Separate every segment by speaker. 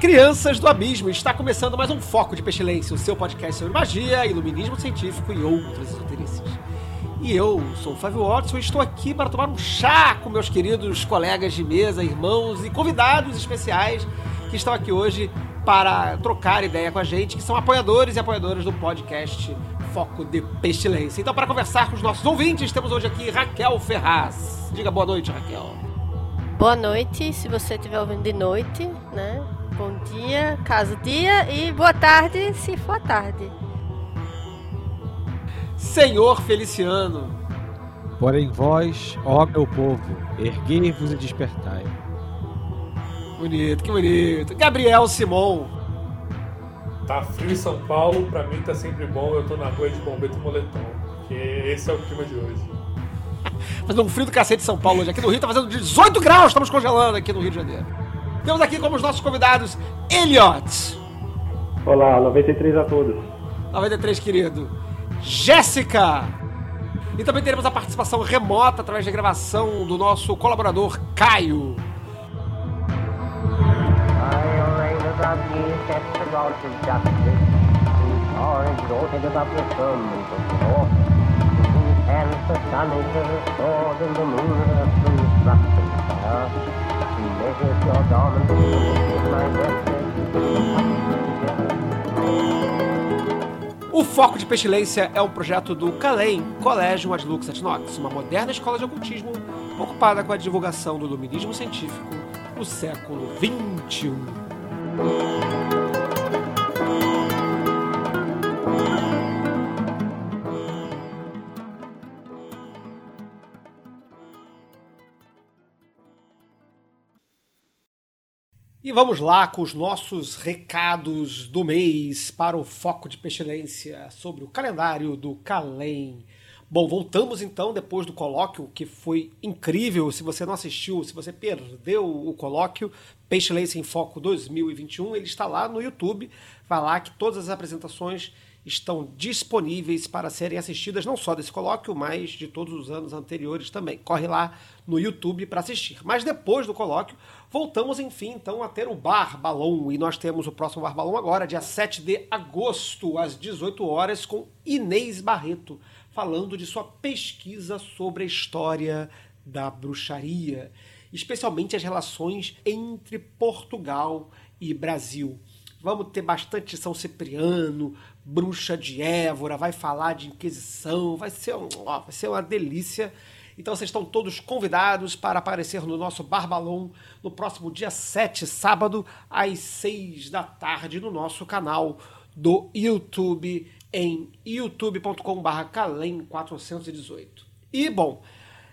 Speaker 1: Crianças do abismo! Está começando mais um Foco de Pestilência, o seu podcast sobre magia, iluminismo científico e outras esoterices. E eu sou o Flávio Watson e estou aqui para tomar um chá com meus queridos colegas de mesa, irmãos e convidados especiais que estão aqui hoje para trocar ideia com a gente, que são apoiadores e apoiadoras do podcast Foco de Pestilência. Então, para conversar com os nossos ouvintes, temos hoje aqui Raquel Ferraz. Diga boa noite, Raquel.
Speaker 2: Boa noite, se você estiver ouvindo de noite, né? Bom dia, caso dia, e boa tarde, se for tarde.
Speaker 1: Senhor Feliciano.
Speaker 3: Porém vós, ó meu povo, erguei-vos e despertai.
Speaker 1: Bonito, que bonito. Gabriel Simon.
Speaker 4: Tá frio em São Paulo, pra mim tá sempre bom, eu tô na rua de bombeta e moletom. Que esse é o clima de hoje.
Speaker 1: Fazendo um frio do cacete de São Paulo hoje. Aqui no Rio tá fazendo 18 graus, estamos congelando aqui no Rio de Janeiro. Temos aqui como os nossos convidados Elliot.
Speaker 5: Olá, 93 a todos.
Speaker 1: 93, querido. Jéssica. E também teremos a participação remota através da gravação do nosso colaborador Caio. O Foco de Pestilência é um projeto do Calem Collegium ad Lux et Nox, uma moderna escola de ocultismo ocupada com a divulgação do iluminismo científico no século XXI. E vamos lá com os nossos recados do mês para o foco de pestilência sobre o calendário do Calem. Bom, voltamos então depois do colóquio, que foi incrível. Se você não assistiu, se você perdeu o colóquio, Pestilência em Foco 2021, ele está lá no YouTube. Vai lá que todas as apresentações estão disponíveis para serem assistidas, não só desse colóquio, mas de todos os anos anteriores também. Corre lá no YouTube para assistir. Mas depois do colóquio, voltamos enfim então a ter o Bar Balão. E nós temos o próximo Bar Balão agora, dia 7 de agosto, às 18 horas, com Inês Barreto, falando de sua pesquisa sobre a história da bruxaria, especialmente as relações entre Portugal e Brasil. Vamos ter bastante São Cipriano, Bruxa de Évora, vai falar de Inquisição, vai ser, um, ó, vai ser uma delícia. Então vocês estão todos convidados para aparecer no nosso Barbalon no próximo dia 7, sábado, às 6 da tarde, no nosso canal do YouTube, em youtube.com.br calem418. E, bom,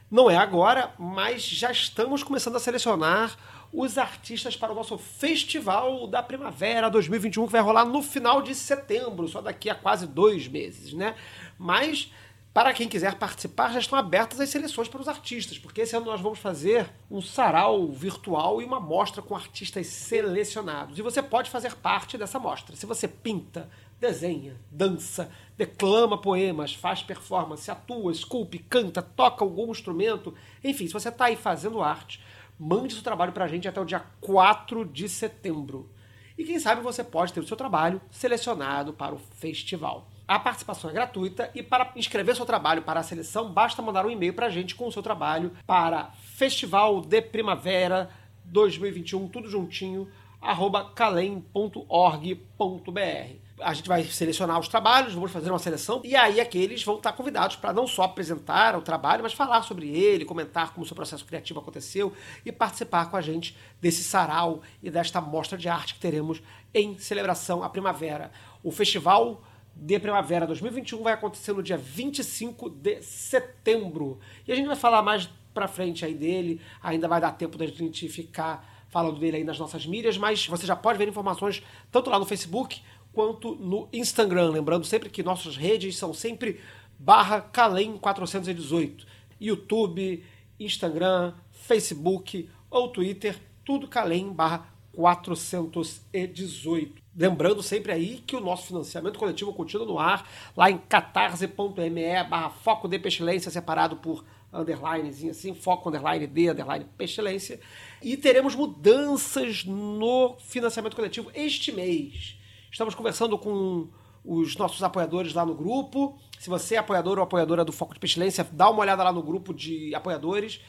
Speaker 1: não é agora, mas já estamos começando a selecionar os artistas para o nosso Festival da Primavera 2021, que vai rolar no final de setembro, só daqui a quase dois meses, né? Mas, para quem quiser participar, já estão abertas as seleções para os artistas, porque esse ano nós vamos fazer um sarau virtual e uma mostra com artistas selecionados. E você pode fazer parte dessa mostra. Se você pinta, desenha, dança, declama poemas, faz performance, atua, esculpe, canta, toca algum instrumento, enfim, se você está aí fazendo arte, mande seu trabalho para a gente até o dia 4 de setembro. E quem sabe você pode ter o seu trabalho selecionado para o festival. A participação é gratuita e para inscrever seu trabalho para a seleção, basta mandar um e-mail para a gente com o seu trabalho para Festival de Primavera 2021, tudo juntinho, arroba calem.org.br a gente vai selecionar os trabalhos, vamos fazer uma seleção, e aí aqueles vão estar convidados para não só apresentar o trabalho, mas falar sobre ele, comentar como o seu processo criativo aconteceu e participar com a gente desse sarau e desta mostra de arte que teremos em celebração à primavera. O festival de Primavera 2021 vai acontecer no dia 25 de setembro. E a gente vai falar mais para frente aí dele, ainda vai dar tempo da gente ficar falando dele aí nas nossas mídias, mas você já pode ver informações tanto lá no Facebook quanto no Instagram. Lembrando sempre que nossas redes são sempre barra Calem 418. YouTube, Instagram, Facebook ou Twitter, tudo Calem barra 418. Lembrando sempre aí que o nosso financiamento coletivo continua no ar, lá em catarse.me barra foco de pestilência, separado por underlinezinho assim, foco underline de underline pestilência. E teremos mudanças no financiamento coletivo este mês. Estamos conversando com os nossos apoiadores lá no grupo. Se você é apoiador ou apoiadora do Foco de Pestilência, dá uma olhada lá no grupo de apoiadores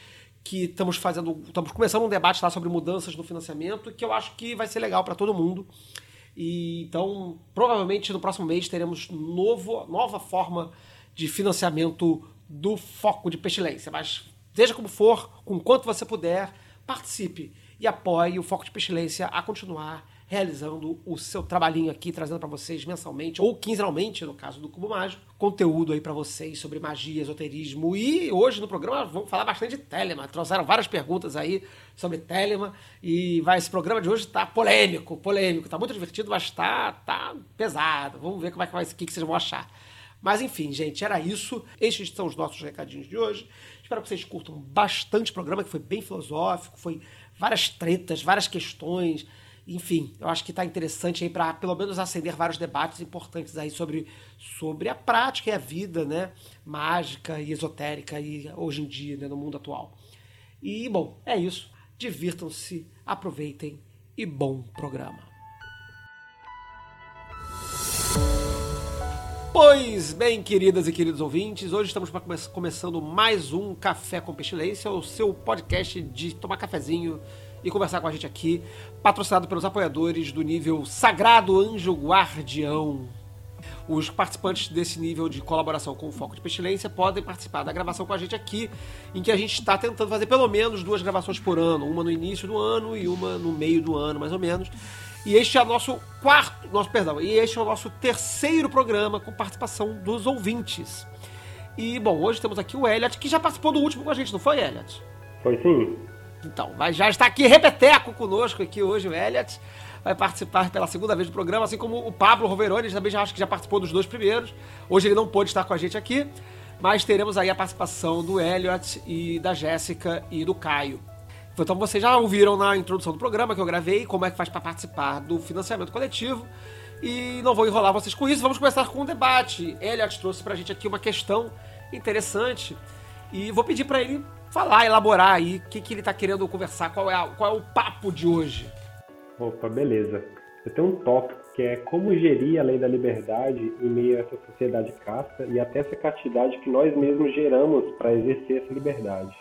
Speaker 1: que estamos fazendo, estamos começando um debate lá sobre mudanças no financiamento, que eu acho que vai ser legal para todo mundo. E então, provavelmente no próximo mês teremos novo, nova forma de financiamento do foco de pestilência. Mas seja como for, com quanto você puder, participe e apoie o foco de pestilência a continuar realizando o seu trabalhinho aqui, trazendo para vocês mensalmente ou quinzenalmente, no caso do Cubo Mágico, conteúdo aí para vocês sobre magia, esoterismo. E hoje no programa vamos falar bastante de Telema. Trouxeram várias perguntas aí sobre Telema e vai esse programa de hoje tá polêmico, polêmico, tá muito divertido, mas tá, tá pesado. Vamos ver como é que vai, o que, que vocês vão achar. Mas enfim, gente, era isso. Estes são os nossos recadinhos de hoje. Espero que vocês curtam bastante o programa, que foi bem filosófico, foi várias tretas, várias questões enfim, eu acho que está interessante aí para pelo menos acender vários debates importantes aí sobre, sobre a prática e a vida, né, mágica e esotérica e hoje em dia, né, no mundo atual. E bom, é isso. Divirtam-se, aproveitem e bom programa. Pois bem, queridas e queridos ouvintes, hoje estamos come começando mais um Café com Pestilência, o seu podcast de tomar cafezinho e conversar com a gente aqui, patrocinado pelos apoiadores do nível Sagrado Anjo Guardião. Os participantes desse nível de colaboração com o Foco de Pestilência podem participar da gravação com a gente aqui, em que a gente está tentando fazer pelo menos duas gravações por ano, uma no início do ano e uma no meio do ano, mais ou menos. E este é o nosso quarto, nosso perdão, e este é o nosso terceiro programa com participação dos ouvintes. E bom, hoje temos aqui o Elliot, que já participou do último com a gente, não foi, Elliot?
Speaker 5: Foi sim.
Speaker 1: Então, mas já está aqui repeteco conosco aqui hoje o Elliot. Vai participar pela segunda vez do programa, assim como o Pablo Roveroni, também já acho que já participou dos dois primeiros. Hoje ele não pôde estar com a gente aqui, mas teremos aí a participação do Elliot e da Jéssica e do Caio. Então vocês já ouviram na introdução do programa que eu gravei como é que faz para participar do financiamento coletivo. E não vou enrolar vocês com isso, vamos começar com um debate. Elliot trouxe pra gente aqui uma questão interessante e vou pedir para ele falar, elaborar aí o que, que ele está querendo conversar, qual é, a, qual é o papo de hoje.
Speaker 5: Opa, beleza. Eu tenho um tópico que é como gerir a lei da liberdade em meio a essa sociedade casta e até essa castidade que nós mesmos geramos para exercer essa liberdade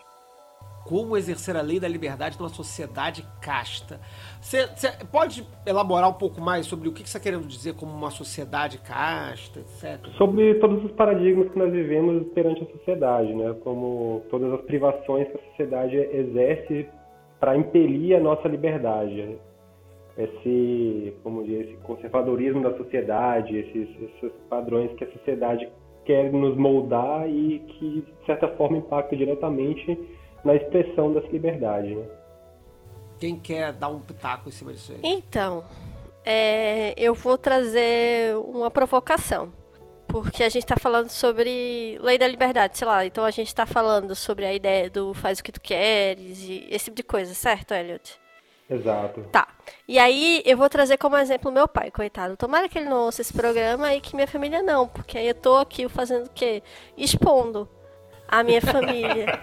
Speaker 1: como exercer a lei da liberdade numa sociedade casta. Você pode elaborar um pouco mais sobre o que você está querendo dizer como uma sociedade casta, etc?
Speaker 5: Sobre todos os paradigmas que nós vivemos perante a sociedade, né? como todas as privações que a sociedade exerce para impelir a nossa liberdade. Esse, como diz, esse conservadorismo da sociedade, esses, esses padrões que a sociedade quer nos moldar e que, de certa forma, impactam diretamente na expressão dessa liberdade. Né?
Speaker 1: Quem quer dar um pitaco em cima disso aí?
Speaker 2: Então, é, eu vou trazer uma provocação. Porque a gente está falando sobre lei da liberdade, sei lá. Então a gente está falando sobre a ideia do faz o que tu queres e esse tipo de coisa, certo, Elliot?
Speaker 5: Exato.
Speaker 2: Tá. E aí eu vou trazer como exemplo meu pai, coitado. Tomara que ele não ouça esse programa e que minha família não, porque aí eu tô aqui fazendo o quê? Expondo a minha família.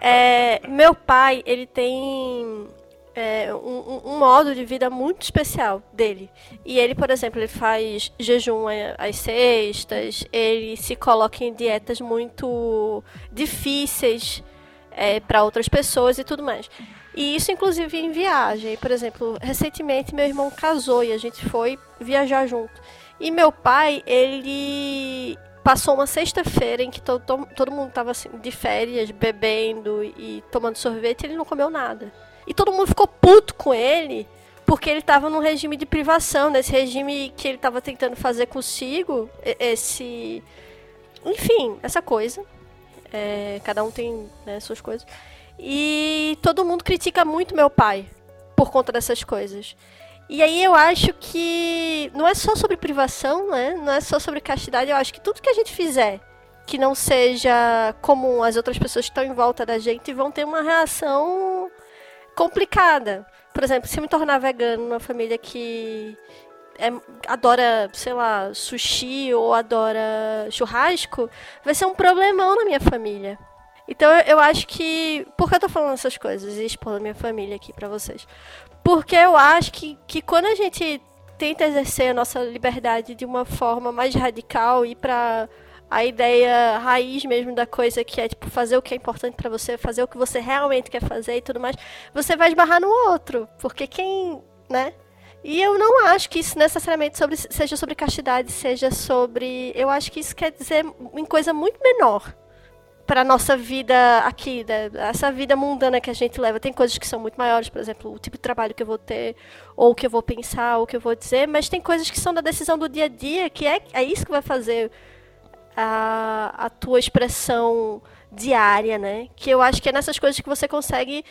Speaker 2: É, meu pai, ele tem é, um, um, modo de vida muito especial dele. E ele, por exemplo, ele faz jejum às sextas, ele se coloca em dietas muito difíceis é, para outras pessoas e tudo mais. E isso, inclusive, em viagem. Por exemplo, recentemente meu irmão casou e a gente foi viajar junto. E meu pai, ele passou uma sexta-feira em que todo, todo mundo tava assim, de férias, bebendo e tomando sorvete e ele não comeu nada. E todo mundo ficou puto com ele porque ele estava num regime de privação, nesse regime que ele estava tentando fazer consigo, esse. Enfim, essa coisa. É, cada um tem né, suas coisas. E todo mundo critica muito meu pai por conta dessas coisas. E aí eu acho que não é só sobre privação, né? Não é só sobre castidade, eu acho que tudo que a gente fizer que não seja comum as outras pessoas que estão em volta da gente vão ter uma reação complicada. Por exemplo, se eu me tornar vegano numa família que é, adora, sei lá, sushi ou adora churrasco, vai ser um problemão na minha família. Então eu acho que. Por que eu tô falando essas coisas e expondo a minha família aqui para vocês? Porque eu acho que, que quando a gente tenta exercer a nossa liberdade de uma forma mais radical e para a ideia raiz mesmo da coisa que é tipo fazer o que é importante para você, fazer o que você realmente quer fazer e tudo mais, você vai esbarrar no outro, porque quem, né? E eu não acho que isso necessariamente sobre, seja sobre castidade, seja sobre, eu acho que isso quer dizer em coisa muito menor para nossa vida aqui, né? essa vida mundana que a gente leva. Tem coisas que são muito maiores, por exemplo, o tipo de trabalho que eu vou ter, ou o que eu vou pensar, ou o que eu vou dizer, mas tem coisas que são da decisão do dia a dia, que é, é isso que vai fazer a, a tua expressão diária, né? Que eu acho que é nessas coisas que você consegue,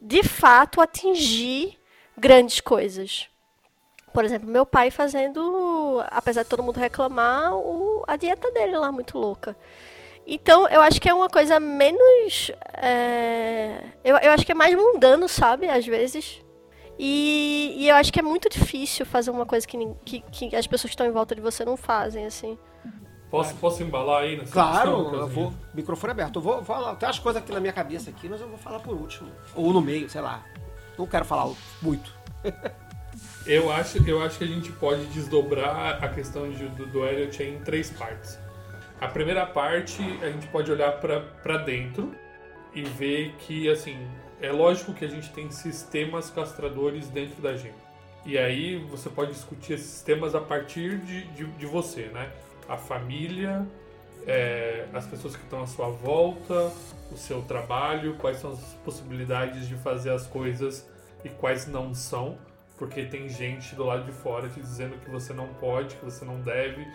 Speaker 2: de fato, atingir grandes coisas. Por exemplo, meu pai fazendo, apesar de todo mundo reclamar, o, a dieta dele lá muito louca. Então, eu acho que é uma coisa menos. É... Eu, eu acho que é mais mundano, sabe? Às vezes. E, e eu acho que é muito difícil fazer uma coisa que, que, que as pessoas que estão em volta de você não fazem, assim.
Speaker 4: Posso, posso embalar aí nessa
Speaker 1: Claro,
Speaker 4: questão,
Speaker 1: eu vou. Microfone aberto. Eu vou falar. Tem umas coisas aqui na minha cabeça aqui, mas eu vou falar por último. Ou no meio, sei lá. Não quero falar muito.
Speaker 4: Eu acho, eu acho que a gente pode desdobrar a questão de, do, do Elliot em três partes. A primeira parte, a gente pode olhar para dentro e ver que, assim, é lógico que a gente tem sistemas castradores dentro da gente. E aí você pode discutir esses sistemas a partir de, de, de você, né? A família, é, as pessoas que estão à sua volta, o seu trabalho, quais são as possibilidades de fazer as coisas e quais não são, porque tem gente do lado de fora te dizendo que você não pode, que você não deve,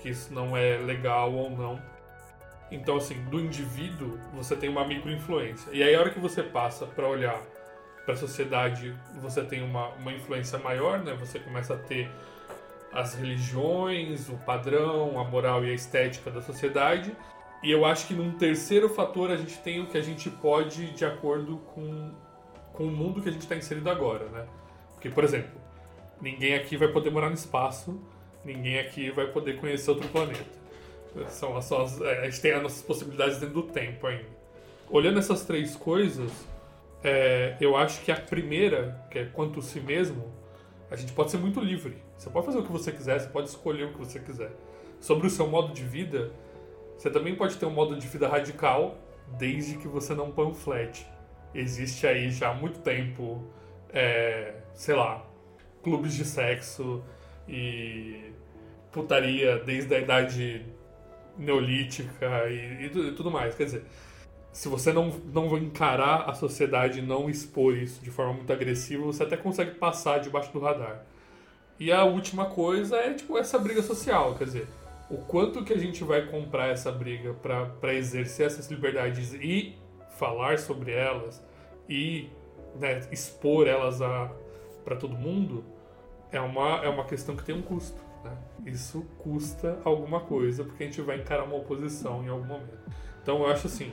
Speaker 4: que isso não é legal ou não. Então, assim, do indivíduo, você tem uma microinfluência. E aí, a hora que você passa para olhar para a sociedade, você tem uma, uma influência maior, né? Você começa a ter as religiões, o padrão, a moral e a estética da sociedade. E eu acho que num terceiro fator a gente tem o que a gente pode de acordo com, com o mundo que a gente está inserido agora, né? Porque, por exemplo, ninguém aqui vai poder morar no espaço, ninguém aqui vai poder conhecer outro planeta. São, é, a gente tem as nossas possibilidades dentro do tempo ainda. Olhando essas três coisas, é, eu acho que a primeira, que é quanto a si mesmo, a gente pode ser muito livre. Você pode fazer o que você quiser, você pode escolher o que você quiser. Sobre o seu modo de vida, você também pode ter um modo de vida radical, desde que você não panflete. Existe aí já há muito tempo, é, sei lá, clubes de sexo e putaria desde a idade neolítica e, e, tudo mais. Quer dizer, se você não, não encarar a sociedade e não expor isso de forma muito agressiva, você até consegue passar debaixo do radar. E a última coisa é tipo essa briga social, quer dizer, o quanto que a gente vai comprar essa briga para exercer essas liberdades e falar sobre elas e né, expor elas para todo mundo é uma, é uma questão que tem um custo. Né? Isso custa alguma coisa porque a gente vai encarar uma oposição em algum momento. Então eu acho assim,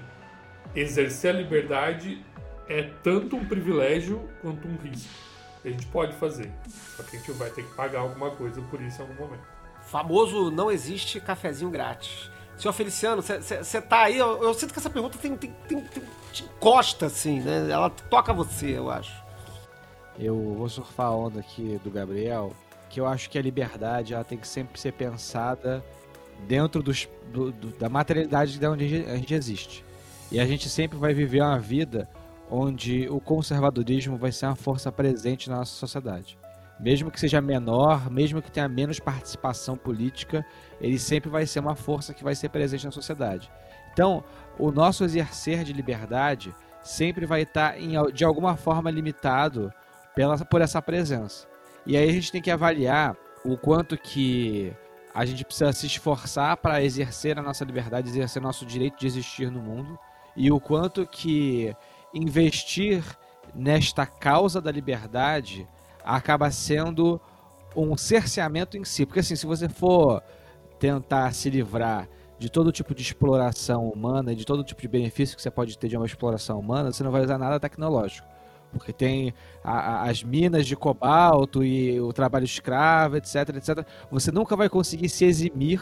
Speaker 4: exercer a liberdade é tanto um privilégio quanto um risco a gente pode fazer. Só que a gente vai ter que pagar alguma coisa por isso em algum momento.
Speaker 1: Famoso não existe cafezinho grátis. Senhor Feliciano, você tá aí, eu, eu, sinto que essa pergunta tem, tem, tem, tem te encosta, assim, né? Ela toca você, eu acho.
Speaker 3: Eu vou surfar a onda aqui do Gabriel, que eu acho que a liberdade ela tem que sempre ser pensada dentro dos, do, do, da materialidade de onde a gente existe. E a gente sempre vai viver uma vida onde o conservadorismo vai ser uma força presente na nossa sociedade. Mesmo que seja menor, mesmo que tenha menos participação política, ele sempre vai ser uma força que vai ser presente na sociedade. Então, o nosso exercer de liberdade sempre vai estar em, de alguma forma limitado pela, por essa presença. E aí a gente tem que avaliar o quanto que a gente precisa se esforçar para exercer a nossa liberdade, exercer nosso direito de existir no mundo, e o quanto que investir nesta causa da liberdade acaba sendo um cerceamento em si. Porque assim, se você for tentar se livrar de todo tipo de exploração humana e de todo tipo de benefício que você pode ter de uma exploração humana, você não vai usar nada tecnológico. Porque tem a, a, as minas de cobalto e o trabalho escravo, etc, etc. Você nunca vai conseguir se eximir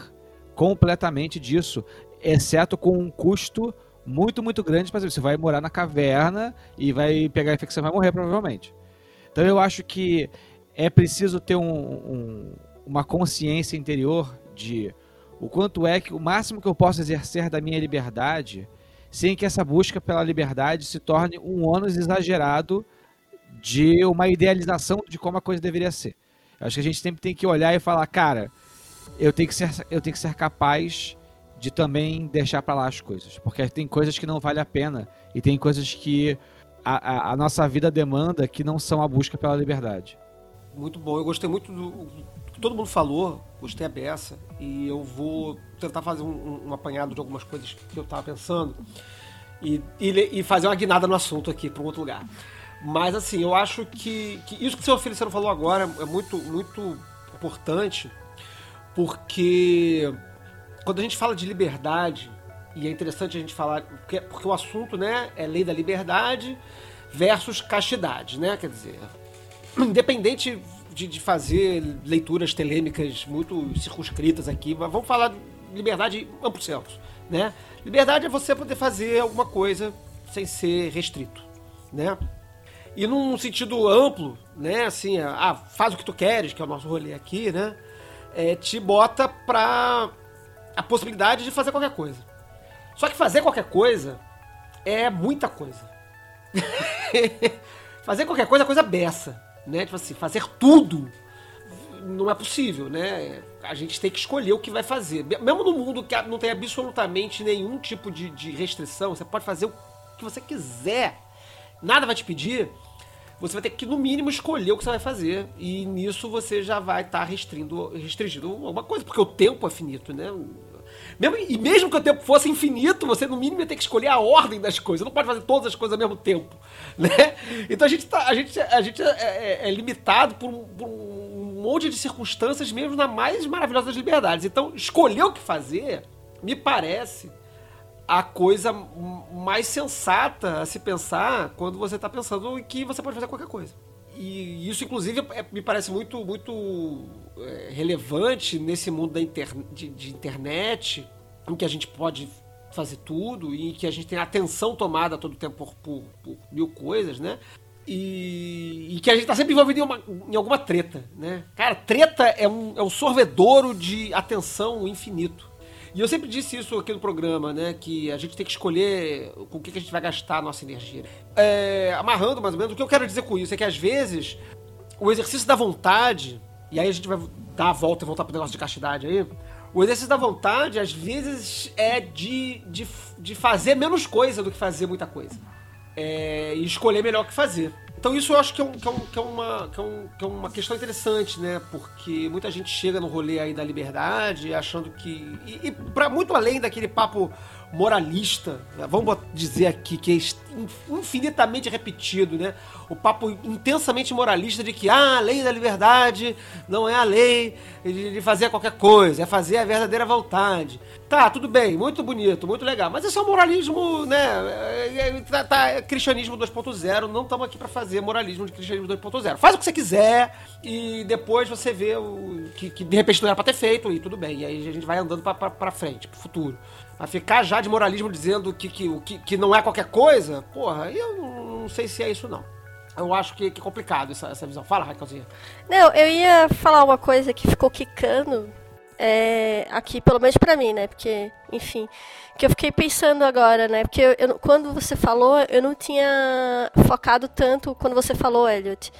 Speaker 3: completamente disso, exceto com um custo muito, muito grande. Por exemplo, você vai morar na caverna e vai pegar a infecção e vai morrer, provavelmente. Então eu acho que é preciso ter um, um, uma consciência interior de o quanto é que o máximo que eu posso exercer da minha liberdade sem que essa busca pela liberdade se torne um ônus exagerado de uma idealização de como a coisa deveria ser. Eu acho que a gente sempre tem que olhar e falar, cara, eu tenho que ser, eu tenho que ser capaz de também deixar para lá as coisas, porque tem coisas que não vale a pena e tem coisas que a, a, a nossa vida demanda que não são a busca pela liberdade.
Speaker 1: Muito bom, eu gostei muito do, todo mundo falou, gostei a beça, e eu vou tentar fazer um, um apanhado de algumas coisas que eu estava pensando e, e, e, fazer uma guinada no assunto aqui para um outro lugar. Mas assim, eu acho que, que isso que o senhor Feliciano falou agora é muito, muito importante, porque quando a gente fala de liberdade, e é interessante a gente falar, porque, porque o assunto né, é lei da liberdade versus castidade, né? Quer dizer, independente de, de fazer leituras telêmicas muito circunscritas aqui, mas vamos falar de liberdade amplo senso, né? Liberdade é você poder fazer alguma coisa sem ser restrito, né? E num sentido amplo, né? Assim, ah, faz o que tu queres, que é o nosso rolê aqui, né? É, te bota pra a possibilidade de fazer qualquer coisa. Só que fazer qualquer coisa é muita coisa. fazer qualquer coisa é coisa beça né? Tipo assim, fazer tudo não é possível, né? A gente tem que escolher o que vai fazer. Mesmo no mundo que não tem absolutamente nenhum tipo de, de restrição, você pode fazer o que você quiser. Nada vai te pedir. Você vai ter que, no mínimo, escolher o que você vai fazer. E nisso você já vai estar tá restringindo, alguma coisa, porque o tempo é finito, né? Mesmo, e mesmo que o tempo fosse infinito, você no mínimo ia ter que escolher a ordem das coisas. Não pode fazer todas as coisas ao mesmo tempo. Né? Então a gente, tá, a gente, a gente é, é, é limitado por um, por um monte de circunstâncias, mesmo na mais maravilhosa das liberdades. Então, escolher o que fazer, me parece a coisa mais sensata a se pensar quando você está pensando em que você pode fazer qualquer coisa. E isso, inclusive, é, me parece muito, muito relevante nesse mundo inter, de, de, internet, em que a gente pode fazer tudo e que a gente tem atenção tomada todo o tempo por, por, por mil coisas, né? E, e, que a gente está sempre envolvido em, uma, em, alguma treta, né? Cara, treta é um, é um sorvedouro de atenção infinito. E eu sempre disse isso aqui no programa, né? Que a gente tem que escolher com o que a gente vai gastar a nossa energia. É, amarrando mais ou menos, o que eu quero dizer com isso é que às vezes o exercício da vontade, e aí a gente vai dar a volta e voltar pro negócio de castidade aí. O exercício da vontade, às vezes, é de, de, de fazer menos coisa do que fazer muita coisa. É, e escolher melhor o que fazer. Então isso eu acho que é, um, que, é um, que, é uma, que, é um, que é uma questão interessante, né? Porque muita gente chega no rolê aí da liberdade achando que. E, e para muito além daquele papo moralista, né? vamos dizer aqui, que é infinitamente repetido, né? O papo intensamente moralista de que ah, a lei da liberdade não é a lei de fazer qualquer coisa, é fazer a verdadeira vontade. Tá, tudo bem, muito bonito, muito legal, mas esse é o moralismo, né? É, é, tá, tá, é cristianismo 2.0, não estamos aqui para fazer moralismo de cristianismo 2.0. Faz o que você quiser e depois você vê o que, que de repente não era para ter feito e tudo bem. E aí a gente vai andando para frente, pro futuro. A ficar já de moralismo dizendo que, que, que, que não é qualquer coisa, porra, eu não sei se é isso não. Eu acho que, que é complicado essa, essa visão. Fala, Raquelzinha.
Speaker 2: Não, eu ia falar uma coisa que ficou quicando é, aqui, pelo menos para mim, né? Porque, enfim, que eu fiquei pensando agora, né? Porque eu, eu, quando você falou, eu não tinha focado tanto, quando você falou, Elliot,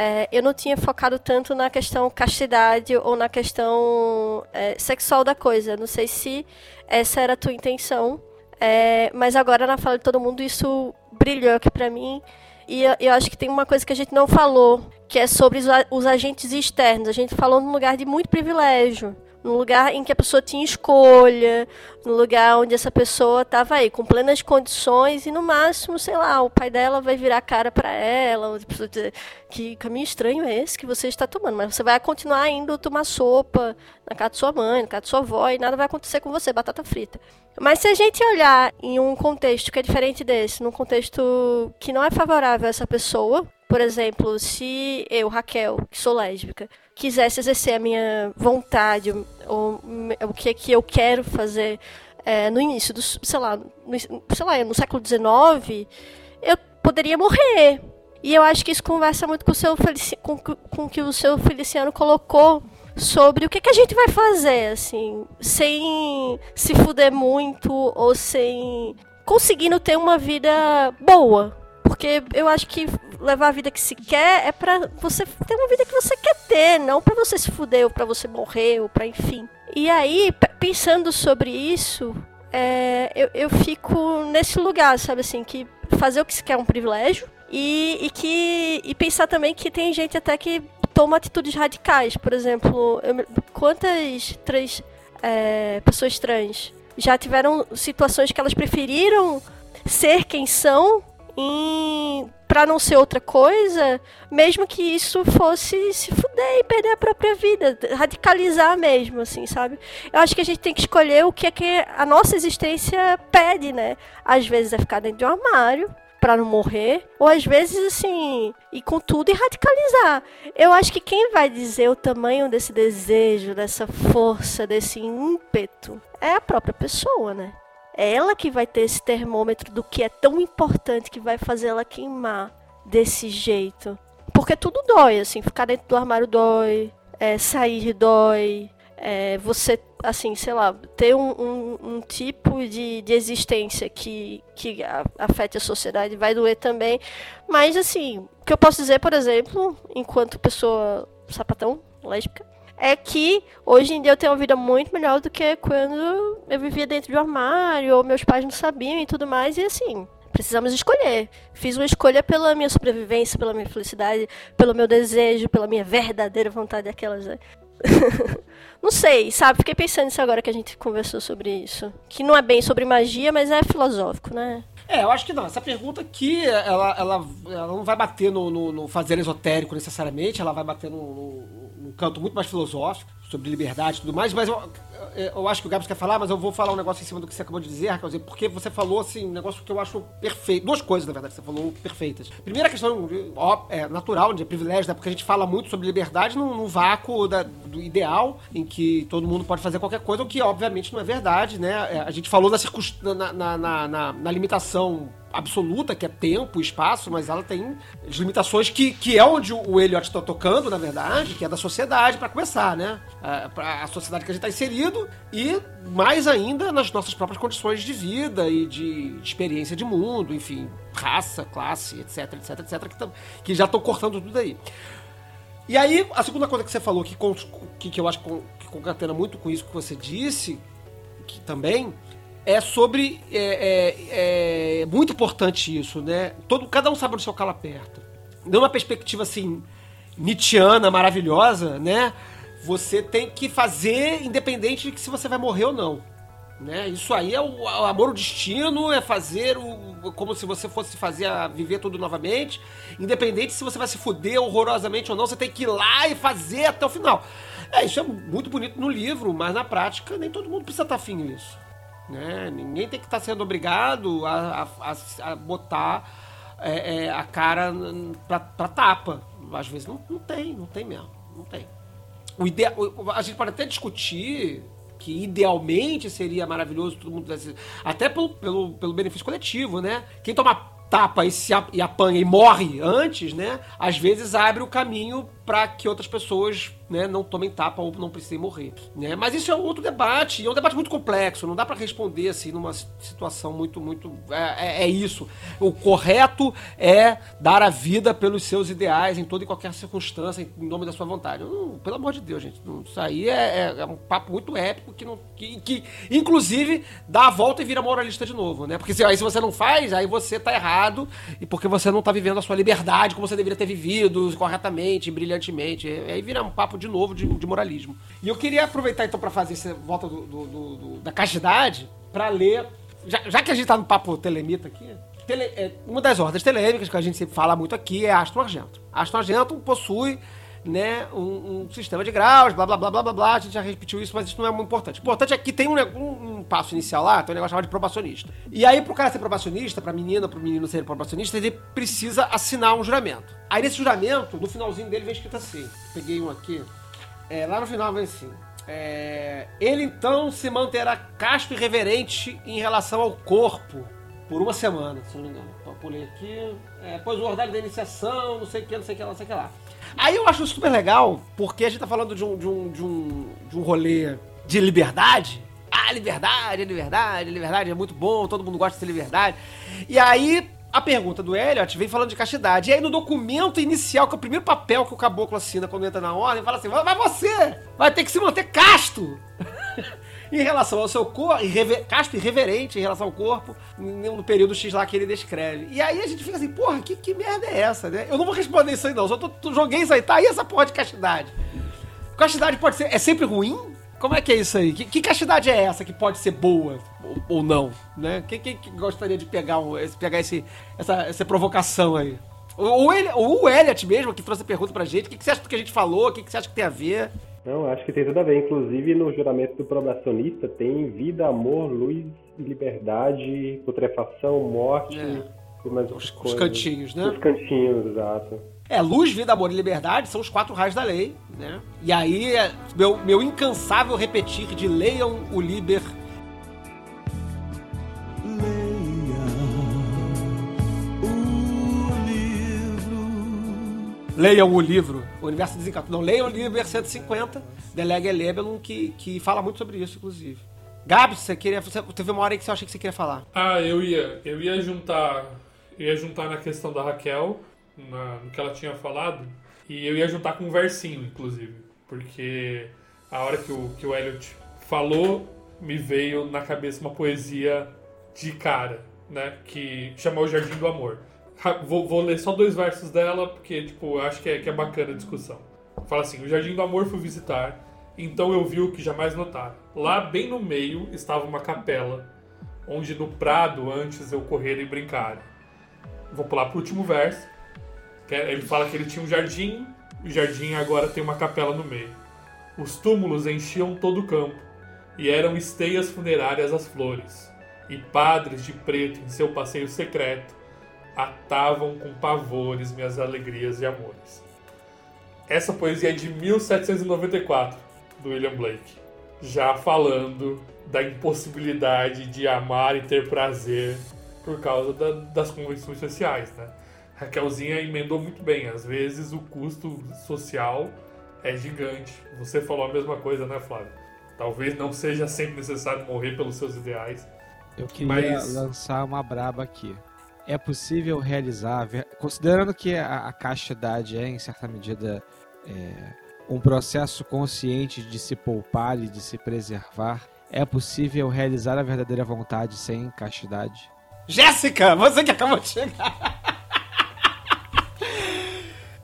Speaker 2: é, eu não tinha focado tanto na questão castidade ou na questão é, sexual da coisa. Não sei se essa era a tua intenção, é, mas agora na fala de todo mundo isso brilhou aqui para mim. E eu, eu, acho que tem uma coisa que a gente não falou, que é sobre os, os agentes externos. A gente falou num lugar de muito privilégio num lugar em que a pessoa tinha escolha, num lugar onde essa pessoa estava aí com plenas condições e no máximo, sei lá, o pai dela vai virar a cara para ela, pessoa dizer que caminho estranho é esse que você está tomando, mas você vai continuar indo tomar sopa na casa de sua mãe, na casa de sua avó e nada vai acontecer com você, batata frita. Mas se a gente olhar em um contexto que é diferente desse, num contexto que não é favorável a essa pessoa, por exemplo, se eu, Raquel, que sou lésbica, quisesse exercer a minha vontade, ou, o que é que eu quero fazer é, no início do, sei lá, no, sei lá, no século XIX, eu poderia morrer. E eu acho que isso conversa muito com o seu com, com que o seu Feliciano colocou sobre o que, que a gente vai fazer, assim, sem se fuder muito ou sem conseguindo ter uma vida boa. Porque eu acho que levar a vida que se quer é pra você ter uma vida que você quer ter, não para você se fuder ou pra você morrer ou pra enfim. E aí, pensando sobre isso, é, eu, eu fico nesse lugar, sabe assim, que fazer o que se quer é um privilégio e, e que e pensar também que tem gente até que toma atitudes radicais. Por exemplo, eu, quantas três é, pessoas trans já tiveram situações que elas preferiram ser quem são para não ser outra coisa, mesmo que isso fosse se fuder e perder a própria vida, radicalizar mesmo, assim, sabe? Eu acho que a gente tem que escolher o que é que a nossa existência pede, né? Às vezes é ficar dentro de um armário, para não morrer, ou às vezes assim, ir com tudo e radicalizar. Eu acho que quem vai dizer o tamanho desse desejo, dessa força, desse ímpeto, é a própria pessoa, né? É ela que vai ter esse termômetro do que é tão importante que vai fazer ela queimar desse jeito. Porque tudo dói, assim, ficar dentro do armário dói, é, sair dói, é, você, assim, sei lá, ter um, um, um tipo de, de, existência que, que afete a sociedade vai doer também. Mas, assim, o que eu posso dizer, por exemplo, enquanto pessoa sapatão, lésbica, é que hoje em dia eu tenho uma vida muito melhor do que quando eu vivia dentro de um armário, ou meus pais não sabiam e tudo mais, e assim, precisamos escolher. Fiz uma escolha pela minha sobrevivência, pela minha felicidade, pelo meu desejo, pela minha verdadeira vontade, aquelas. Né? não sei, sabe? Fiquei pensando nisso agora que a gente conversou sobre isso. Que não é bem sobre magia, mas é filosófico, né?
Speaker 1: É, eu acho que não. Essa pergunta aqui, ela, ela, ela não vai bater no, no, no fazer esotérico necessariamente, ela vai bater no, no um canto muito mais filosófico, sobre liberdade e tudo mais, mas eu, eu acho que o Gabs quer falar, mas eu vou falar um negócio em cima do que você acabou de dizer, Raquel, porque você falou, assim, um negócio que eu acho perfeito. Duas coisas, na verdade, que você falou perfeitas. Primeira questão ó, é, natural, de privilégio, né? Porque a gente fala muito sobre liberdade no, no vácuo da, do ideal, em que todo mundo pode fazer qualquer coisa, o que obviamente não é verdade, né? É, a gente falou na, na, na, na, na limitação absoluta, que é tempo, espaço, mas ela tem limitações que, que é onde o Elliot está tocando, na verdade, que é da sociedade, para começar, né? A, a, sociedade que a gente está inserido e mais ainda nas nossas próprias condições de vida e de experiência de mundo, enfim, raça, classe, etc, etc, etc, que, que já estão cortando tudo aí. E aí, a segunda coisa que você falou, que, que, que eu acho que concatena muito com isso que você disse, que também é sobre. É, é, é, muito importante isso, né? Todo, cada um sabe onde seu calo aperta. Numa perspectiva assim, Nietzscheana, maravilhosa, né? Você tem que fazer independente de se você vai morrer ou não. Né? Isso aí é o, o amor, o destino, é fazer o, como se você fosse fazer a, viver tudo novamente. Independente se você vai se fuder horrorosamente ou não, você tem que ir lá e fazer até o final. É, isso é muito bonito no livro, mas na prática nem todo mundo precisa estar afim nisso. Né? Ninguém tem que estar sendo obrigado a, a, a botar é, é, a cara pra, pra, tapa. Às vezes não, não tem, não tem mesmo. Não tem. O. A gente pode até discutir que idealmente seria maravilhoso todo mundo tivesse. Até pelo, pelo, pelo benefício coletivo, né? Quem toma tapa e, se, e apanha e morre antes, né? Às vezes abre o caminho para que outras pessoas né, não tomem tapa ou não precisem morrer. Né? Mas isso é outro debate, e é um debate muito complexo, não dá para responder assim numa situação muito, muito. É, é, é, isso. O correto é dar a vida pelos seus ideais em toda e qualquer circunstância, em nome da sua vontade. Pelo amor de Deus, gente. Isso aí é, é, é um papo muito épico que, não, que, que, inclusive, dá a volta e vira moralista de novo, né? Porque se, aí se você não faz, aí você tá errado, e porque você não tá vivendo a sua liberdade como você deveria ter vivido corretamente, brilhante brilhantemente. Aí vira um papo de novo de, de moralismo. E eu queria aproveitar então para fazer essa volta do, do, do, da castidade para ler. Já, já, que a gente tá no papo telemita aqui, tele, é, uma das ordens telêmicas que a gente sempre fala muito aqui é Aston Argento. Aston Argento possui né, um, um, sistema de graus, blá blá blá blá blá blá. A gente já repetiu isso, mas isso não é muito importante. O importante é que tem um, um, um passo inicial lá, tem um negócio chamado de probacionista. E aí, pro cara ser probacionista, pra menina, pro menino ser probacionista, ele precisa assinar um juramento. Aí nesse juramento, no finalzinho dele vem escrito assim. Peguei um aqui. É, lá no final vem assim. É, ele então se manterá casto e reverente em relação ao corpo por uma semana, se não me engano. Pulei aqui. É, pois o ordário da iniciação, não sei o que, não sei o que, não sei o que lá. Aí eu acho super legal, porque a gente tá falando de um, de um, de um, de um rolê de liberdade. Ah, liberdade, liberdade, liberdade é muito bom, todo mundo gosta de liberdade. E aí, a pergunta do Elliot vem falando de castidade. E aí, no documento inicial, que é o primeiro papel que o caboclo assina quando entra na ordem, fala assim: vai você! Vai ter que se manter casto! em relação ao seu corpo, irrever, casto irreverente em relação ao corpo, no período X lá que ele descreve. E aí a gente fica assim, porra, que, que merda é essa, né? Eu não vou responder isso aí não, só tô, tô, joguei isso aí, tá aí essa porra de castidade. Castidade pode ser, é sempre ruim? Como é que é isso aí? Que, que castidade é essa que pode ser boa ou, ou não, né? Quem, gostaria de pegar, um, pegar esse, essa, essa provocação aí? Ou o Elliot mesmo, que trouxe a pergunta pra gente, o que, que você acha do que a gente falou, o que, que você acha que tem a ver?
Speaker 5: Não, acho que tem tudo a ver. Inclusive, no juramento do probacionista tem vida, amor, luz liberdade, putrefação, morte é. mais
Speaker 1: os, os cantinhos, né?
Speaker 5: Os cantinhos, exato.
Speaker 1: É, luz, vida, amor e liberdade são os quatro raios da lei, né? E aí, é meu, meu incansável repetir de leiam o liber Leiam o livro O Universo Desencantado. Não, leiam o livro 150, Delege Lebelum, que, que fala muito sobre isso, inclusive. Gabs, você queria. Você, teve uma hora aí que você achou que você queria falar.
Speaker 4: Ah, eu ia. Eu ia juntar. Eu ia juntar na questão da Raquel, na, no que ela tinha falado. E eu ia juntar com um versinho, inclusive. Porque a hora que o, que o Elliot falou, me veio na cabeça uma poesia de cara, né? Que chamou o Jardim do Amor. Vou, vou, ler só dois versos dela, porque, tipo, acho que é, que é bacana a discussão. Fala assim: O Jardim do Amor fui visitar, então eu vi o que jamais notara. Lá, bem no meio, estava uma capela, onde no prado antes eu correr e brincar. Vou pular pro último verso. É, ele fala que ele tinha um jardim, o jardim agora tem uma capela no meio. Os túmulos enchiam todo o campo, e eram esteias funerárias as flores, e padres de preto em seu passeio secreto atavam com pavores minhas alegrias e amores. Essa poesia é de 1794, do William Blake, já falando da impossibilidade de amar e ter prazer por causa da, das convenções sociais, né? Raquelzinha emendou muito bem. Às vezes o custo social é gigante. Você falou a mesma coisa, né, Flávio? Talvez não seja sempre necessário morrer pelos seus ideais.
Speaker 3: Eu queria mas... lançar uma braba aqui é possível realizar, considerando que a, a castidade é, em certa medida, é, um processo consciente de se poupar e de se preservar, é possível realizar a verdadeira vontade sem castidade?
Speaker 1: Jéssica, você que acabou de chegar.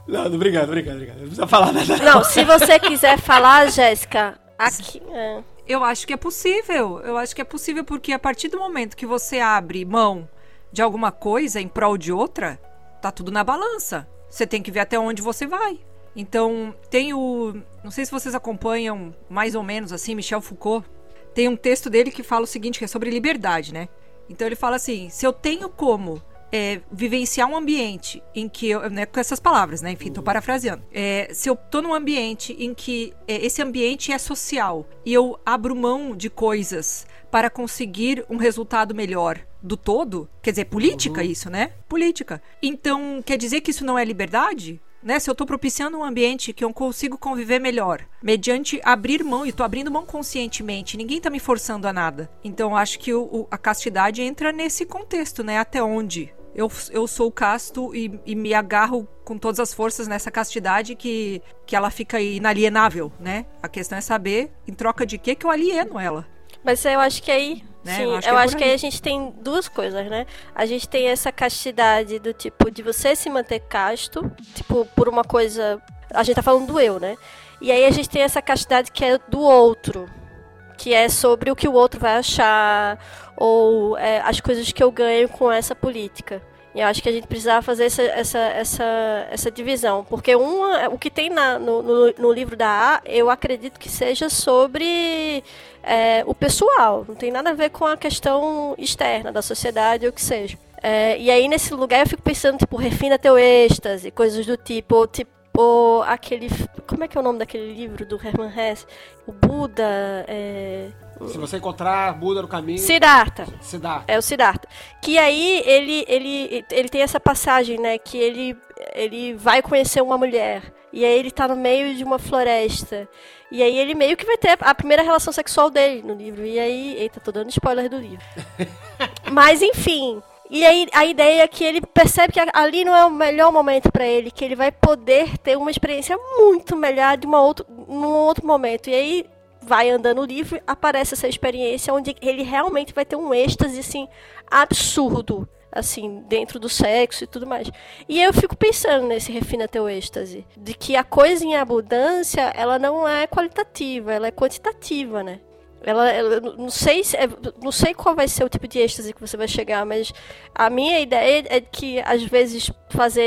Speaker 1: Não, obrigado, obrigado, obrigado. Não precisa falar nada.
Speaker 2: Não, se você quiser falar, Jéssica, aqui. É.
Speaker 6: Eu acho que é possível. Eu acho que é possível porque a partir do momento que você abre mão de alguma coisa em prol de outra, tá tudo na balança. Você tem que ver até onde você vai. Então, tem o. Não sei se vocês acompanham mais ou menos assim, Michel Foucault. Tem um texto dele que fala o seguinte, que é sobre liberdade, né? Então ele fala assim: se eu tenho como é, vivenciar um ambiente em que eu, né, com essas palavras, né? Enfim, tô uhum. parafraseando. É, se eu tô num ambiente em que é, esse ambiente é social e eu abro mão de coisas para conseguir um resultado melhor do todo, quer dizer, política uhum. isso, né? Política. Então, quer dizer que isso não é liberdade? Né, se eu estou propiciando um ambiente que eu consigo conviver melhor, mediante abrir mão, e estou abrindo mão conscientemente, ninguém está me forçando a nada. Então, acho que o, o, a castidade entra nesse contexto, né? Até onde eu, eu sou casto e, e, me agarro com todas as forças nessa castidade que, que ela fica inalienável, né? A questão é saber em troca de que que eu alieno ela.
Speaker 2: Mas eu acho que aí. Né? Sim, eu acho, eu que, é acho que aí a gente tem duas coisas, né? A gente tem essa castidade do tipo de você se manter casto, tipo, por uma coisa A gente tá falando do eu, né? E aí a gente tem essa castidade que é do outro, que é sobre o que o outro vai achar, ou é, as coisas que eu ganho com essa política. E eu acho que a gente precisava fazer essa, essa, essa, essa divisão. Porque uma, o que tem na, no, no, no, livro da A, eu acredito que seja sobre é, o pessoal. Não tem nada a ver com a questão externa da sociedade ou o que seja. É, e aí, nesse lugar, eu fico pensando, tipo, refina teu êxtase, coisas do tipo, ou, tipo, aquele. Como é que é o nome daquele livro do Hermann Hesse? O Buda. É,
Speaker 1: se você encontrar Buda no caminho.
Speaker 2: Siddhartha.
Speaker 1: Siddhartha.
Speaker 2: É o Siddhartha. Que aí ele, ele, ele tem essa passagem, né? Que ele, ele vai conhecer uma mulher. E aí ele tá no meio de uma floresta. E aí ele meio que vai ter a primeira relação sexual dele no livro. E aí. Eita, tô dando spoiler do livro. Mas enfim. E aí a ideia é que ele percebe que ali não é o melhor momento para ele, que ele vai poder ter uma experiência muito melhor de uma outro, num outro momento. E aí vai andando o livro, aparece essa experiência onde ele realmente vai ter um êxtase assim absurdo, assim, dentro do sexo e tudo mais. E eu fico pensando nesse refina teu êxtase, de que a coisa em abundância, ela não é qualitativa, ela é quantitativa, né? Ela, ela, não sei é, não sei qual vai ser o tipo de êxtase que você vai chegar, mas a minha ideia é que às vezes fazer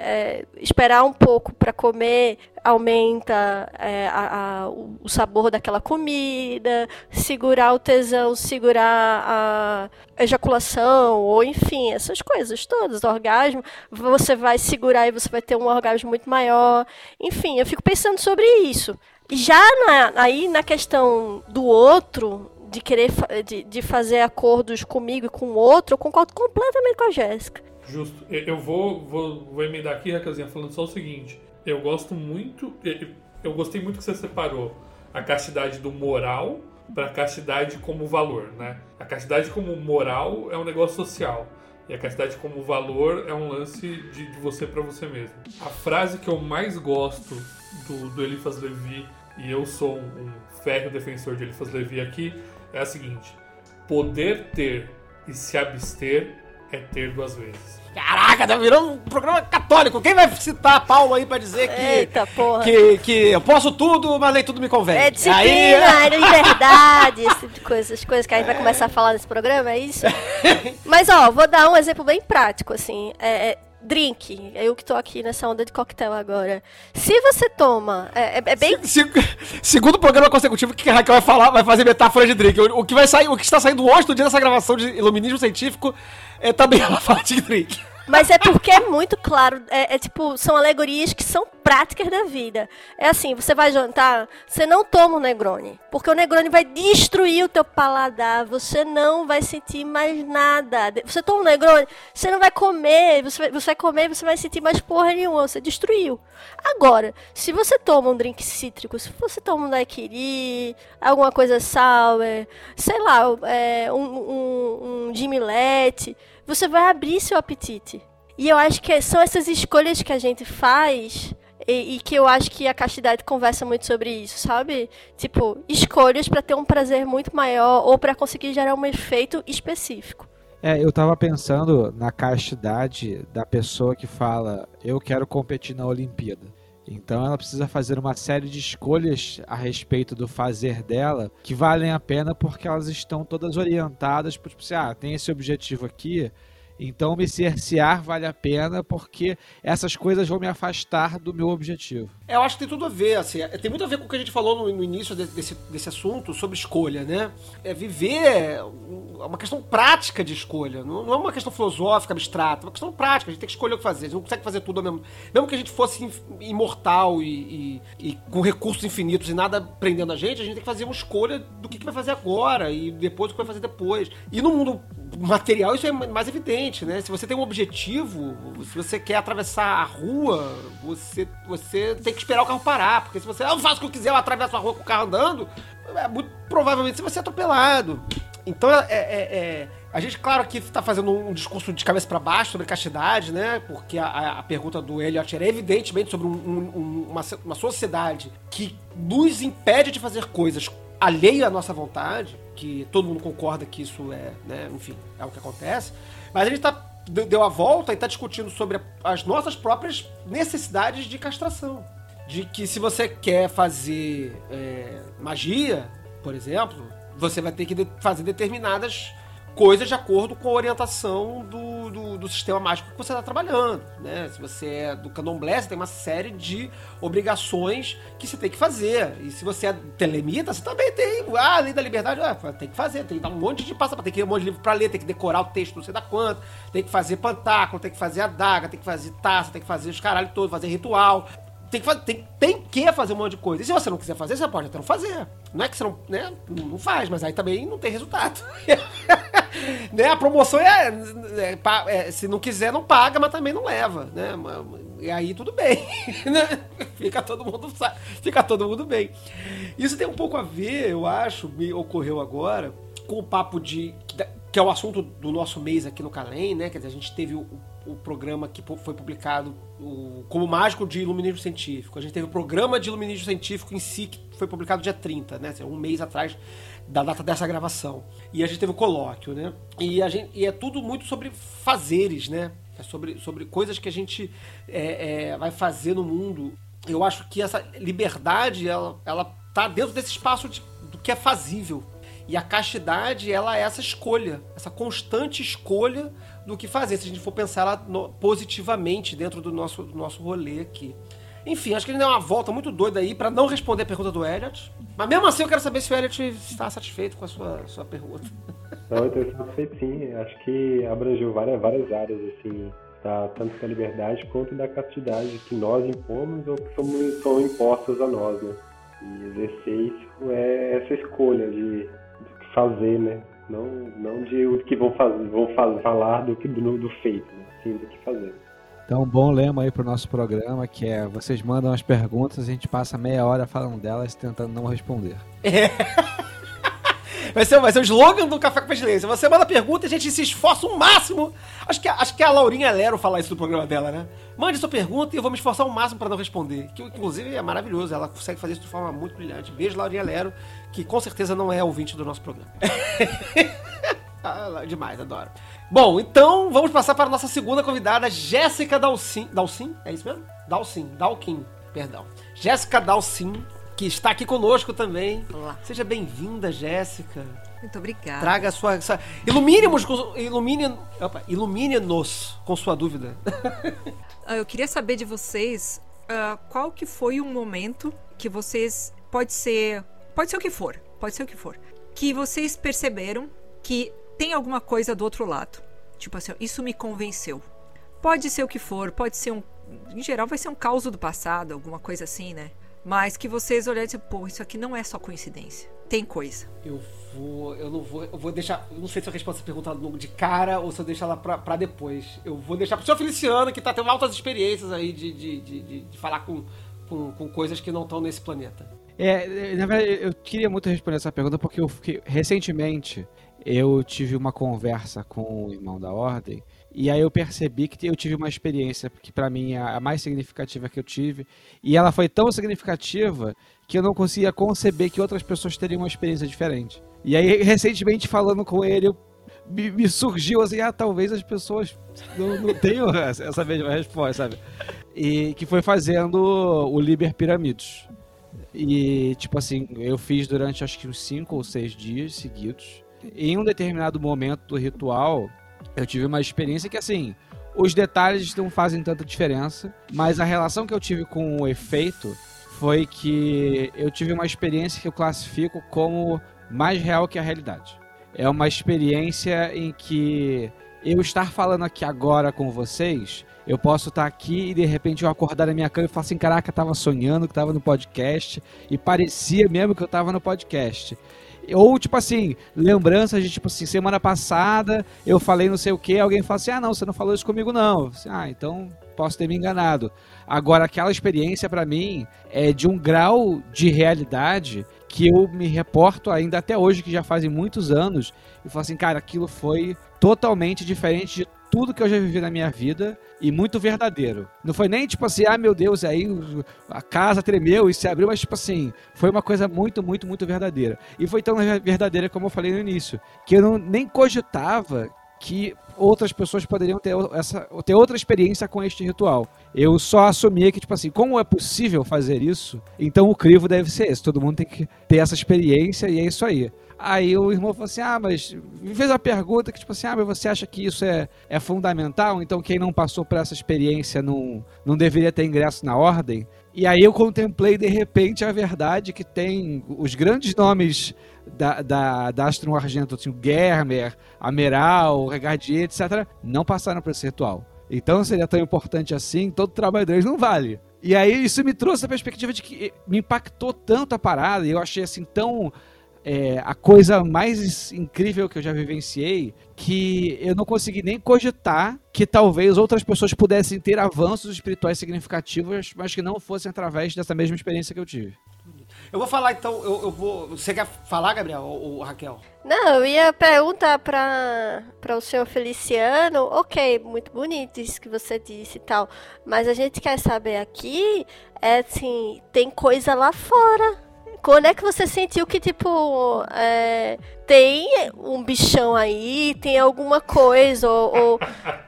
Speaker 2: é, esperar um pouco para comer aumenta é, a, a, o sabor daquela comida, segurar o tesão, segurar a ejaculação, ou enfim, essas coisas todas, orgasmo, você vai segurar e você vai ter um orgasmo muito maior. Enfim, eu fico pensando sobre isso. Já na, aí na questão do outro, de querer de, de fazer acordos comigo e com o outro, eu concordo completamente com a Jéssica.
Speaker 4: Justo. Eu vou, vou, vou emendar aqui, Raquelzinha, falando só o seguinte. Eu gosto muito. Eu gostei muito que você separou a castidade do moral para a castidade como valor, né? A castidade como moral é um negócio social. E a castidade como valor é um lance de, de você para você mesmo. A frase que eu mais gosto do, do Eliphas Levi e eu sou um, férreo defensor de Eliphas Levi aqui, é a seguinte: poder ter e se abster é ter duas vezes.
Speaker 1: Caraca, tá virando um programa católico. Quem vai citar Paulo aí pra dizer que.
Speaker 2: Eita, porra.
Speaker 1: Que, que eu posso tudo, mas nem tudo me convém.
Speaker 2: É disciplina, aí... é liberdade, esse tipo de coisa, as coisas que a gente vai começar a falar nesse programa, é isso? mas, ó, vou dar um exemplo bem prático, assim. É, é drink. Eu que tô aqui nessa onda de coquetel agora. Se você toma. É, é, é bem.
Speaker 1: Se, se, segundo programa consecutivo que a Raquel vai falar, vai fazer metáfora de drink. O, o, que vai sair, o que está saindo hoje, no dia dessa gravação de iluminismo científico, é também ela fala de drink.
Speaker 2: Mas é porque é muito claro, é, é, tipo, são alegorias que são práticas da vida. É assim, você vai jantar, você não toma o Negroni, porque o Negroni vai destruir o teu paladar, você não vai sentir mais nada. Você toma o Negroni, você não vai comer, você vai, você vai comer, você vai sentir mais porra nenhuma, você destruiu. Agora, se você toma um drink cítrico, se você toma um daiquiri, alguma coisa sour, sei lá, é, um, um, um você vai abrir seu apetite. E eu acho que são essas escolhas que a gente faz e, e, que eu acho que a castidade conversa muito sobre isso, sabe? Tipo, escolhas para ter um prazer muito maior ou para conseguir gerar um efeito específico.
Speaker 3: É, eu tava pensando na castidade da pessoa que fala, eu quero competir na Olimpíada. Então ela precisa fazer uma série de escolhas a respeito do fazer dela que valem a pena porque elas estão todas orientadas para tipo assim, ah, tem esse objetivo aqui, então me cercear vale a pena porque essas coisas vão me afastar do meu objetivo.
Speaker 1: É, eu acho que tem tudo a ver, assim, é, tem muito a ver com o que a gente falou no, no início desse, desse assunto sobre escolha, né? É viver é uma questão prática de escolha, não, não, é uma questão filosófica, abstrata, é uma questão prática, a gente tem que escolher o que fazer, a gente não consegue fazer tudo ao mesmo Mesmo que a gente fosse imortal e, e, e, com recursos infinitos e nada prendendo a gente, a gente tem que fazer uma escolha do que, que vai fazer agora e depois o que vai fazer depois. E no mundo material isso é mais evidente, né? Se você tem um objetivo, se você quer atravessar a rua, você, você tem que esperar o carro parar, porque se você, ah, eu faço o que eu quiser, eu atravesso a rua com o carro andando, é, muito provavelmente você vai ser atropelado. Então, é, é, é a gente, claro, aqui está fazendo um discurso de cabeça para baixo sobre castidade, né? Porque a, a pergunta do Elliot era evidentemente sobre um, um, uma, uma sociedade que nos impede de fazer coisas alheio à nossa vontade, que todo mundo concorda que isso é, né, enfim, é o que acontece, mas a gente tá, deu a volta e está discutindo sobre as nossas próprias necessidades de castração. de que se você quer fazer é, magia, por exemplo, você vai ter que fazer determinadas coisas de acordo com a orientação do, do, do sistema mágico que você está trabalhando. Né? Se você é do candomblé, você tem uma série de obrigações que você tem que fazer. E se você é telemita, você também tem. Ah, lei da liberdade, ah, tem que fazer, tem que dar um monte de passa, tem que ir um monte de livro para ler, tem que decorar o texto, não sei da quanto, tem que fazer pantáculo, tem que fazer adaga, tem que fazer taça, tem que fazer os caralho todos, fazer ritual tem que, fazer, tem, tem que fazer um monte de coisa. E se você não quiser fazer, você pode até não fazer. Não é que você não, né, não faz, mas aí também não tem resultado. né, a promoção é, é, é, Se não quiser, não paga, mas também não leva. Né? E aí tudo bem. Né? fica, todo mundo, fica todo mundo bem. Isso tem um pouco a ver, eu acho, me ocorreu agora, com o papo de. que é o assunto do nosso mês aqui no Calem, né? Quer dizer, a gente teve o o programa que foi publicado o, como mágico de iluminismo científico. A gente teve o programa de iluminismo científico em si, que foi publicado dia 30, né? Um mês atrás da data dessa gravação. E a gente teve o colóquio, né? E, a gente, e é tudo muito sobre fazeres, né? É sobre, sobre coisas que a gente é, é, vai fazer no mundo. Eu acho que essa liberdade, ela, ela tá dentro desse espaço de, do que é fazível. E a castidade, ela é essa escolha, essa constante escolha do que fazer, se a gente for pensar ela no, positivamente dentro do nosso, do nosso rolê aqui. Enfim, acho que ele deu uma volta muito doida aí para não responder a pergunta do Elliot. Mas mesmo assim eu quero saber se o Elliot está satisfeito com a sua, sua pergunta.
Speaker 5: Não, eu estou satisfeito sim. Acho que abrangeu várias, várias áreas, assim, tanto da liberdade quanto da castidade que nós impomos ou que somos, são impostas a nós, né? E exercer isso é essa escolha de, de fazer, né? Não, não de o que vão, fazer, vão fazer, falar do, que, do, do feito, né? sim do que fazer.
Speaker 3: Então, um bom lema aí pro nosso programa, que é vocês mandam as perguntas, a gente passa meia hora falando delas tentando não responder. É.
Speaker 1: Vai ser, vai ser o slogan do Café com Pestilência. Você manda pergunta e a gente se esforça o máximo. Acho que, acho que a Laurinha Lero fala isso no programa dela, né? Mande sua pergunta e eu vou me esforçar o máximo para não responder. Que inclusive é maravilhoso. Ela consegue fazer isso de forma muito brilhante. Beijo, Laurinha Lero, que com certeza não é ouvinte do nosso programa. ah, demais, adoro. Bom, então vamos passar para a nossa segunda convidada, Jéssica Dalcin. Dalcin? É isso mesmo? Dalcin, Dalkin, perdão. Jéssica Dalcin que está aqui conosco também. Olá. Seja bem-vinda, Jéssica.
Speaker 6: Muito obrigada.
Speaker 1: Traga a sua. sua... Ilumine-nos ilumine, ilumine com sua dúvida.
Speaker 6: Ah, eu queria saber de vocês uh, qual que foi um momento que vocês. Pode ser. Pode ser o que for. Pode ser o que for. Que vocês perceberam que tem alguma coisa do outro lado. Tipo assim, isso me convenceu. Pode ser o que for, pode ser um. Em geral, vai ser um caos do passado, alguma coisa assim, né? Mas que vocês olharem e dizer, pô, isso aqui não é só coincidência. Tem coisa.
Speaker 1: Eu vou. Eu não vou. Eu vou deixar. Eu não sei se eu respondo essa pergunta de cara ou se eu deixo ela pra, pra depois. Eu vou deixar pro senhor Feliciano, que tá tendo altas experiências aí de, de, de, de, de falar com, com, com coisas que não estão nesse planeta.
Speaker 3: É, na verdade, eu queria muito responder essa pergunta porque eu fiquei, recentemente eu tive uma conversa com o irmão da ordem e aí eu percebi que eu tive uma experiência que para mim é a mais significativa que eu tive, e ela foi tão significativa que eu não conseguia conceber que outras pessoas teriam uma experiência diferente. E aí recentemente falando com ele, eu, me, me, surgiu assim, ah, talvez as pessoas não, não tenham essa mesma resposta, sabe? E que foi fazendo o Liber Piramides. E, tipo assim, eu fiz durante acho que uns 5 ou 6 dias seguidos. Em um determinado momento do ritual, eu tive uma experiência que, assim, os detalhes não fazem tanta diferença, mas a relação que eu tive com o efeito foi que eu tive uma experiência que eu classifico como mais real que a realidade. É uma experiência em que eu estar falando aqui agora com vocês, eu posso estar aqui e de repente eu acordar na minha cama e falar assim: caraca, eu tava sonhando que tava no podcast e parecia mesmo que eu tava no podcast. Ou, tipo assim, lembranças de, tipo assim, semana passada eu falei não sei o que, alguém fala assim, ah, não, você não falou isso comigo, não. Assim, ah, então posso ter me enganado. Agora, aquela experiência para mim é de um grau de realidade que eu me reporto ainda até hoje, que já fazem muitos anos, e falo assim, cara, aquilo foi totalmente diferente de tudo que eu já vivi na minha vida e muito verdadeiro. Não foi nem tipo assim, ah meu Deus, aí a casa tremeu e se abriu, mas tipo assim, foi uma coisa muito, muito, muito verdadeira. E foi tão verdadeira como eu falei no início, que eu não, nem cogitava que outras pessoas poderiam ter, essa, ter outra experiência com este ritual. Eu só assumia que, tipo assim, como é possível fazer isso, então o crivo deve ser esse. Todo mundo tem que ter essa experiência e é isso aí. Aí o irmão falou assim: ah, mas me fez uma pergunta que, tipo assim, ah, mas você acha que isso é, é fundamental? Então quem não passou por essa experiência não, não deveria ter ingresso na ordem? E aí eu contemplei de repente a verdade que tem os grandes nomes da, da, da Astron Argento, assim, o Germer, Ameral, Regardier, etc., não passaram por esse ritual. Então seria tão importante assim, todo trabalho deles não vale. E aí isso me trouxe a perspectiva de que me impactou tanto a parada, e eu achei assim tão é, a coisa mais incrível que eu já vivenciei que eu não consegui nem cogitar que talvez outras pessoas pudessem ter avanços espirituais significativos, mas que não fossem através dessa mesma experiência que eu tive.
Speaker 1: Eu vou falar então, eu, eu vou. Você quer falar, Gabriel ou, ou Raquel?
Speaker 2: Não, eu ia perguntar para o senhor Feliciano, ok, muito bonito isso que você disse e tal, mas a gente quer saber aqui, é assim, tem coisa lá fora quando é que você sentiu que, tipo, é, tem um bichão aí, tem alguma coisa, ou, ou,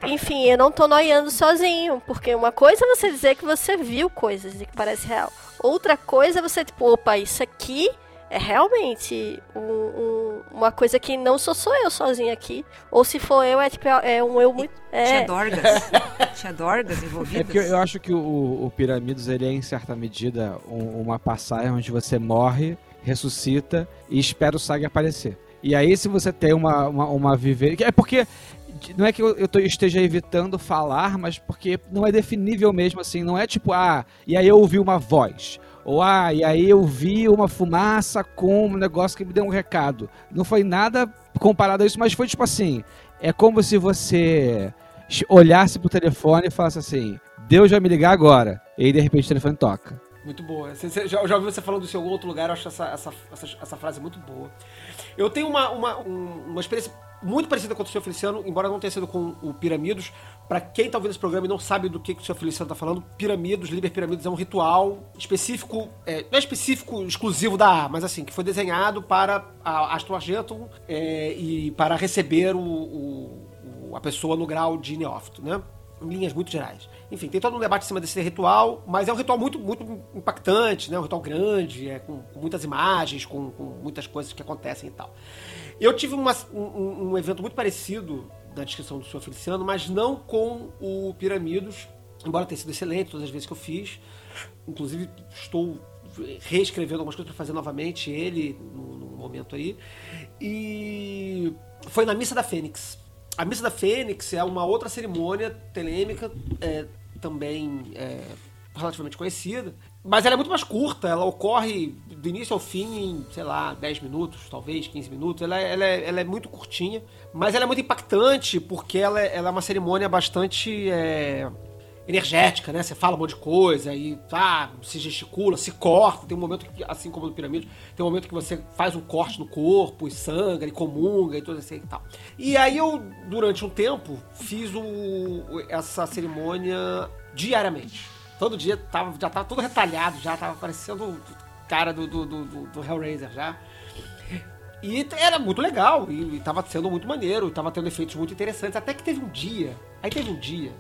Speaker 2: Enfim, eu não tô noiando sozinho. Porque uma coisa é você dizer que você viu coisas e que parece real. Outra coisa é você, tipo, opa, isso aqui é realmente um, um, uma coisa que não sou só eu sozinha aqui. Ou se for eu, é tipo, é um eu muito. É.
Speaker 6: Tinha dorgas. Tinha dorgas envolvidas.
Speaker 3: É porque eu acho que o, o Pirâmides, ele é, em certa medida, um, uma passagem onde você morre, ressuscita e espera o sangue aparecer. E aí, se você tem uma, uma, uma viver. É porque não é que eu, eu tô, esteja evitando falar, mas porque não é definível mesmo assim. Não é tipo, ah, e aí eu ouvi uma voz. Ou, ah, e aí eu vi uma fumaça com um negócio que me deu um recado. Não foi nada comparado a isso, mas foi tipo assim: é como se você olhasse pro telefone e falasse assim: Deus vai me ligar agora. E aí de repente o telefone toca.
Speaker 1: Muito boa. Você, você, já, já ouvi você falando isso em algum outro lugar, eu acho essa, essa, essa, essa frase muito boa. Eu tenho uma, uma, um, uma experiência muito parecida com o Sr. Feliciano, embora não tenha sido com o Piramidos. Para quem tá ouvindo esse programa e não sabe do que, que o Sr. Feliciano tá falando, Piramidos, Liber Piramidos é um ritual específico, é, não é específico, exclusivo da A, mas assim, que foi desenhado para a Astro Argentum é, e para receber o, o, a pessoa no grau de neófito, né? Em linhas muito gerais. Enfim, tem todo um debate em cima desse ritual, mas é um ritual muito, muito impactante, né? Um ritual grande, é, com, com muitas imagens, com, com muitas coisas que acontecem e tal. Eu tive uma, um, um, evento muito parecido na descrição do Sr. Feliciano, mas não com o Piramidos, embora tenha sido excelente todas as vezes que eu fiz. Inclusive, estou reescrevendo algumas coisas para fazer novamente ele no, no, momento aí. E foi na Missa da Fênix. A Missa da Fênix é uma outra cerimônia telêmica, é, também é, relativamente conhecida, mas ela é muito mais curta, ela ocorre do início ao fim em, sei lá, 10 minutos, talvez 15 minutos. Ela, é, ela, é, ela é muito curtinha, mas ela é muito impactante porque ela, é, ela é uma cerimônia bastante é, energética, né? Você fala um monte de coisa e tá, se gesticula, se corta. Tem um momento que, assim como no pirâmide, tem um momento que você faz um corte no corpo e sangra e comunga e tudo assim e tal. E aí eu, durante um tempo, fiz o, essa cerimônia diariamente. Todo dia tava, já tava todo retalhado, já tava parecendo o cara do, do, do, do Hellraiser já. E era muito legal, e, e tava sendo muito maneiro, tava tendo efeitos muito interessantes. Até que teve um dia, aí teve um dia,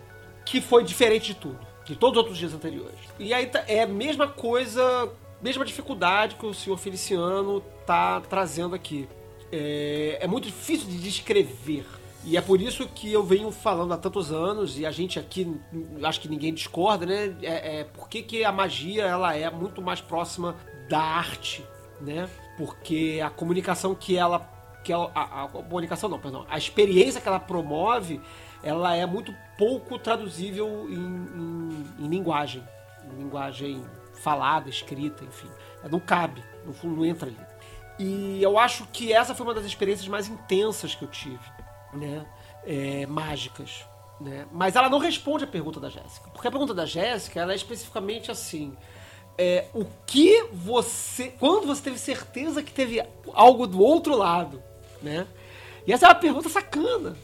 Speaker 1: que foi diferente de tudo, de todos os outros dias anteriores. E aí tá, é a mesma coisa, mesma dificuldade que o senhor Feliciano tá trazendo aqui. É, é muito difícil de descrever e é por isso que eu venho falando há tantos anos, e a gente aqui, acho que ninguém discorda, né? É, é porque que a magia ela é muito mais próxima da arte, né? Porque a comunicação que ela. Que ela a, a comunicação não, perdão. A experiência que ela promove, ela é muito pouco traduzível em, em, em linguagem. Em linguagem falada, escrita, enfim. Não cabe, não, não entra ali. E eu acho que essa foi uma das experiências mais intensas que eu tive né, é, mágicas. Né? Mas ela não responde a pergunta da Jéssica. Porque a pergunta da Jéssica é especificamente assim: é, o que você. Quando você teve certeza que teve algo do outro lado? Né? E essa é uma pergunta sacana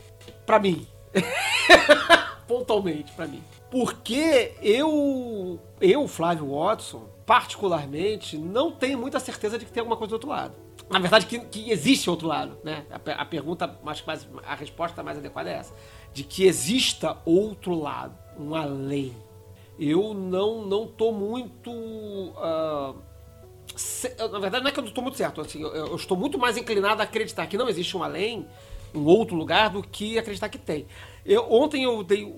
Speaker 1: para mim. Pontualmente para mim. Porque eu, eu, Flávio Watson, particularmente, não tenho muita certeza de que tem alguma coisa do outro lado. Na verdade, que, que existe outro lado, né? A, a pergunta, mais, a resposta mais adequada é essa. De que exista outro lado, um além. Eu não, não tô muito... Uh, se, na verdade, não é que eu não estou muito certo. Assim, eu, eu estou muito mais inclinado a acreditar que não existe um além, um outro lugar, do que acreditar que tem. Eu, ontem eu dei.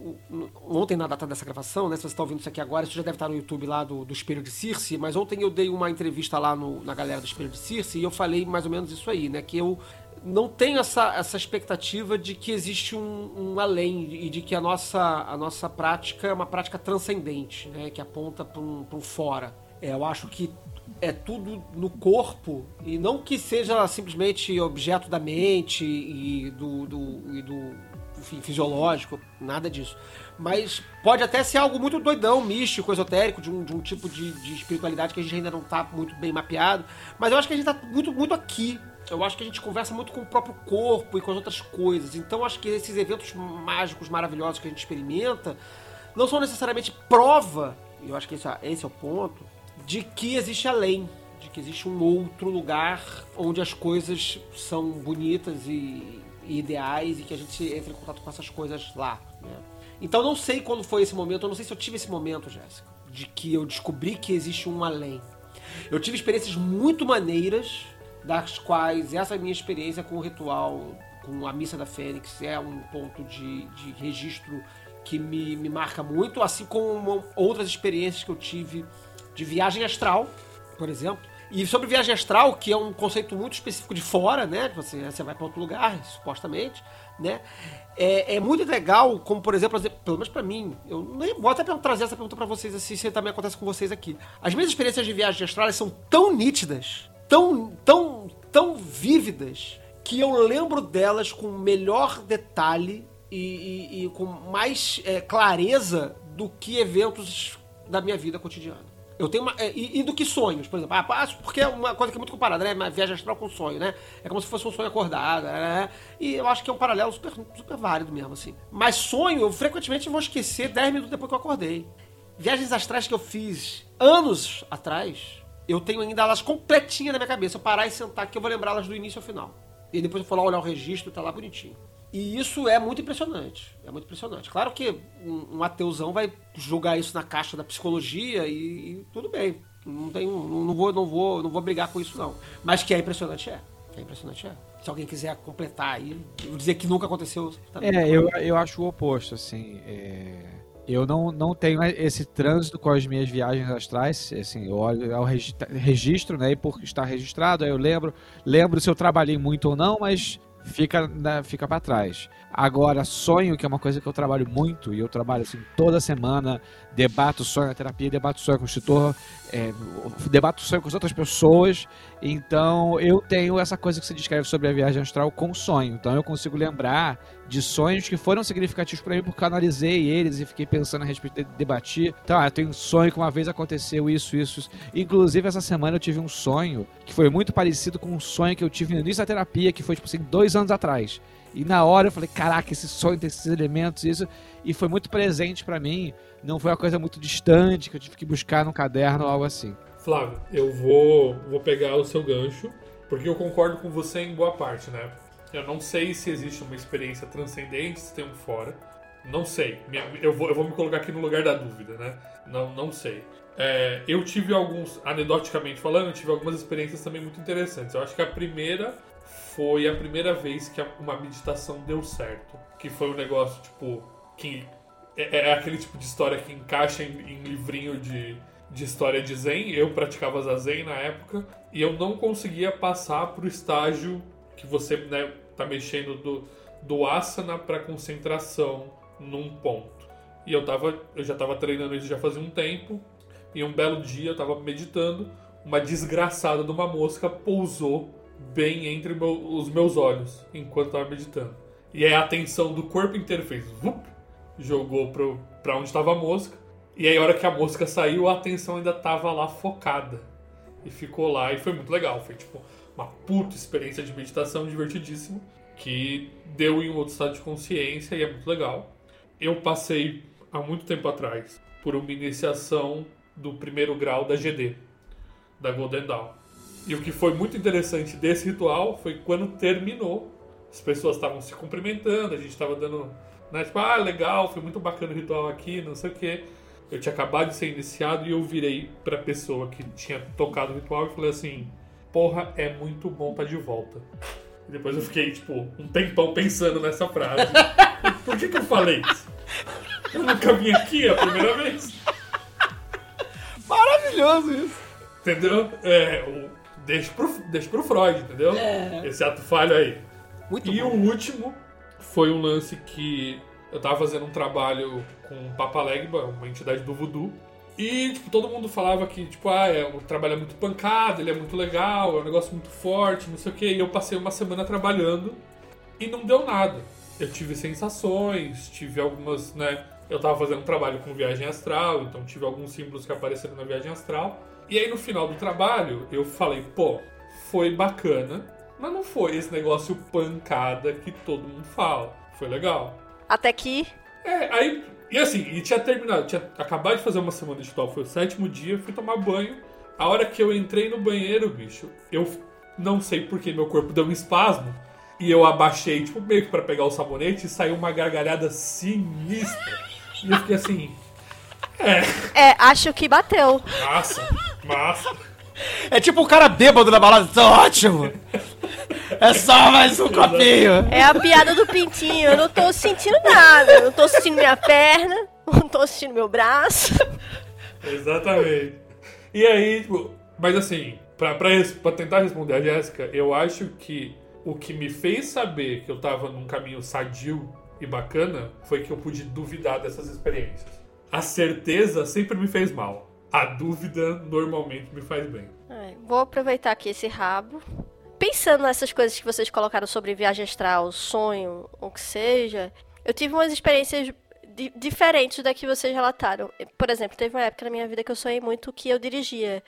Speaker 1: Ontem, na data dessa gravação, né? Se você está ouvindo isso aqui agora, isso já deve estar no YouTube lá do, do Espelho de Circe, mas ontem eu dei uma entrevista lá no, na galera do Espelho de Circe e eu falei mais ou menos isso aí, né? Que eu não tenho essa, essa expectativa de que existe um, um além e de que a nossa, a nossa prática é uma prática transcendente, né? Que aponta para um, um fora. É, eu acho que é tudo no corpo e não que seja simplesmente objeto da mente e do, do, e do enfim, fisiológico, nada disso. Mas pode até ser algo muito doidão, místico, esotérico, de um, de um tipo de, de espiritualidade que a gente ainda não está muito bem mapeado. Mas eu acho que a gente está muito, muito aqui. Eu acho que a gente conversa muito com o próprio corpo e com as outras coisas. Então acho que esses eventos mágicos maravilhosos que a gente experimenta não são necessariamente prova, e eu acho que esse, é, esse é o ponto, de que existe além, de que existe um outro lugar onde as coisas são bonitas e, e ideais e que a gente entra em contato com essas coisas lá. Né? Então não sei quando foi esse momento, eu não sei se eu tive esse momento, Jéssica, de que eu descobri que existe um além. Eu tive experiências muito maneiras, das quais essa minha experiência com o ritual, com a Missa da Fênix, é um ponto de, de registro que me, me marca muito, assim como outras experiências que eu tive de viagem astral, por exemplo. E sobre viagem astral, que é um conceito muito específico de fora, né? Assim, você vai para outro lugar, supostamente, né? É, é, muito legal, como por exemplo, pelo menos para mim, eu nem vou até trazer essa pergunta para vocês, assim, se também acontece com vocês aqui. As minhas experiências de viagem astral são tão nítidas, tão, tão, tão vívidas, que eu lembro delas com melhor detalhe e, e, e com mais é, clareza do que eventos da minha vida cotidiana. Eu tenho uma. É, e, e, do que sonhos, por exemplo. Ah, porque é uma coisa que é muito comparada, né? Uma viagem astral com sonho, né? É como se fosse um sonho acordado, né? E eu acho que é um paralelo super, super válido mesmo, assim. Mas sonho, eu frequentemente vou esquecer 10 minutos depois que eu acordei. Viagens astrais que eu fiz anos atrás, eu tenho ainda elas completinhas na minha cabeça. Eu parar e sentar aqui, eu vou lembrá-las do início ao final. E depois eu for lá olhar o registro, tá lá bonitinho. E isso é muito impressionante. É muito impressionante. Claro que um, um ateuzão vai julgar isso na caixa da psicologia e, e tudo bem. Não, tenho, não, não, vou, não, vou, não vou brigar com isso, não. Mas que é impressionante, é. Que é impressionante, é. Se alguém quiser completar aí, dizer que nunca aconteceu.
Speaker 3: Também. É, eu, eu acho o oposto, assim. É... Eu não, não tenho esse trânsito com as minhas viagens astrais, assim, eu olho ao registro, né, e por estar registrado, aí eu lembro, lembro se eu trabalhei muito ou não, mas fica, né, fica para trás. Agora, sonho, que é uma coisa que eu trabalho muito, e eu trabalho assim toda semana, debato sonho na terapia, debato sonho com o institutor, é, debato sonho com as outras pessoas. Então, eu tenho essa coisa que se descreve sobre a viagem astral com sonho. Então, eu consigo lembrar de sonhos que foram significativos para mim porque analisei eles e fiquei pensando a respeito de debatir. Então, ah, eu tenho um sonho que uma vez aconteceu isso, isso, isso. Inclusive, essa semana eu tive um sonho que foi muito parecido com um sonho que eu tive no início da terapia, que foi, tipo assim, dois anos atrás. E na hora eu falei, caraca, esse sonho tem esses elementos, isso. E foi muito presente para mim. Não foi uma coisa muito distante que eu tive que buscar no caderno ou algo assim.
Speaker 4: Flávio, eu vou, vou pegar o seu gancho, porque eu concordo com você em boa parte, né? Eu não sei se existe uma experiência transcendente, se tem um fora. Não sei. Eu vou, eu vou me colocar aqui no lugar da dúvida, né? Não, não sei. É, eu tive alguns, anedoticamente falando, eu tive algumas experiências também muito interessantes. Eu acho que a primeira foi a primeira vez que uma meditação deu certo. Que foi um negócio, tipo, que é, é aquele tipo de história que encaixa em, em livrinho de, de história de Zen. Eu praticava Zazen na época e eu não conseguia passar pro estágio que você né, tá mexendo do, do asana para concentração num ponto. E eu, tava, eu já estava treinando isso já fazia um tempo. E um belo dia eu estava meditando, uma desgraçada de uma mosca pousou bem entre meu, os meus olhos enquanto estava meditando. E aí a atenção do corpo inteiro fez vup, jogou para onde estava a mosca. E aí a hora que a mosca saiu, a atenção ainda estava lá focada. E ficou lá e foi muito legal. Foi tipo uma puta experiência de meditação divertidíssima que deu em um outro estado de consciência e é muito legal. Eu passei há muito tempo atrás por uma iniciação do primeiro grau da GD, da Golden Dawn. E o que foi muito interessante desse ritual foi quando terminou, as pessoas estavam se cumprimentando, a gente estava dando, né, tipo, ah, legal, foi muito bacana o ritual aqui, não sei o quê. Eu tinha acabado de ser iniciado e eu virei pra pessoa que tinha tocado o ritual e falei assim: Porra, é muito bom tá de volta. E depois eu fiquei, tipo, um tempão pensando nessa frase. Por que, que eu falei isso? Eu nunca vim aqui a primeira vez.
Speaker 1: Maravilhoso isso.
Speaker 4: Entendeu? É, o, deixa, pro, deixa pro Freud, entendeu?
Speaker 1: É.
Speaker 4: Esse ato falho aí.
Speaker 1: Muito
Speaker 4: e
Speaker 1: bom.
Speaker 4: o último foi um lance que eu tava fazendo um trabalho com o Papa Legba, uma entidade do voodoo. E, tipo, todo mundo falava que, tipo, ah, é, o trabalho é muito pancado, ele é muito legal, é um negócio muito forte, não sei o quê. E eu passei uma semana trabalhando e não deu nada. Eu tive sensações, tive algumas, né? Eu tava fazendo um trabalho com viagem astral, então tive alguns símbolos que apareceram na viagem astral. E aí no final do trabalho, eu falei, pô, foi bacana, mas não foi esse negócio pancada que todo mundo fala. Foi legal.
Speaker 2: Até que.
Speaker 4: É, aí. E assim, e tinha terminado, tinha acabado de fazer uma semana de ritual, foi o sétimo dia, fui tomar banho. A hora que eu entrei no banheiro, bicho, eu não sei porque meu corpo deu um espasmo. E eu abaixei, tipo, meio que pra pegar o sabonete e saiu uma gargalhada sinistra. E eu fiquei assim. É,
Speaker 2: É, acho que bateu.
Speaker 4: massa, massa.
Speaker 1: É tipo um cara bêbado na balada. Tá ótimo. É só mais um copinho.
Speaker 2: É a piada do pintinho. Eu não tô sentindo nada. Eu não tô sentindo minha perna. Não tô sentindo meu braço.
Speaker 4: Exatamente. E aí, tipo, mas assim, pra, pra, pra tentar responder a Jéssica, eu acho que o que me fez saber que eu tava num caminho sadio e bacana foi que eu pude duvidar dessas experiências. A certeza sempre me fez mal. A dúvida normalmente me faz bem.
Speaker 2: É, vou aproveitar aqui esse rabo. Pensando nessas coisas que vocês colocaram sobre viagem astral, sonho, o que seja, eu tive umas experiências di- diferentes da que vocês relataram. Por exemplo, teve uma época na minha vida que eu sonhei muito que eu dirigia.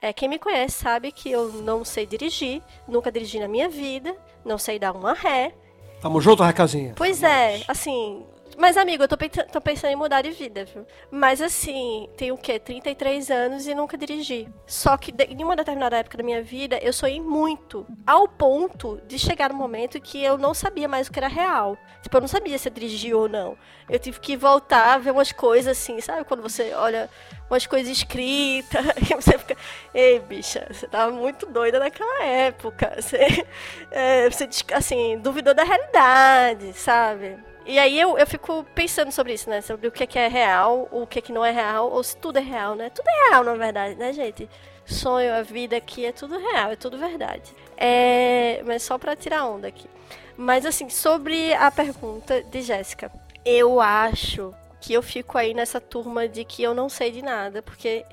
Speaker 2: É, quem me conhece sabe que eu não sei dirigir, nunca dirigi na minha vida, não sei dar uma ré.
Speaker 1: Tamo junto, Raquelzinha?
Speaker 2: Pois é, assim. Mas, amigo, eu tô, tô pensando em mudar de vida, viu? Mas, assim, tenho o quê? 33 anos e nunca dirigi. Só que em uma determinada época da minha vida, eu sonhei muito. Ao ponto de chegar um momento que eu não sabia mais o que era real. Tipo, eu não sabia se eu dirigia ou não. Eu tive que voltar a ver umas coisas assim, sabe? Quando você olha umas coisas escritas, e você fica. Ei, bicha, você tava muito doida naquela época. Você, é, você assim, duvidou da realidade, sabe? E aí eu, eu fico pensando sobre isso, né? Sobre o que é, que é real, o que é que não é real, ou se tudo é real, né? Tudo é real, na verdade, né, gente? Sonho, a vida aqui é tudo real, é tudo verdade. É, mas só pra tirar onda aqui. Mas assim, sobre a pergunta de Jéssica, eu acho que eu fico aí nessa turma de que eu não sei de nada, porque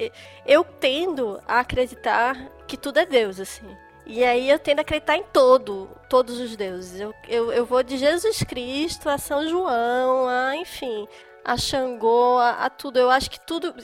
Speaker 2: eu tendo a acreditar que tudo é Deus, assim. E aí eu tendo a acreditar em todo, todos os deuses. Eu, eu, eu vou de Jesus Cristo a São João, a, enfim, a Xangô, a, a tudo. Eu acho que tudo.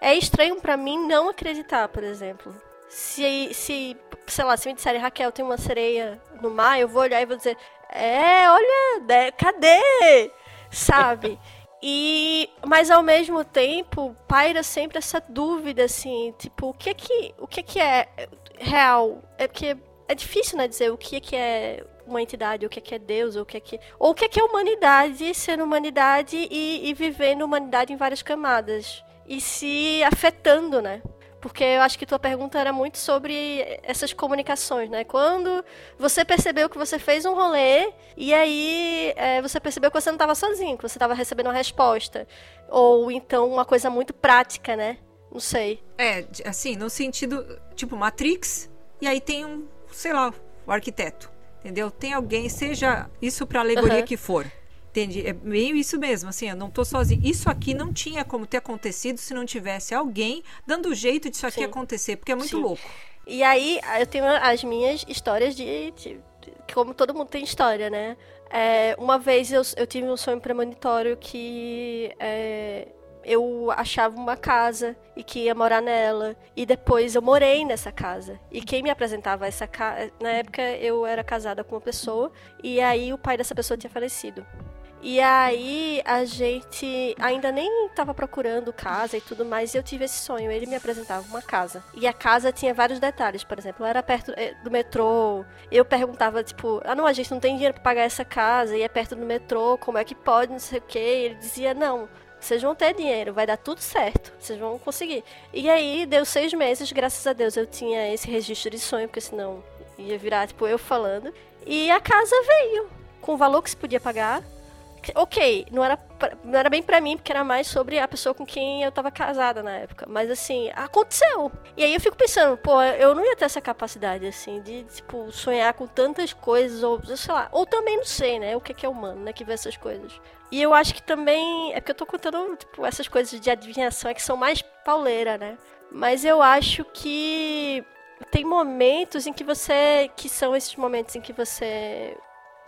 Speaker 2: É estranho pra mim não acreditar, por exemplo. Se, se, sei lá, se me disserem, Raquel, tem uma sereia no mar, eu vou olhar e vou dizer, é, olha, né, cadê? Sabe? E, mas ao mesmo tempo, paira sempre essa dúvida, assim, tipo, o que é que, o que, é, que é real? É porque é difícil, né, dizer o que é que é uma entidade, o que é que é Deus, o que é que, ou o que é que é humanidade, ser humanidade e, e vivendo humanidade em várias camadas. E se afetando, né? Porque eu acho que tua pergunta era muito sobre essas comunicações, né? Quando você percebeu que você fez um rolê e aí é, você percebeu que você não estava sozinho, que você estava recebendo uma resposta. Ou então uma coisa muito prática, né? Não sei.
Speaker 6: É, assim, no sentido, tipo, Matrix, e aí tem um, sei lá, o arquiteto, entendeu? Tem alguém, seja isso pra alegoria
Speaker 2: Aham.
Speaker 6: que for. Entende? É meio isso mesmo, assim, eu não tô sozinho. Isso aqui não tinha como ter acontecido se não tivesse alguém dando jeito disso aqui
Speaker 2: Sim.
Speaker 6: acontecer, porque é muito
Speaker 2: Sim.
Speaker 6: louco.
Speaker 2: E aí, eu tenho as minhas histórias de. de- de- como todo mundo tem história, né? É, uma vez eu, eu tive um sonho premonitório que é, eu achava uma casa e que ia morar nela. E depois eu morei nessa casa. E quem me apresentava essa casa. Na época eu era casada com uma pessoa. E aí o pai dessa pessoa tinha falecido. E aí a gente ainda nem tava procurando casa e tudo mais, e eu tive esse sonho. Ele me apresentava uma casa. E a casa tinha vários detalhes, por exemplo, era perto eh, do metrô. Eu perguntava, tipo, ah não, a gente não tem dinheiro pra pagar essa casa, e é perto do metrô, como é que pode, não sei o quê. E ele dizia, não, vocês vão ter dinheiro, vai dar tudo certo, vocês vão conseguir. E aí, deu seis meses, graças a Deus eu tinha esse registro de sonho, porque senão ia virar, tipo, eu falando. E a casa veio, com o valor que se podia pagar. Ok, não era, não era bem pra mim, porque era mais sobre a pessoa com quem eu tava casada na época. Mas assim, aconteceu. E aí eu fico pensando, pô, eu não ia ter essa capacidade, assim, de, tipo, sonhar com tantas coisas, ou sei lá, ou também não sei, né? O que é é humano, né? Que vê essas coisas. E eu acho que também. É porque eu tô contando, tipo, essas coisas de adivinhação é que são mais pauleira, né? Mas eu acho que tem momentos em que você. que são esses momentos em que você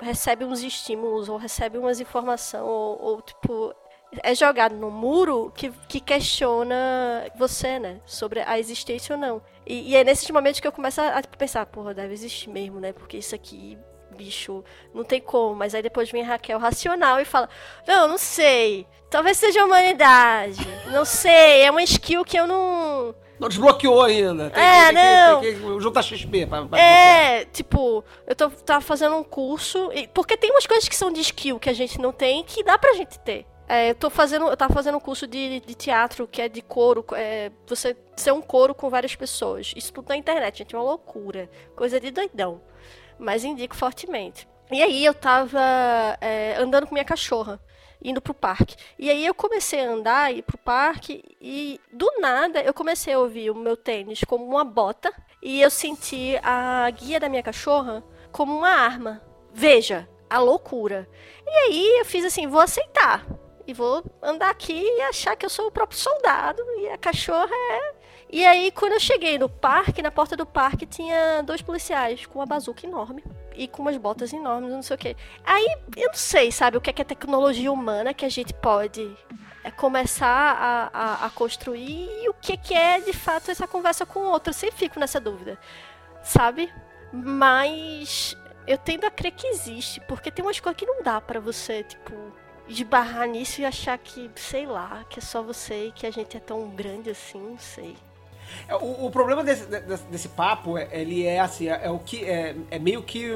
Speaker 2: recebe uns estímulos ou recebe umas informações ou, ou, tipo é jogado no muro que, que questiona você, né? Sobre a existência ou não. E, e é nesses momentos que eu começo a, a pensar, porra, deve existir mesmo, né? Porque isso aqui, bicho, não tem como. Mas aí depois vem Raquel racional e fala, não, não sei. Talvez seja a humanidade. Não sei, é uma skill que eu não.
Speaker 1: Não desbloqueou ainda. Tem,
Speaker 2: É,
Speaker 1: que, tem
Speaker 2: não.
Speaker 1: Que, tem que juntar XP pra, pra
Speaker 2: É, tipo, eu tô, tava fazendo um curso. e- porque tem umas coisas que são de skill que a gente não tem que dá pra gente ter. É, eu tô fazendo. Eu tava fazendo um curso de, de teatro que é de coro. É, você ser um coro com várias pessoas. Isso tudo na internet, gente. É uma loucura. Coisa de doidão. Mas indico fortemente. E aí eu tava é, andando com minha cachorra, indo pro parque. E aí eu comecei a andar, ir pro parque, e do nada eu comecei a ouvir o meu tênis como uma bota, e eu senti a guia da minha cachorra como uma arma. Veja, a loucura. E aí eu fiz assim, vou aceitar. E vou andar aqui e achar que eu sou o próprio soldado, e a cachorra é e aí, quando eu cheguei no parque, na porta do parque, tinha dois policiais com uma bazuca enorme e com umas botas enormes, não sei o quê. Aí, eu não sei, sabe, o que é, que é tecnologia humana que a gente pode é, começar a, a, a construir e o que, que é, de fato, essa conversa com o outro. Eu sempre fico nessa dúvida, sabe? Mas eu tendo a crer que existe, porque tem umas coisas que não dá pra você, tipo, esbarrar nisso e achar que, sei lá, que é só você e que a gente é tão grande assim, não sei.
Speaker 1: É, O, o problema desse, desse, desse papo, é, ele é assim, é, é o que. É, é meio que.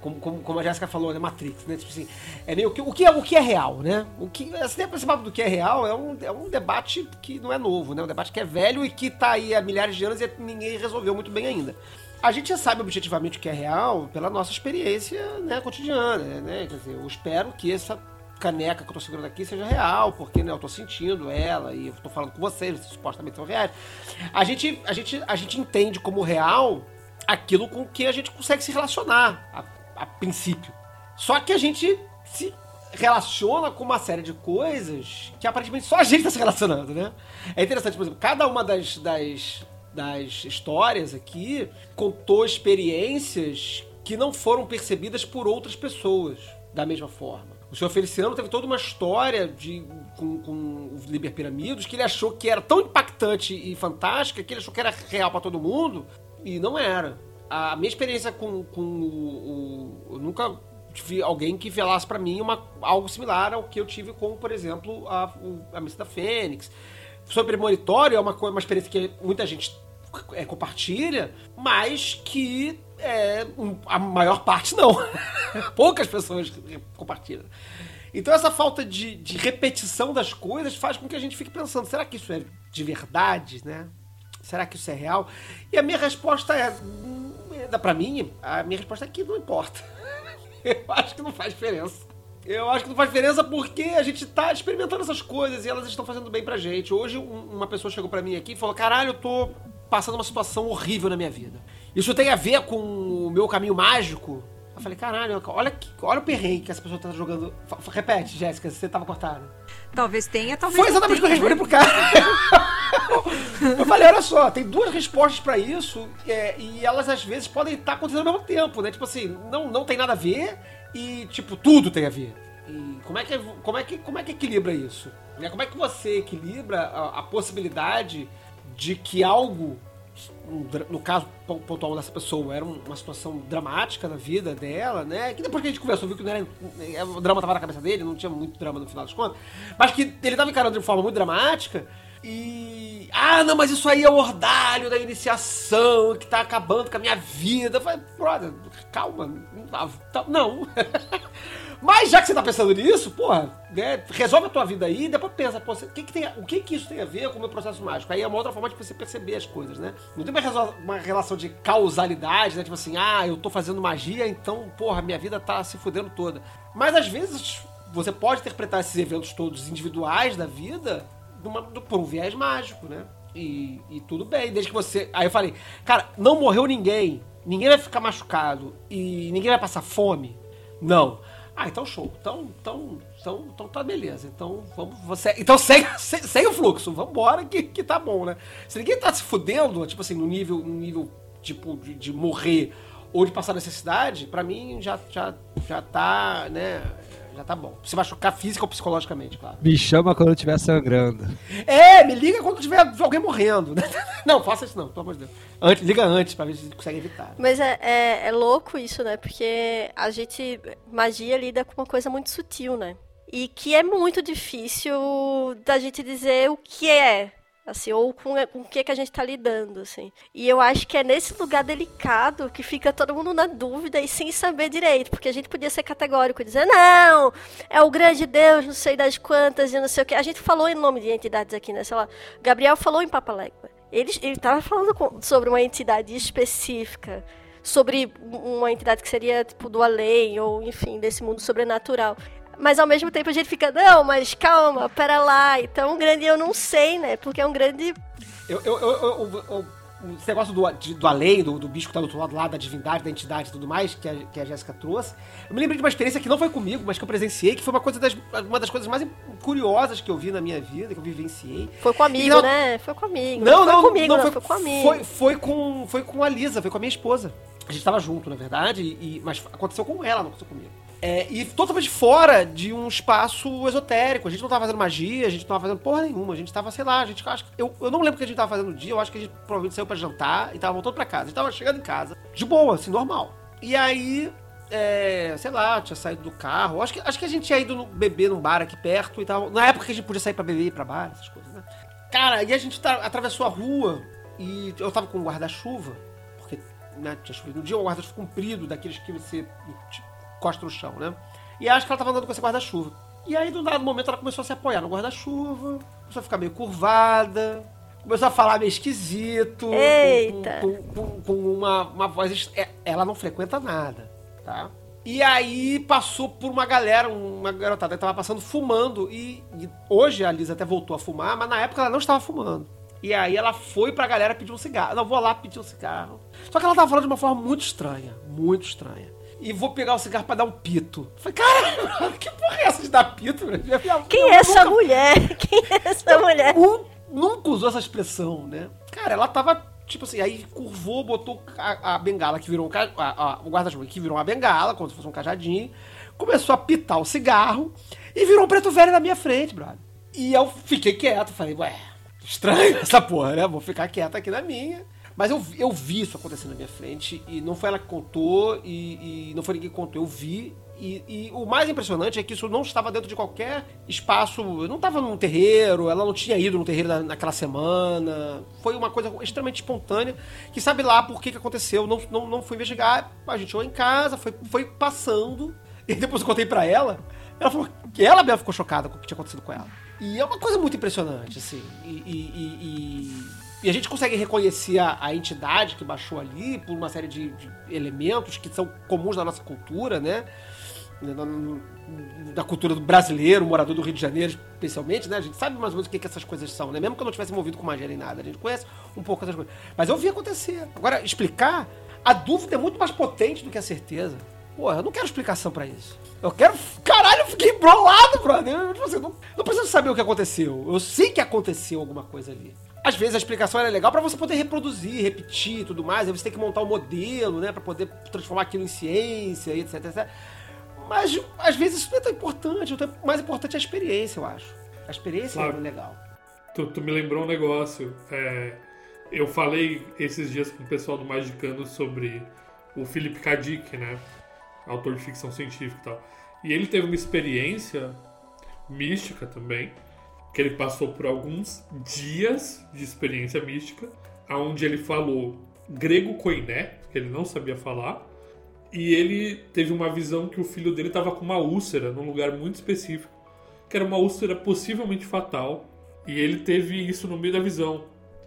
Speaker 1: Como, como, como a Jéssica falou, né? Matrix, né? Tipo assim, é meio que. O que é, o que é real, né? O que, esse, esse papo do que é real é um, é um debate que não é novo, né? Um debate que é velho e que tá aí há milhares de anos e ninguém resolveu muito bem ainda. A gente já sabe objetivamente o que é real pela nossa experiência né, cotidiana, né? Quer dizer, eu espero que essa caneca que eu tô segurando aqui seja real, porque né, eu tô sentindo ela e eu tô falando com vocês, vocês supostamente são reais. A gente, a gente, a gente entende como real aquilo com que a gente consegue se relacionar a, a princípio. Só que a gente se relaciona com uma série de coisas que aparentemente só a gente está se relacionando, né? É interessante, por exemplo, cada uma das, das, das histórias aqui contou experiências que não foram percebidas por outras pessoas da mesma forma. O senhor Feliciano teve toda uma história de, com, com o Liber Piramidos que ele achou que era tão impactante e fantástica que ele achou que era real pra todo mundo e não era. A minha experiência com, com o, o- Eu nunca tive alguém que velasse pra mim uma, algo similar ao que eu tive com, por exemplo, a, a Missa da Fênix. Sobre premonitório é uma, co- uma experiência que muita gente é, compartilha, mas que é, a maior parte não. Poucas pessoas compartilham. Então essa falta de, de repetição das coisas faz com que a gente fique pensando, será que isso é de verdade, né? Será que isso é real? E a minha resposta é, hum, pra mim, a minha resposta é que não importa. Eu acho que não faz diferença. Eu acho que não faz diferença porque a gente tá experimentando essas coisas e elas estão fazendo bem pra gente. Hoje um- uma pessoa chegou pra mim aqui e falou: "Caralho, eu tô passando uma situação horrível na minha vida. Isso tem a ver com o meu caminho mágico?" Eu falei: "Caralho, olha olha o perrengue que essa pessoa tá jogando. Fa- Repete, Jéssica, você tava cortada.
Speaker 6: Talvez tenha, talvez
Speaker 1: Foi exatamente o que eu respondi pro cara. eu falei, olha só, tem duas respostas pra isso é, e elas às vezes podem estar acontecendo ao mesmo tempo, né? Tipo assim, não, não tem nada a ver e, tipo, tudo tem a ver. E como é que, como é que, como é que equilibra isso? Né? Como é que você equilibra a, a possibilidade de que algo no caso pontual dessa pessoa, era uma situação dramática na vida dela, né? Que depois que a gente conversou, viu que não era, é, o drama tava na cabeça dele, não tinha muito drama no final das contas, mas que ele tava encarando de forma muito dramática e. Ah, não, mas isso aí é o ordalho da iniciação que tá acabando com a minha vida. Eu falei, brother, calma, não. Mas já que você tá pensando nisso, porra, né, resolve a tua vida aí e depois pensa, pô, o, que, que, tem, o que, que isso tem a ver com o meu processo mágico? Aí é uma outra forma de você perceber as coisas, né? Não tem uma, uma relação de causalidade, né? Tipo assim, ah, eu tô fazendo magia, então, porra, minha vida tá se fudendo toda. Mas às vezes você pode interpretar esses eventos todos individuais da vida numa, por um viés mágico, né? E, e tudo bem, desde que você. Aí eu falei, cara, não morreu ninguém, ninguém vai ficar machucado e ninguém vai passar fome. Não. Ah, então show. Então, então, então, então tá beleza. Então vamos. Você, então segue, segue o fluxo. Vambora que, que tá bom, né? Se ninguém tá se fudendo, tipo assim, no nível, no nível tipo, de, de morrer ou de passar necessidade, para mim já, já, já tá, né? Já tá bom. Se machucar física ou psicologicamente, claro.
Speaker 3: Me chama quando eu estiver sangrando.
Speaker 1: É, me liga quando tiver alguém morrendo. Não, faça isso não, pelo amor de Deus. Antes, liga antes pra ver se consegue evitar.
Speaker 2: Mas é, é, é louco isso, né? Porque a gente, magia lida com uma coisa muito sutil, né? E que é muito difícil da gente dizer o que é assim, ou com, com o que, que a gente está lidando, assim. E eu acho que é nesse lugar delicado que fica todo mundo na dúvida e sem saber direito, porque a gente podia ser categórico e dizer, não, é o grande Deus, não sei das quantas e não sei o que. A gente falou em nome de entidades aqui, né, sei lá, Gabriel falou em Papalégua. Ele estava falando com, sobre uma entidade específica, sobre uma entidade que seria, tipo, do além, ou, enfim, desse mundo sobrenatural. Mas ao mesmo tempo a gente fica, não, mas calma, pera lá. Então, um grande eu não sei, né? Porque é um grande.
Speaker 1: Eu, eu, eu, eu, esse negócio do, de, do além, do, do bicho que tá do outro lado lá, da divindade, da entidade e tudo mais, que a, que a Jéssica trouxe. Eu me lembrei de uma experiência que não foi comigo, mas que eu presenciei, que foi uma, coisa das, uma das coisas mais curiosas que eu vi na minha vida, que eu vivenciei.
Speaker 2: Foi com amigo, não, né? Foi com amigo.
Speaker 1: Não, não,
Speaker 2: foi comigo,
Speaker 1: não,
Speaker 2: não,
Speaker 1: foi,
Speaker 2: foi com amigo.
Speaker 1: Foi, foi, com, foi com a Lisa, foi com a minha esposa. A gente tava junto, na verdade, e, mas aconteceu com ela, não aconteceu comigo. É, e totalmente fora de um espaço esotérico. A gente não tava fazendo magia, a gente não tava fazendo porra nenhuma. A gente tava, sei lá, a gente acho eu, eu não lembro o que a gente tava fazendo no dia, eu acho que a gente provavelmente saiu pra jantar e tava voltando pra casa. A gente tava chegando em casa, de boa, assim, normal. E aí, é, sei lá, tinha saído do carro. Acho que, acho que a gente tinha ido beber num bar aqui perto e tal. Na época que a gente podia sair pra beber e ir pra bar, essas coisas, né? Cara, e a gente tá, atravessou a rua e eu tava com um guarda-chuva, porque né, tinha chovido no dia, um guarda-chuva comprido, daqueles que você tipo, encosta no chão, né? E acho que ela tava andando com esse guarda-chuva. E aí, do dado momento, ela começou a se apoiar no guarda-chuva, começou a ficar meio curvada, começou a falar meio esquisito.
Speaker 2: Eita!
Speaker 1: Com, com, com, com uma, uma voz. É, ela não frequenta nada, tá? E aí passou por uma galera, uma garotada que tava passando fumando. E, e, hoje a Lisa até voltou a fumar, mas na época ela não estava fumando. E aí ela foi pra galera pedir um cigarro. Não, vou lá pedir um cigarro. Só que ela tava falando de uma forma muito estranha. Muito estranha e vou pegar o cigarro pra dar um pito. Falei, cara, que porra é essa de dar pito?
Speaker 2: Quem é essa mulher? Quem é essa mulher?
Speaker 1: nunca usou essa expressão, né? Cara, ela tava, tipo assim, aí curvou, botou a, a bengala que virou um a, a, o guarda-chuva que virou uma bengala, como se fosse um cajadinho, começou a pitar o cigarro e virou um preto velho na minha frente, brother. E eu fiquei quieto, falei, ué, estranho essa porra, né? Vou ficar quieto aqui na minha. Mas eu, eu vi isso acontecendo na minha frente e não foi ela que contou e, e não foi ninguém que contou, eu vi. E, e, o mais impressionante é que isso não estava dentro de qualquer espaço. Não estava num terreiro, ela não tinha ido no terreiro naquela semana. Foi uma coisa extremamente espontânea, que sabe lá por que, que aconteceu. Não, não, não fui investigar. A gente chegou em casa, foi, foi passando. E depois eu contei para ela. Ela falou que ela mesmo ficou chocada com o que tinha acontecido com ela. E é uma coisa muito impressionante, assim. e, e, e e a gente consegue reconhecer a, a entidade que baixou ali por uma série de, de, elementos que são comuns na nossa cultura, né? Da cultura do brasileiro, morador do Rio de Janeiro, especialmente, né? A gente sabe mais ou menos o que, que essas coisas são, né? Mesmo que eu não tivesse envolvido com magia nem nada, a gente conhece um pouco essas coisas. Mas eu vi acontecer. Agora, explicar, a dúvida é muito mais potente do que a certeza. Pô, eu não quero explicação para isso. Eu quero. Caralho, eu fiquei embrolado, brother. Eu, tipo assim, não, não preciso saber o que aconteceu. Eu sei que aconteceu alguma coisa ali. Às vezes a explicação é legal para você poder reproduzir, repetir e tudo mais. Aí você tem que montar um modelo, né? para poder transformar aquilo em ciência, etc, etc. Mas às vezes isso não é tão importante. O mais importante é a experiência, eu acho. A experiência claro. é legal.
Speaker 4: Tu, tu, me lembrou um negócio. É, Eu falei esses dias com o pessoal do Magicano sobre o Philip K. Dick, né? Autor de ficção científica e tal. E ele teve uma experiência mística também, que ele passou por alguns dias de experiência mística, aonde ele falou grego koiné, que ele não sabia falar, e ele teve uma visão que o filho dele estava com uma úlcera num lugar muito específico, que era uma úlcera possivelmente fatal, e ele teve isso no meio da visão.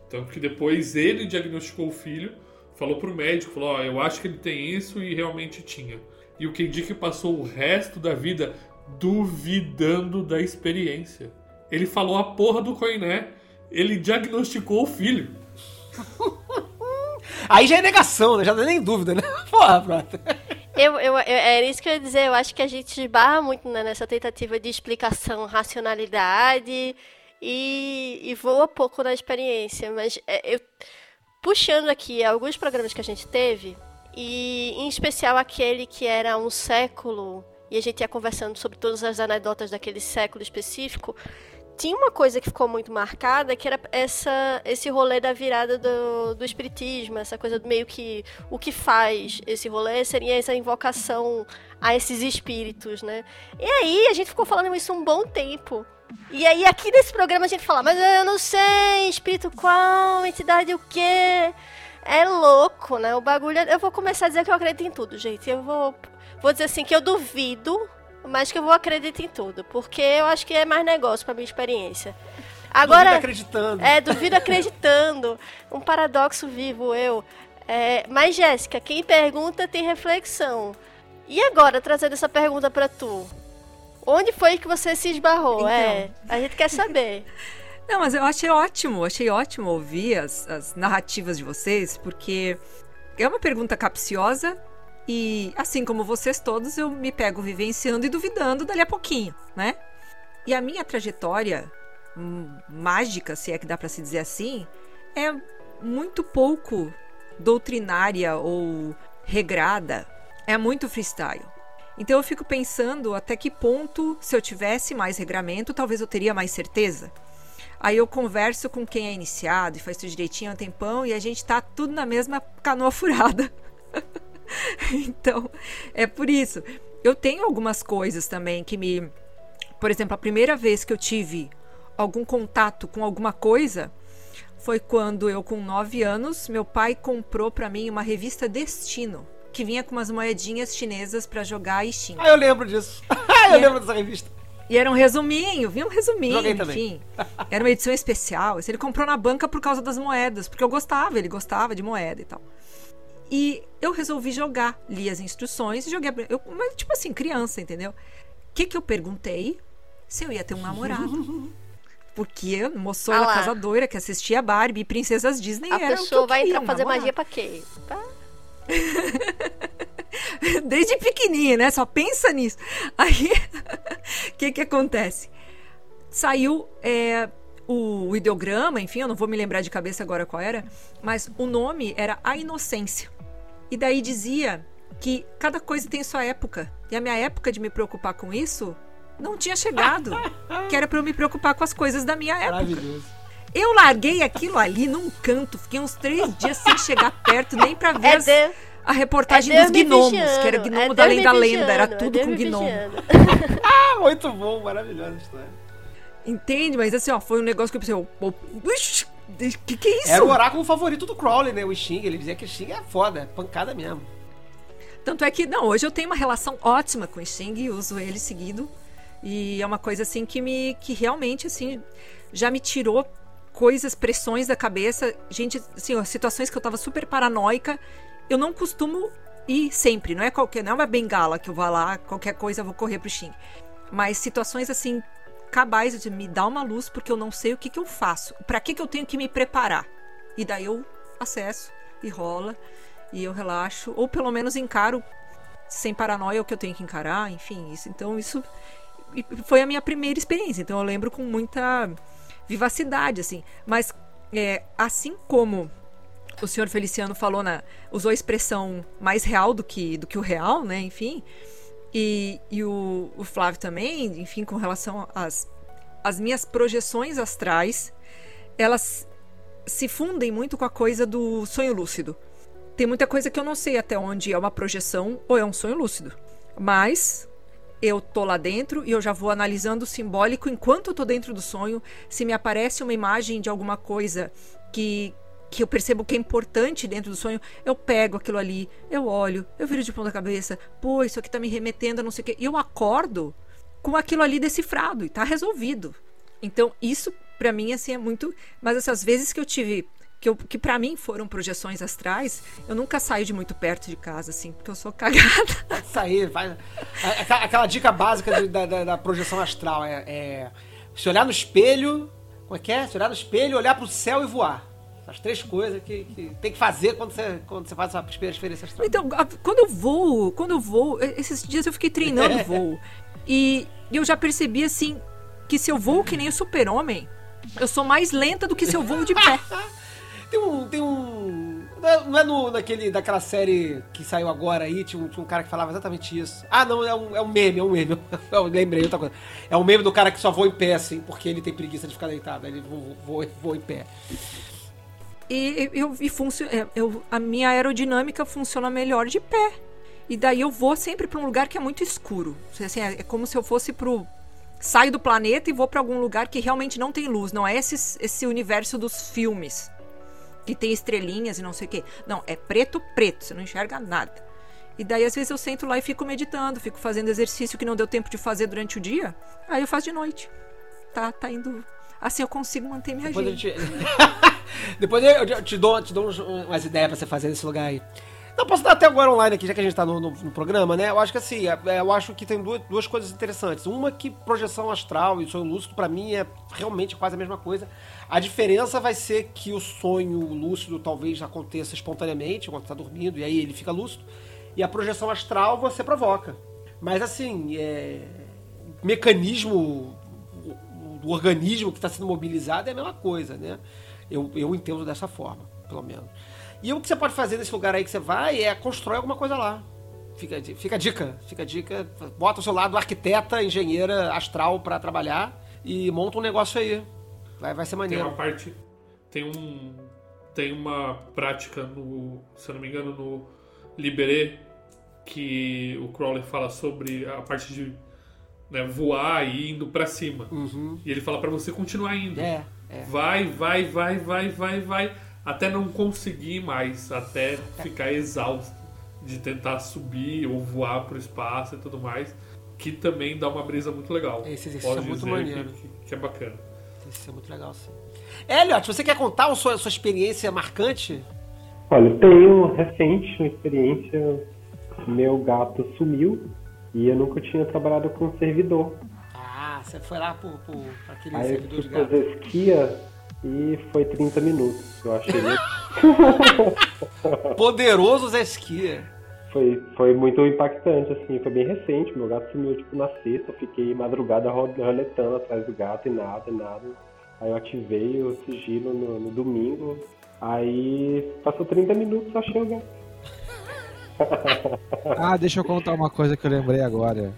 Speaker 4: Tanto que depois ele diagnosticou o filho, falou pro médico, falou, oh, eu acho que ele tem isso e realmente tinha. E o Kendick passou o resto da vida duvidando da experiência. Ele falou a porra do Koiné, ele diagnosticou o filho.
Speaker 1: Aí já é negação, né? Já não é nem dúvida, né? Porra, pronto.
Speaker 2: Eu, eu, eu, era isso que eu ia dizer. Eu acho que a gente esbarra muito né, nessa tentativa de explicação, racionalidade e, e voa pouco na experiência. Mas é, eu, puxando aqui alguns programas que a gente teve, e em especial aquele que era um século, e a gente ia conversando sobre todas as anedotas daquele século específico, tinha uma coisa que ficou muito marcada, que era essa, esse rolê da virada do, do espiritismo, essa coisa do meio que o que faz esse rolê seria essa invocação a esses espíritos, né? E aí a gente ficou falando isso um bom tempo. E aí aqui nesse programa a gente fala, mas eu não sei, espírito qual, entidade o quê? É louco, né? O bagulho. É, eu vou começar a dizer que eu acredito em tudo, gente. Eu vou, vou dizer assim que eu duvido mas que eu vou acreditar em tudo, porque eu acho que é mais negócio para minha experiência.
Speaker 1: Agora, duvido acreditando.
Speaker 2: É, duvido acreditando. Um paradoxo vivo eu. É, mas Jéssica, quem pergunta tem reflexão. E agora, trazendo essa pergunta para tu, onde foi que você se esbarrou? Então. É, a gente quer saber.
Speaker 6: Não, mas eu achei ótimo, achei ótimo ouvir as, as narrativas de vocês, porque é uma pergunta capciosa, e assim como vocês todos, eu me pego vivenciando e duvidando dali a pouquinho, né? E a minha trajetória hum, mágica, se é que dá para se dizer assim, é muito pouco doutrinária ou regrada, é muito freestyle. Então eu fico pensando até que ponto, se eu tivesse mais regramento, talvez eu teria mais certeza. Aí eu converso com quem é iniciado e faz tudo direitinho há um tempão e a gente tá tudo na mesma canoa furada. então, é por isso. Eu tenho algumas coisas também que me. Por exemplo, a primeira vez que eu tive algum contato com alguma coisa foi quando eu, com 9 anos, meu pai comprou para mim uma revista Destino, que vinha com umas moedinhas chinesas para jogar e xing.
Speaker 1: Ah, eu lembro disso. eu e lembro dessa revista.
Speaker 6: E era um resuminho, vinha um resuminho, Joguei enfim. Também. era uma edição especial. Ele comprou na banca por causa das moedas, porque eu gostava, ele gostava de moeda e tal. E eu resolvi jogar. Li as instruções e joguei. Eu, mas, tipo assim, criança, entendeu? O que, que eu perguntei? Se eu ia ter um namorado. Porque moçoila ah casadora que assistia Barbie e Princesas Disney
Speaker 2: a
Speaker 6: era
Speaker 2: pessoa
Speaker 6: o que
Speaker 2: vai
Speaker 6: queria,
Speaker 2: entrar fazer magia pra quê? Pra...
Speaker 6: Desde pequenininha, né? Só pensa nisso. Aí, o que que acontece? Saiu é, o ideograma, enfim, eu não vou me lembrar de cabeça agora qual era, mas o nome era A Inocência. E daí dizia que cada coisa tem sua época. E a minha época de me preocupar com isso não tinha chegado. que era para eu me preocupar com as coisas da minha época. Maravilhoso. Eu larguei aquilo ali num canto, fiquei uns três dias sem chegar perto, nem para ver é as, de... a reportagem é dos gnomos, que era gnomo é da lenda lenda, era tudo com gnomo.
Speaker 1: ah, muito bom, maravilhosa história.
Speaker 6: Entende? Mas assim, ó, foi um negócio que eu pensei, oh, oh, que que é isso?
Speaker 1: Era o oráculo favorito do Crowley, né? O Xing. Ele dizia que o Xing é foda, é pancada mesmo.
Speaker 6: Tanto é que, não, hoje eu tenho uma relação ótima com o Xing e uso ele seguido. E é uma coisa, assim, que me. que realmente, assim, já me tirou coisas, pressões da cabeça. Gente, assim, ó, situações que eu tava super paranoica. Eu não costumo ir sempre, não é qualquer. Não é uma bengala que eu vou lá, qualquer coisa eu vou correr pro Xing. Mas situações, assim, cabais de me dar uma luz porque eu não sei o que, que eu faço. Para que, que eu tenho que me preparar? E daí eu acesso e rola e eu relaxo, ou pelo menos encaro sem paranoia o que eu tenho que encarar, enfim, isso. Então isso foi a minha primeira experiência. Então eu lembro com muita vivacidade, assim. Mas é, assim como o senhor Feliciano falou na usou a expressão mais real do que do que o real, né? Enfim. E, e o, o Flávio também, enfim, com relação às, minhas projeções astrais, elas se fundem muito com a coisa do sonho lúcido. Tem muita coisa que eu não sei até onde é uma projeção ou é um sonho lúcido. Mas eu tô lá dentro e eu já vou analisando o simbólico enquanto eu tô dentro do sonho. Se me aparece uma imagem de alguma coisa que que eu percebo que é importante dentro do sonho, eu pego aquilo ali, eu olho, eu viro de ponta cabeça, pô, isso aqui tá me remetendo a não sei o quê. E eu acordo com aquilo ali decifrado e tá resolvido. Então, isso para mim assim é muito, mas essas vezes que eu tive que, que para mim foram projeções astrais, eu nunca saio de muito perto de casa, assim, porque eu sou cagada.
Speaker 1: Sair, vai. Aquela, aquela dica básica de, da, da, da, projeção astral é, é, se olhar no espelho, como é que é? Se olhar no espelho, olhar pro céu e voar. As três coisas que, que, tem que fazer quando você, quando você faz essa experiência astral.
Speaker 6: Então, quando eu voo, quando eu voo, esses dias eu fiquei treinando voo. E eu já percebi, assim, que se eu voo que nem o super-homem, eu sou mais lenta do que se eu voo de pé.
Speaker 1: Tem um. Tem um. Não é no, naquele, daquela série que saiu agora aí, tinha um, tinha um cara que falava exatamente isso. Ah, não, é um, é um meme, é um meme. Eu lembrei outra coisa. É um meme do cara que só voa em pé, assim, porque ele tem preguiça de ficar deitado. Ele voa, voa, voa em pé.
Speaker 6: E, eu, e funciona, é, eu, a minha aerodinâmica funciona melhor de pé. E daí eu vou sempre para um lugar que é muito escuro. Assim, é, é como se eu fosse pro. Saio do planeta e vou para algum lugar que realmente não tem luz. Não é esse, esse universo dos filmes que tem estrelinhas e não sei o quê. Não, é preto, preto, você não enxerga nada. E daí, às vezes, eu sento lá e fico meditando, fico fazendo exercício que não deu tempo de fazer durante o dia. Aí eu faço de noite. Tá, tá indo. Assim eu consigo manter minha
Speaker 1: Depois. Eu te... Depois eu te dou, te dou umas ideias pra você fazer nesse lugar aí. Não, posso dar até agora online aqui, já que a gente tá no, no, no programa, né? Eu acho que assim, é, é, eu acho que tem duas, duas coisas interessantes. Uma que projeção astral e sonho lúcido, para mim, é realmente quase a mesma coisa. A diferença vai ser que o sonho lúcido talvez aconteça espontaneamente, quando tá dormindo, e aí ele fica lúcido. E a projeção astral você provoca. Mas assim, é... mecanismo do organismo que está sendo mobilizado é a mesma coisa, né? Eu, eu entendo dessa forma, pelo menos. E o que você pode fazer nesse lugar aí que você vai é constrói alguma coisa lá. Fica, fica a dica, fica a dica. Bota o seu lado arquiteta, engenheira astral para trabalhar e monta um negócio aí. Vai, vai ser maneiro.
Speaker 4: Tem uma parte. Tem um. Tem uma prática no. Se eu não me engano, no Liberé, que o Crowley fala sobre a parte de né, voar e indo para cima.
Speaker 1: Uhum.
Speaker 4: E ele fala para você continuar indo.
Speaker 1: É, é.
Speaker 4: Vai, vai, vai, vai, vai, vai. Até não conseguir mais, até ficar exausto de tentar subir ou voar pro espaço e tudo mais. Que também dá uma brisa muito legal.
Speaker 1: Esse exercício é muito maneiro.
Speaker 4: Que, que, que é bacana.
Speaker 1: Isso é muito legal, sim. Elliot, você quer contar a sua, a sua experiência marcante?
Speaker 5: Olha, eu tenho recente uma experiência. Meu gato sumiu e eu nunca tinha trabalhado com servidor.
Speaker 1: Ah, você foi lá por, por aquele
Speaker 5: Aí
Speaker 1: servidor
Speaker 5: eu
Speaker 1: de gato.
Speaker 5: fazer esquia e foi 30 minutos. Eu achei muito...
Speaker 1: Poderoso Zé Esquia.
Speaker 5: foi, foi muito impactante, assim. Foi bem recente. Meu gato sumiu, tipo, na sexta. Eu fiquei madrugada ro- roletando atrás do gato e nada, nada. Aí eu ativei o sigilo no, no domingo. Aí passou 30 minutos, eu achei o gato.
Speaker 3: Ah, deixa eu contar uma coisa que eu lembrei agora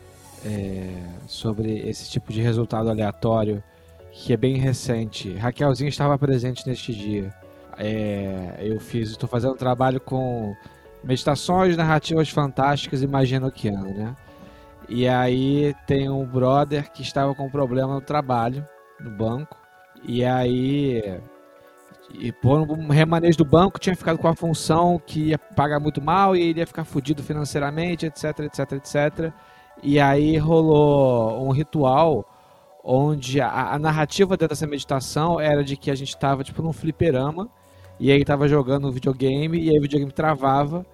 Speaker 3: é, sobre esse tipo de resultado aleatório que é bem recente. Raquelzinha estava presente neste dia. É, eu fiz, estou fazendo um trabalho com meditações narrativas fantásticas e magia noquiana, né? E aí tem um brother que estava com um problema no trabalho, no banco, e aí e por um remanejo do banco tinha ficado com a função que ia pagar muito mal e ele ia ficar fudido financeiramente, etc, etc, etc. E aí rolou um ritual onde a, a narrativa dentro dessa meditação era de que a gente estava tipo num fliperama e aí tava jogando um videogame e aí o videogame travava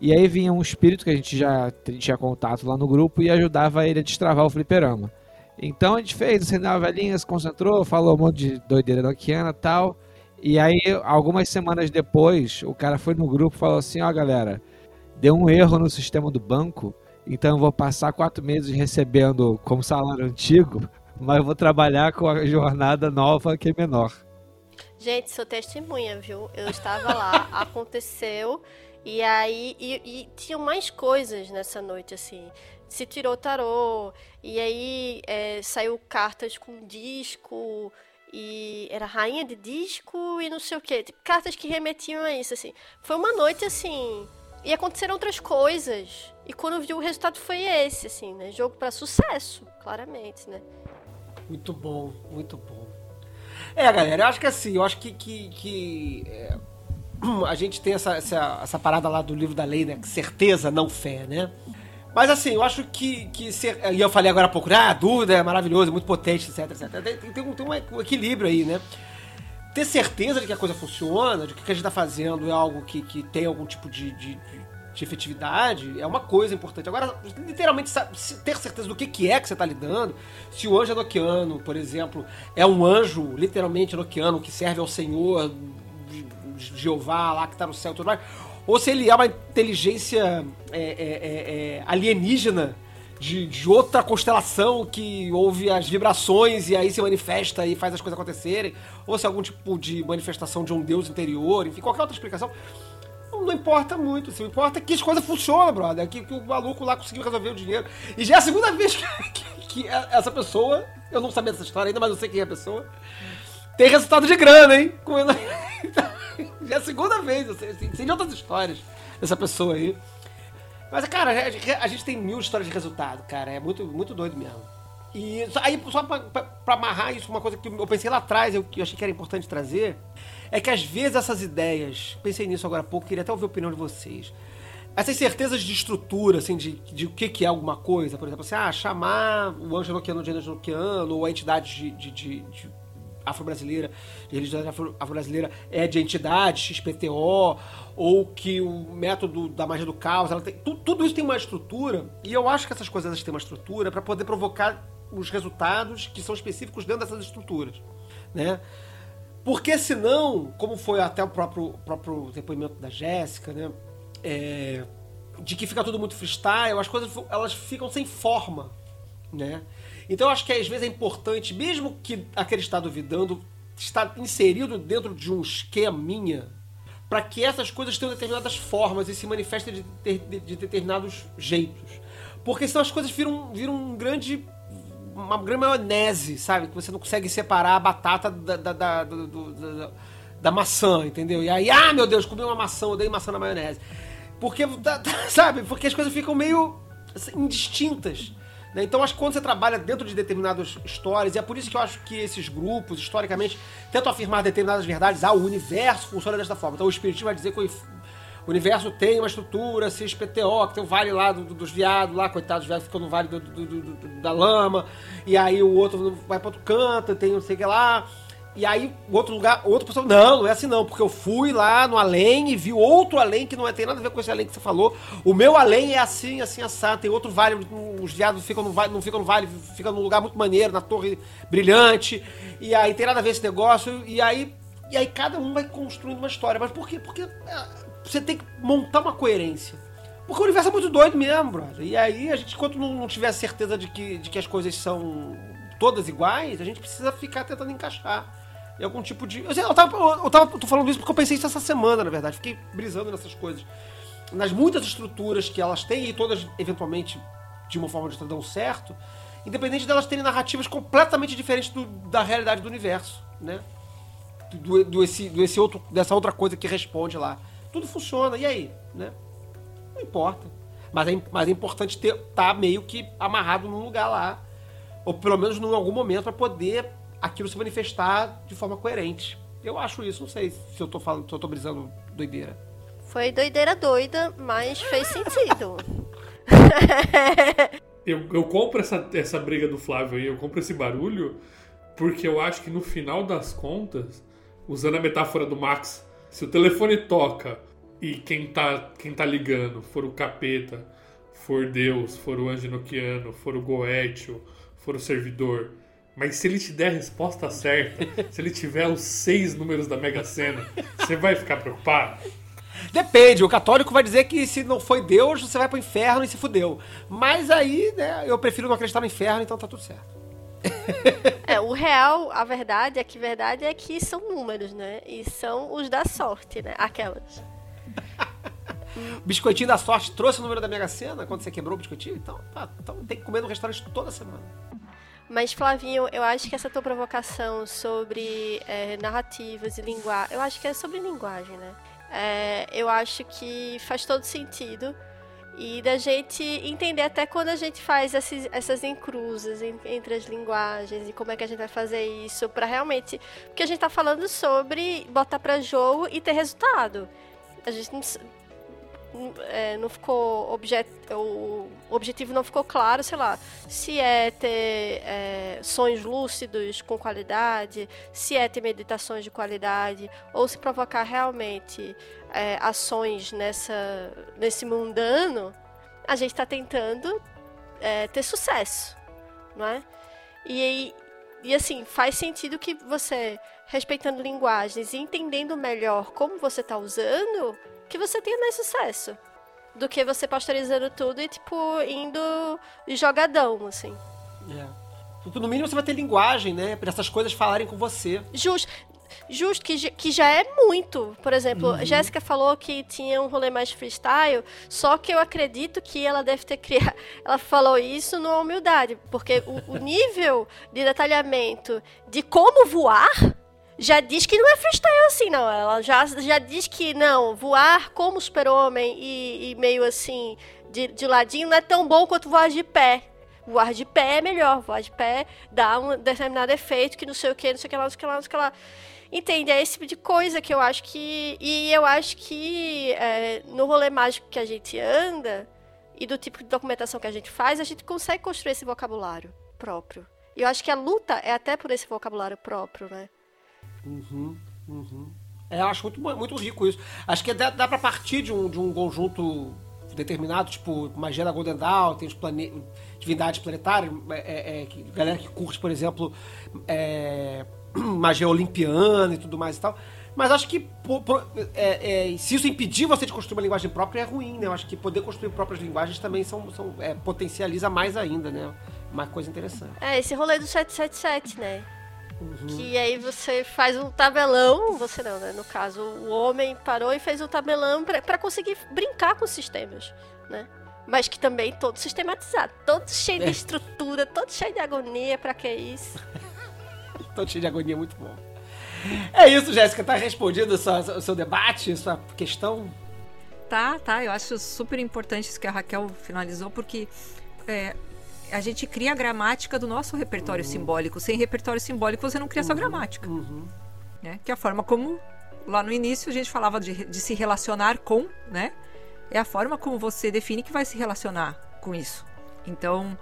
Speaker 3: e aí vinha um espírito que a gente já tinha contato lá no grupo e ajudava ele a destravar o fliperama. Então a gente fez, acendeu a velhinha, se concentrou, falou um monte de doideira noquiana e tal. E aí, algumas semanas depois, o cara foi no grupo e falou assim: Ó, galera, deu um erro no sistema do banco, então eu vou passar quatro meses recebendo como salário antigo, mas vou trabalhar com a jornada nova que é menor.
Speaker 2: Gente, sou testemunha, viu? Eu estava lá, aconteceu, e aí. E, e tinham mais coisas nessa noite, assim. Se tirou tarô, e aí é, saiu cartas com disco, e era rainha de disco e não sei o que. Tipo, cartas que remetiam a isso, assim. Foi uma noite assim. E aconteceram outras coisas. E quando viu o resultado foi esse, assim, né? Jogo para sucesso, claramente, né?
Speaker 1: Muito bom, muito bom. É, galera, eu acho que assim, eu acho que, que, que é, a gente tem essa, essa, essa, parada lá do livro da lei, né? Certeza, não fé, né? Mas assim, eu acho que. que ser, e eu falei agora há pouco, ah, dúvida é maravilhoso, muito potente, etc, etc. Tem, tem, tem um equilíbrio aí, né? Ter certeza de que a coisa funciona, de que o que a gente está fazendo é algo que, que tem algum tipo de, de, de efetividade, é uma coisa importante. Agora, literalmente, ter certeza do que, que é que você está lidando, se o anjo enoquiano, por exemplo, é um anjo, literalmente enoquiano, que serve ao Senhor, Jeová lá que está no céu e tudo mais, ou se ele é uma inteligência é, é, é, é, alienígena de, de, outra constelação que ouve as vibrações e aí se manifesta e faz as coisas acontecerem, ou se é algum tipo de manifestação de um deus interior, enfim, qualquer outra explicação. Não, importa muito, assim, o importa é que as coisas funcionam, brother, que, que, o maluco lá conseguiu resolver o dinheiro. E já é a segunda vez que, que, que essa pessoa, eu não sabia dessa história ainda, mas eu sei quem é a pessoa, tem resultado de grana, hein? Já é a segunda vez, eu sei, sei de outras histórias dessa pessoa aí. Mas, cara, a gente tem mil histórias de resultado, cara. É muito, muito doido mesmo. E aí, só pra, pra, pra amarrar isso, uma coisa que eu pensei lá atrás, eu, eu achei que era importante trazer, é que às vezes essas ideias, pensei nisso agora há pouco, queria até ouvir a opinião de vocês. Essas certezas de estrutura, assim, de, de o que, que é alguma coisa, por exemplo, assim, ah, chamar o anjo enoquiano de anjo enoquiano, ou a entidade de, de, de, de afro-brasileira, de religião afro-brasileira é de entidade, XPTO, ou que o método da magia do caos, tem, tudo, tudo isso tem uma estrutura, e eu acho que essas coisas têm uma estrutura para poder provocar os resultados que são específicos dentro dessas estruturas, né? Porque senão, como foi até o próprio, próprio depoimento da Jéssica, né? É, de que fica tudo muito freestyle, as coisas elas ficam sem forma, né? Então eu acho que às vezes é importante, mesmo que aquele está duvidando, estar inserido dentro de um esqueminha para que essas coisas tenham determinadas formas e se manifestem de, de, de, determinados jeitos. Porque senão as coisas viram, viram um grande. uma grande maionese, sabe? Que você não consegue separar a batata da, da, da, da, da maçã, entendeu? E aí, ah, meu Deus, comi uma maçã, eu dei maçã na maionese. Porque, sabe? Porque as coisas ficam meio assim, indistintas. Né? Então, acho que quando você trabalha dentro de determinadas histórias, e é por isso que eu acho que esses grupos, historicamente, tentam afirmar determinadas verdades, ah, o universo funciona desta forma. Então, o Espiritismo vai dizer que o universo tem uma estrutura, CXPTO, que tem o vale lá do, do, dos viados, lá, coitados, os viados ficam no vale do, da lama, e aí o outro vai para outro canto, tem não sei o que lá. E aí, outro lugar, outra pessoa, não, não é assim não, porque eu fui lá no além e vi outro além que não é, tem nada a ver com esse além que você falou. O meu além é assim, assim, assado. Tem outro vale, os viados ficam no vale, não ficam no vale, ficam num lugar muito maneiro, na torre brilhante. E aí tem nada a ver esse negócio. E aí, e aí cada um vai construindo uma história. Mas por quê? Porque é, você tem que montar uma coerência. Porque o universo é muito doido mesmo, brother. E aí, a gente, enquanto não, não tiver certeza de que, de que as coisas são todas iguais, a gente precisa ficar tentando encaixar em algum tipo de. Eu, sei, eu, tava, eu, tava, eu tô falando isso porque eu pensei isso essa semana, na verdade. Fiquei brisando nessas coisas. Nas muitas estruturas que elas têm, e todas eventualmente de uma forma de outra dão certo, independente delas terem narrativas completamente diferentes do, da realidade do universo, né? Do, do, esse, do esse outro, dessa outra coisa que responde lá. Tudo funciona, e aí? Né? Não importa. Mas é, mas é importante estar tá meio que amarrado num lugar lá. Ou pelo menos em algum momento para poder aquilo se manifestar de forma coerente. Eu acho isso, não sei se eu tô falando, se eu tô brisando doideira.
Speaker 2: Foi doideira doida, mas fez sentido.
Speaker 4: eu, eu compro essa, essa briga do Flávio aí, eu compro esse barulho, porque eu acho que no final das contas, usando a metáfora do Max, se o telefone toca e quem tá, quem tá ligando for o capeta, for Deus, for o anjo noquiano, for o Goethe, for o servidor, mas se ele te der a resposta certa, se ele tiver os seis números da Mega Sena, você vai ficar preocupado?
Speaker 1: Depende, o católico vai dizer que se não foi Deus, você vai pro inferno e se fudeu. Mas aí, né, eu prefiro não acreditar no inferno, então tá tudo certo.
Speaker 2: É, o real, a verdade é que verdade é que são números, né? E são os da sorte, né? Aquelas.
Speaker 1: o biscoitinho da sorte trouxe o número da Mega Sena quando você quebrou o biscoitinho? Então, tá, então tem que comer no restaurante toda semana.
Speaker 2: Mas, Flavinho, eu acho que essa tua provocação sobre é, narrativas e linguagem. Eu acho que é sobre linguagem, né? É, eu acho que faz todo sentido. E da gente entender até quando a gente faz esses, essas encruzas entre as linguagens e como é que a gente vai fazer isso para realmente. Porque a gente tá falando sobre botar para jogo e ter resultado. A gente é, não ficou objet, o objetivo não ficou claro, sei lá, se é ter é, sonhos lúcidos com qualidade, se é ter meditações de qualidade, ou se provocar realmente é, ações nessa, nesse mundano, a gente está tentando é, ter sucesso, não é? E, e assim, faz sentido que você, respeitando linguagens e entendendo melhor como você está usando, que você tenha mais sucesso. Do que você pasteurizando tudo e, tipo, indo jogadão, assim.
Speaker 1: É. No mínimo você vai ter linguagem, né? Para essas coisas falarem com você.
Speaker 2: Justo. Justo, que, que já é muito. Por exemplo, uhum. Jéssica falou que tinha um rolê mais freestyle, só que eu acredito que ela deve ter criado. Ela falou isso numa humildade, porque o, o nível de detalhamento de como voar já diz que não é freestyle assim, não. Ela já, já diz que não, voar como super-homem e, e, meio assim, de, de ladinho, não é tão bom quanto voar de pé. Voar de pé é melhor, voar de pé dá um determinado efeito que não sei o que, não sei o que lá, não sei o que lá, não sei o que lá. Entende? É esse tipo de coisa que eu acho que. E eu acho que é, no rolê mágico que a gente anda e do tipo de documentação que a gente faz, a gente consegue construir esse vocabulário próprio. E eu acho que a luta é até por esse vocabulário próprio, né?
Speaker 1: Uhum, uhum. É, eu acho muito, muito rico isso. Acho que dá, dá pra partir de um, de um conjunto determinado, tipo magia da Golden Dawn, tem os plane... divindades planetárias, é, é, é, que, galera que curte, por exemplo, é, magia olimpiana e tudo mais e tal. Mas acho que é, é, se isso impedir você de construir uma linguagem própria é ruim, né? Eu acho que poder construir próprias linguagens também são, são é, potencializa mais ainda, né? Uma coisa interessante.
Speaker 2: É, esse rolê do 777, né? Uhum. Que aí você faz um tabelão, você não, né? No caso, o homem parou e fez um tabelão para conseguir brincar com os sistemas, né? Mas que também todo sistematizado, todo cheio é. de estrutura, todo cheio de agonia, para que isso?
Speaker 1: todo cheio de agonia, muito bom. É isso, Jéssica, tá respondido o seu debate, sua questão?
Speaker 6: Tá, tá, eu acho super importante isso que a Raquel finalizou, porque é, a gente cria a gramática do nosso repertório uhum. simbólico. Sem repertório simbólico, você não cria uhum. sua gramática. Uhum. Né? Que é a forma como, lá no início, a gente falava de, de se relacionar com, né? É a forma como você define que vai se relacionar com isso. Então,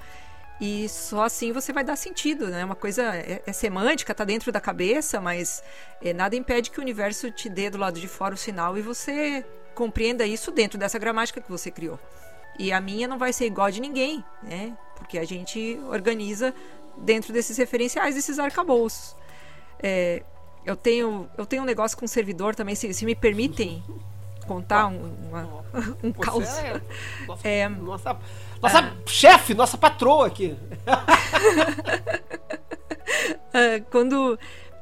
Speaker 6: e só assim você vai dar sentido, né? Uma coisa é, é semântica, tá dentro da cabeça, mas é, nada impede que o universo te dê do lado de fora o sinal e você compreenda isso dentro dessa gramática que você criou. E a minha não vai ser igual a de ninguém, né? Porque a gente organiza dentro desses referenciais, desses arcabouços. É, eu tenho eu tenho um negócio com o servidor também, se, se me permitem contar um, uma, um caos. É,
Speaker 1: nossa, é, nossa, nossa é, chefe, nossa patroa aqui.
Speaker 6: É, quando,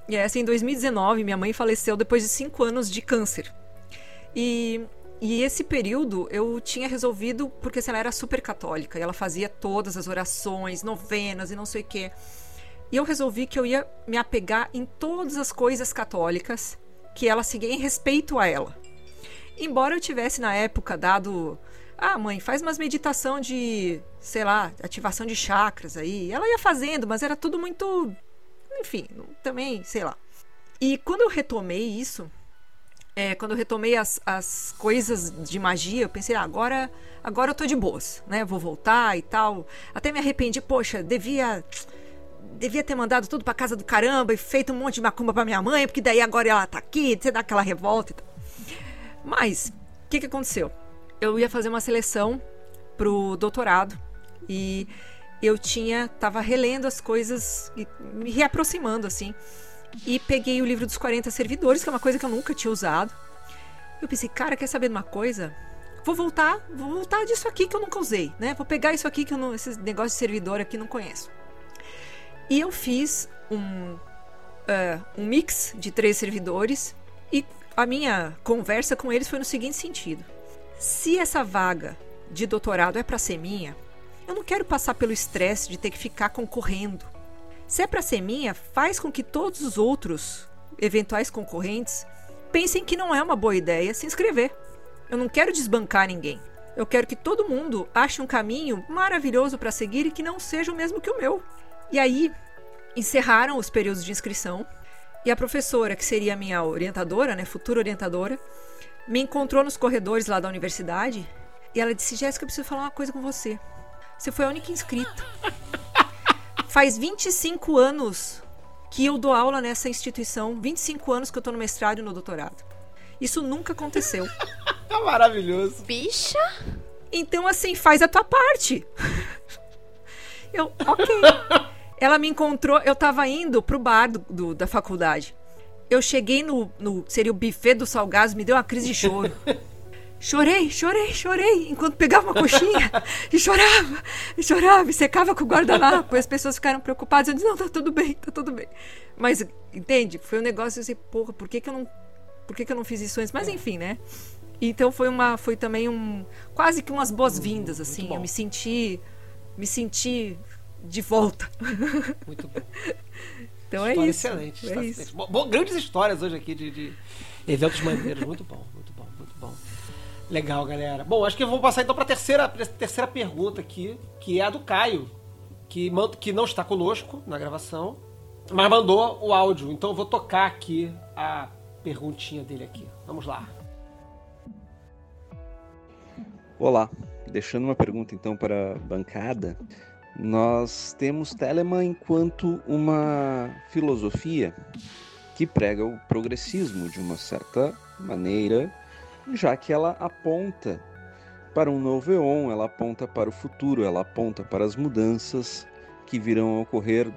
Speaker 6: é, assim, em 2019, minha mãe faleceu depois de cinco anos de câncer. E e esse período eu tinha resolvido, porque assim, ela era super católica e ela fazia todas as orações, novenas e não sei o quê. E eu resolvi que eu ia me apegar em todas as coisas católicas que ela seguia em respeito a ela. Embora eu tivesse na época dado, ah, mãe, faz umas meditação de, sei lá, ativação de chakras aí. Ela ia fazendo, mas era tudo muito, enfim, também, sei lá. E quando eu retomei isso, é, quando eu retomei as, as coisas de magia, eu pensei, ah, agora, agora eu tô de boas, né? Vou voltar e tal. Até me arrependi, poxa, devia devia ter mandado tudo para casa do caramba e feito um monte de macumba para minha mãe, porque daí agora ela tá aqui, você dá aquela revolta e tal. Mas, o que que aconteceu? Eu ia fazer uma seleção pro doutorado e eu tinha, tava relendo as coisas e me reaproximando assim e peguei o livro dos 40 servidores, que é uma coisa que eu nunca tinha usado. Eu pensei, cara, quer saber de uma coisa? Vou voltar, vou voltar disso aqui que eu nunca usei, né? Vou pegar isso aqui que eu não, esse negócio de servidor aqui não conheço. E eu fiz um, uh, um mix de três servidores e a minha conversa com eles foi no seguinte sentido: se essa vaga de doutorado é para ser minha, eu não quero passar pelo estresse de ter que ficar concorrendo Se é pra ser minha, faz com que todos os outros eventuais concorrentes pensem que não é uma boa ideia se inscrever. Eu não quero desbancar ninguém. Eu quero que todo mundo ache um caminho maravilhoso para seguir e que não seja o mesmo que o meu. E aí, encerraram os períodos de inscrição e a professora, que seria a minha orientadora, né, futura orientadora, me encontrou nos corredores lá da universidade e ela disse: Jéssica, eu preciso falar uma coisa com você. Você foi a única inscrita. Faz 25 anos que eu dou aula nessa instituição, 25 anos que eu estou no mestrado e no doutorado. Isso nunca aconteceu.
Speaker 1: Tá maravilhoso.
Speaker 2: Bicha?
Speaker 6: Então, assim, faz a tua parte. Eu, ok. Ela me encontrou, eu tava indo pro bar do, do- da faculdade. Eu cheguei no, no. Seria o buffet dos salgados, me deu uma crise de choro. Chorei, chorei, chorei, enquanto pegava uma coxinha e chorava, e chorava, e secava com o guardanapo. E as pessoas ficaram preocupadas. Eu disse: Não, tá tudo bem, tá tudo bem. Mas, entende? Foi um negócio assim, porra, por que, que eu não. Por que, que eu não fiz isso antes? Mas enfim, né? Então foi uma. Foi também um. Quase que umas boas-vindas, assim. Eu me senti. Me senti de volta.
Speaker 1: Muito bom.
Speaker 6: Então é
Speaker 1: História
Speaker 6: isso.
Speaker 1: excelente.
Speaker 6: É isso.
Speaker 1: bom, grandes histórias hoje aqui de, de eventos maneiros. Muito bom, Legal, galera. Bom, acho que eu vou passar então para a terceira, terceira pergunta aqui, que é a do Caio, que, que não está conosco na gravação, mas mandou o áudio. Então eu vou tocar aqui a perguntinha dele aqui. Vamos lá.
Speaker 7: Olá, deixando uma pergunta então para a bancada. Nós temos Telemann enquanto uma filosofia que prega o progressismo de uma certa maneira, já que ela aponta para um novo eon, ela aponta para o futuro, ela aponta para as mudanças que virão a ocorrer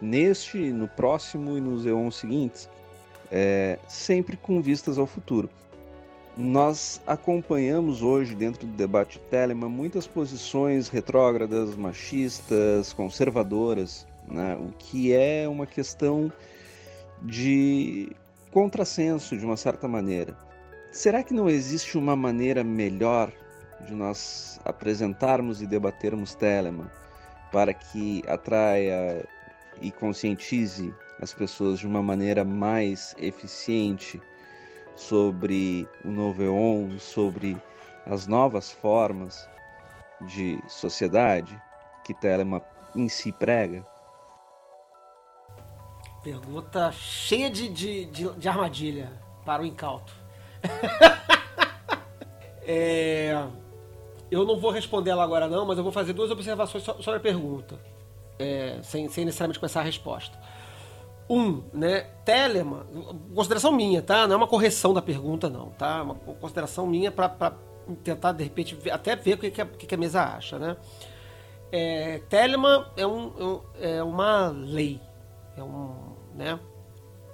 Speaker 7: neste, no próximo e nos eons seguintes, é, sempre com vistas ao futuro. Nós acompanhamos hoje, dentro do debate Telemann, muitas posições retrógradas, machistas, conservadoras, né? o que é uma questão de contrassenso, de uma certa maneira. Será que não existe uma maneira melhor de nós apresentarmos e debatermos Telemann para que atraia e conscientize as pessoas de uma maneira mais eficiente? sobre o novo EON, sobre as novas formas de sociedade que Telemann em si prega?
Speaker 1: Pergunta cheia de, de, de, de armadilha para o incauto. É, eu não vou responder ela agora não, mas eu vou fazer duas observações so- sobre a pergunta, é, sem, sem necessariamente começar a resposta. Um, né, Telemann, consideração minha, tá? Não é uma correção da pergunta, não, tá? É uma consideração minha para tentar, de repente, até ver o que, que, a, que a mesa acha, né? É, Telemann é, um, é é uma lei, é um, né?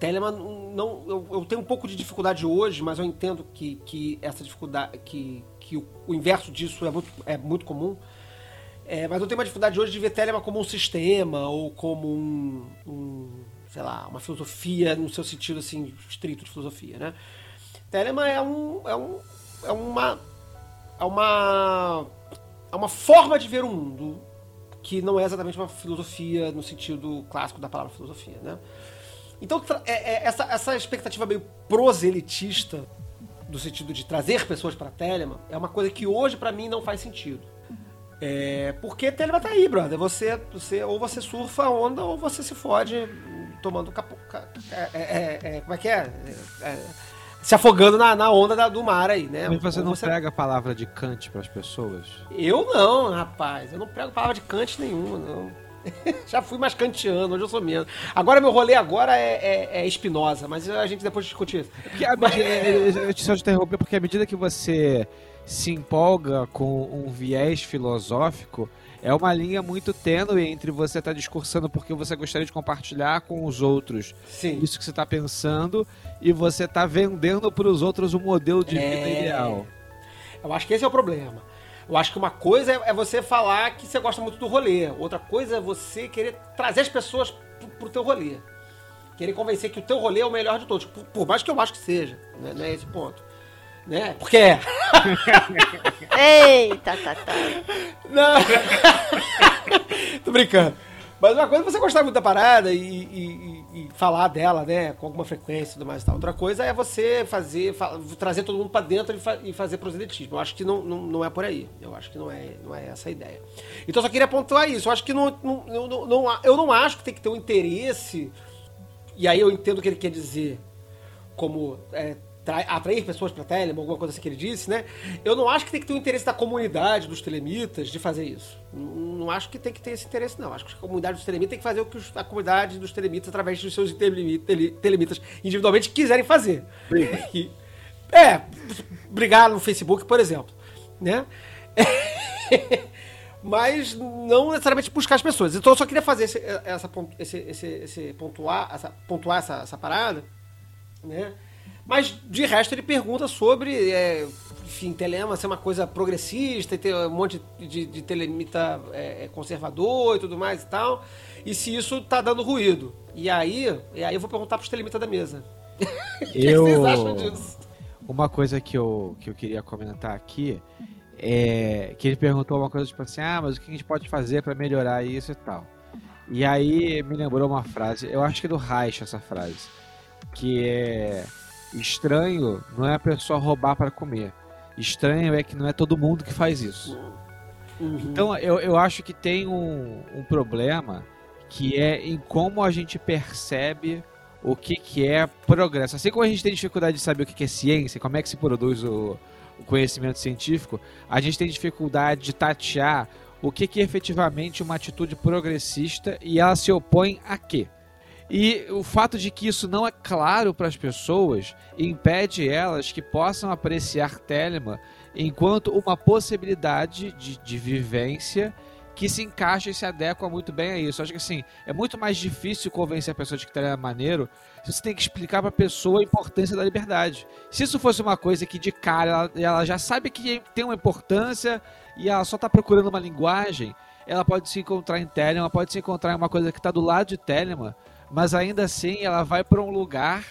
Speaker 1: Telemann não, eu, eu tenho um pouco de dificuldade hoje, mas eu entendo que, que essa dificuldade, que, que o, o inverso disso é muito, é muito comum. É, mas eu tenho uma dificuldade hoje de ver Telemann como um sistema ou como um, um, sei lá, uma filosofia no seu sentido assim estrito de filosofia, né? Telemann é um, é um, é uma, é uma, é uma forma de ver o mundo que não é exatamente uma filosofia no sentido clássico da palavra filosofia, né? Então, é- é essa, essa expectativa meio proselitista, no sentido de trazer pessoas para Telemann, é uma coisa que hoje, para mim, não faz sentido. É, porque Telemann tá aí, brother. Você, você, ou você surfa a onda, ou você se fode tomando capo, ca- é, é, é, como é que é? É, é, se afogando na, na onda da- do mar aí, né?
Speaker 3: Mas você
Speaker 1: Ou
Speaker 3: não prega a palavra de Kant para as pessoas?
Speaker 1: Eu não, rapaz. Eu não prego palavra de Kant nenhuma, não. Já fui mais kantiano, hoje eu sou menos. Agora meu rolê agora é, é, é Espinosa, mas a gente depois discute isso.
Speaker 3: Porque a medida, eu te só te interromper, porque à medida que você se empolga com um viés filosófico, é uma linha muito tênue entre você estar discursando porque você gostaria de compartilhar com os outros
Speaker 1: Sim.
Speaker 3: isso que você está pensando e você está vendendo para os outros um modelo de vida
Speaker 1: É.
Speaker 3: ideal.
Speaker 1: Eu acho que esse é o problema. Eu acho que uma coisa é é você falar que você gosta muito do rolê. Outra coisa é você querer trazer as pessoas pro, pro teu rolê. Querer convencer que o teu rolê é o melhor de todos. Por, por mais que eu acho que seja. Né? Não é esse o ponto. Né? Porque é.
Speaker 2: Eita, tá, tá.
Speaker 1: Não. Tô brincando. Mas uma coisa é você gostar muito da parada e, e- e- falar dela, né, com alguma frequência e tudo mais e tal. Outra coisa é você fazer, fa- trazer todo mundo pra dentro e, fa- e fazer proselitismo. Eu acho que não, não, não é por aí. Eu acho que não é, não é essa a ideia. Então eu só queria pontuar isso. Eu acho que não, não, não, não- eu não acho que tem que ter um interesse, e aí eu entendo o que ele quer dizer como é, tra- atrair pessoas para Telemann, alguma coisa assim que ele disse, né? Eu não acho que tem que ter o interesse da comunidade dos telemitas de fazer isso. Não, acho que tem que ter esse interesse, não. Acho que a comunidade dos telemitas tem que fazer o que a comunidade dos telemitas, através dos seus telemi- tele- telemitas individualmente, quiserem fazer. E- é, brigar no Facebook, por exemplo. Né? mas não necessariamente buscar as pessoas. Então eu só queria fazer esse, essa, esse, esse, esse pontuar, essa, pontuar essa, essa parada, né? Mas de resto ele pergunta sobre, é, enfim, telema ser uma coisa progressista e ter um monte de, de telemita é, conservador e tudo mais e tal, e se isso tá dando ruído. E aí, e aí eu vou perguntar pros telemitas da mesa. O que,
Speaker 3: Eu-
Speaker 1: vocês acham disso?
Speaker 3: Uma coisa que eu, que eu queria comentar aqui é que ele perguntou uma coisa tipo assim: ah, mas o que a gente pode fazer para melhorar isso e tal. E aí me lembrou uma frase, eu acho que é do Reich essa frase, que é: estranho não é a pessoa roubar para comer, estranho é que não é todo mundo que faz isso. Então eu, eu acho que tem um, um problema que é em como a gente percebe o que, que é progresso. Assim como a gente tem dificuldade de saber o que, que é ciência, como é que se produz o, o conhecimento científico, a gente tem dificuldade de tatear o que, que é efetivamente uma atitude progressista e ela se opõe a quê. E o fato de que isso não é claro para as pessoas impede elas que possam apreciar Telema enquanto uma possibilidade de, de vivência que se encaixa e se adequa muito bem a isso. Acho que assim, é muito mais difícil convencer a pessoa de que Telema é maneiro se você tem que explicar para a pessoa a importância da liberdade. Se isso fosse uma coisa que de cara ela, ela já sabe que tem uma importância e ela só está procurando uma linguagem, ela pode se encontrar em Telema, pode se encontrar em uma coisa que está do lado de Telema, mas ainda assim ela vai para um lugar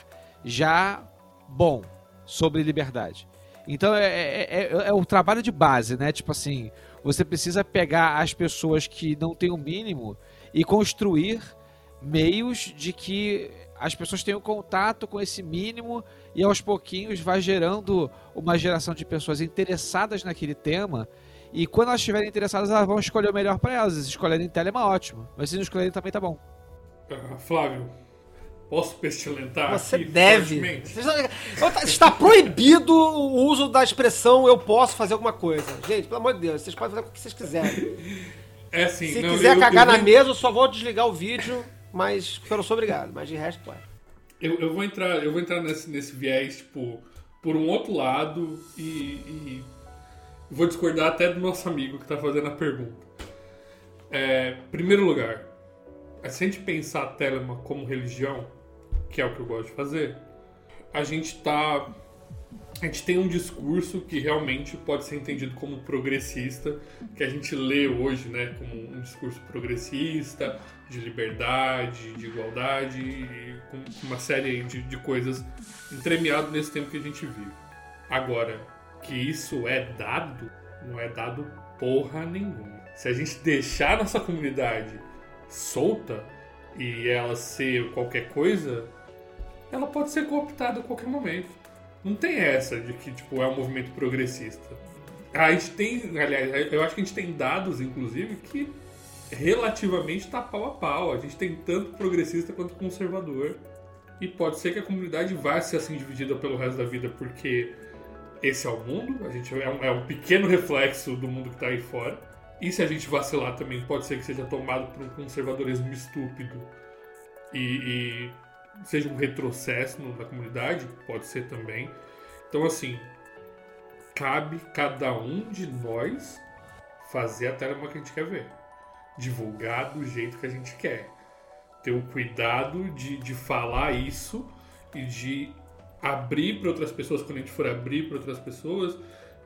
Speaker 3: já bom sobre liberdade. Então é, é, é, é o trabalho de base, né? Tipo assim, você precisa pegar as pessoas que não têm o mínimo e construir meios de que as pessoas tenham contato com esse mínimo e aos pouquinhos vai gerando uma geração de pessoas interessadas naquele tema. E quando elas estiverem interessadas, elas vão escolher o melhor para elas. Escolherem Telema, ótimo. Mas se não escolherem, também tá bom.
Speaker 4: Flávio, posso pestilentar
Speaker 1: Você
Speaker 4: aqui
Speaker 1: deve. Você Está, está proibido o uso da expressão eu posso fazer alguma coisa. Gente, pelo amor de Deus, vocês podem fazer o que vocês quiserem.
Speaker 4: É assim,
Speaker 1: Se
Speaker 4: não,
Speaker 1: quiser
Speaker 4: eu-
Speaker 1: cagar
Speaker 4: eu
Speaker 1: na
Speaker 4: vou-
Speaker 1: mesa, eu só vou desligar o vídeo, mas eu não sou obrigado. Mas de resto, pode.
Speaker 4: Eu, eu vou entrar, eu vou entrar nesse, nesse viés, tipo, por um outro lado e, e vou discordar até do nosso amigo que tá fazendo a pergunta. É, primeiro lugar, se a gente pensar a Telema como religião, que é o que eu gosto de fazer, a gente tá. A gente tem um discurso que realmente pode ser entendido como progressista, que a gente lê hoje, né, como um discurso progressista, de liberdade, de igualdade, com uma série de, de coisas entremeado nesse tempo que a gente vive. Agora, que isso é dado, não é dado porra nenhuma. Se a gente deixar nossa comunidade solta e ela ser qualquer coisa, ela pode ser cooptada a qualquer momento. Não tem essa de que tipo, é um movimento progressista. A gente tem, aliás, eu acho que a gente tem dados, inclusive, que relativamente tá pau a pau. A gente tem tanto progressista quanto conservador. E pode ser que a comunidade vá ser assim dividida pelo resto da vida, porque esse é o mundo, a gente é um, é um pequeno reflexo do mundo que tá aí fora. E se a gente vacilar também, pode ser que seja tomado por um conservadorismo estúpido e, e seja um retrocesso na comunidade, pode ser também. Então, assim, cabe cada um de nós fazer a telema que a gente quer ver. Divulgar do jeito que a gente quer. Ter o cuidado de, de falar isso e de abrir para outras pessoas, quando a gente for abrir para outras pessoas,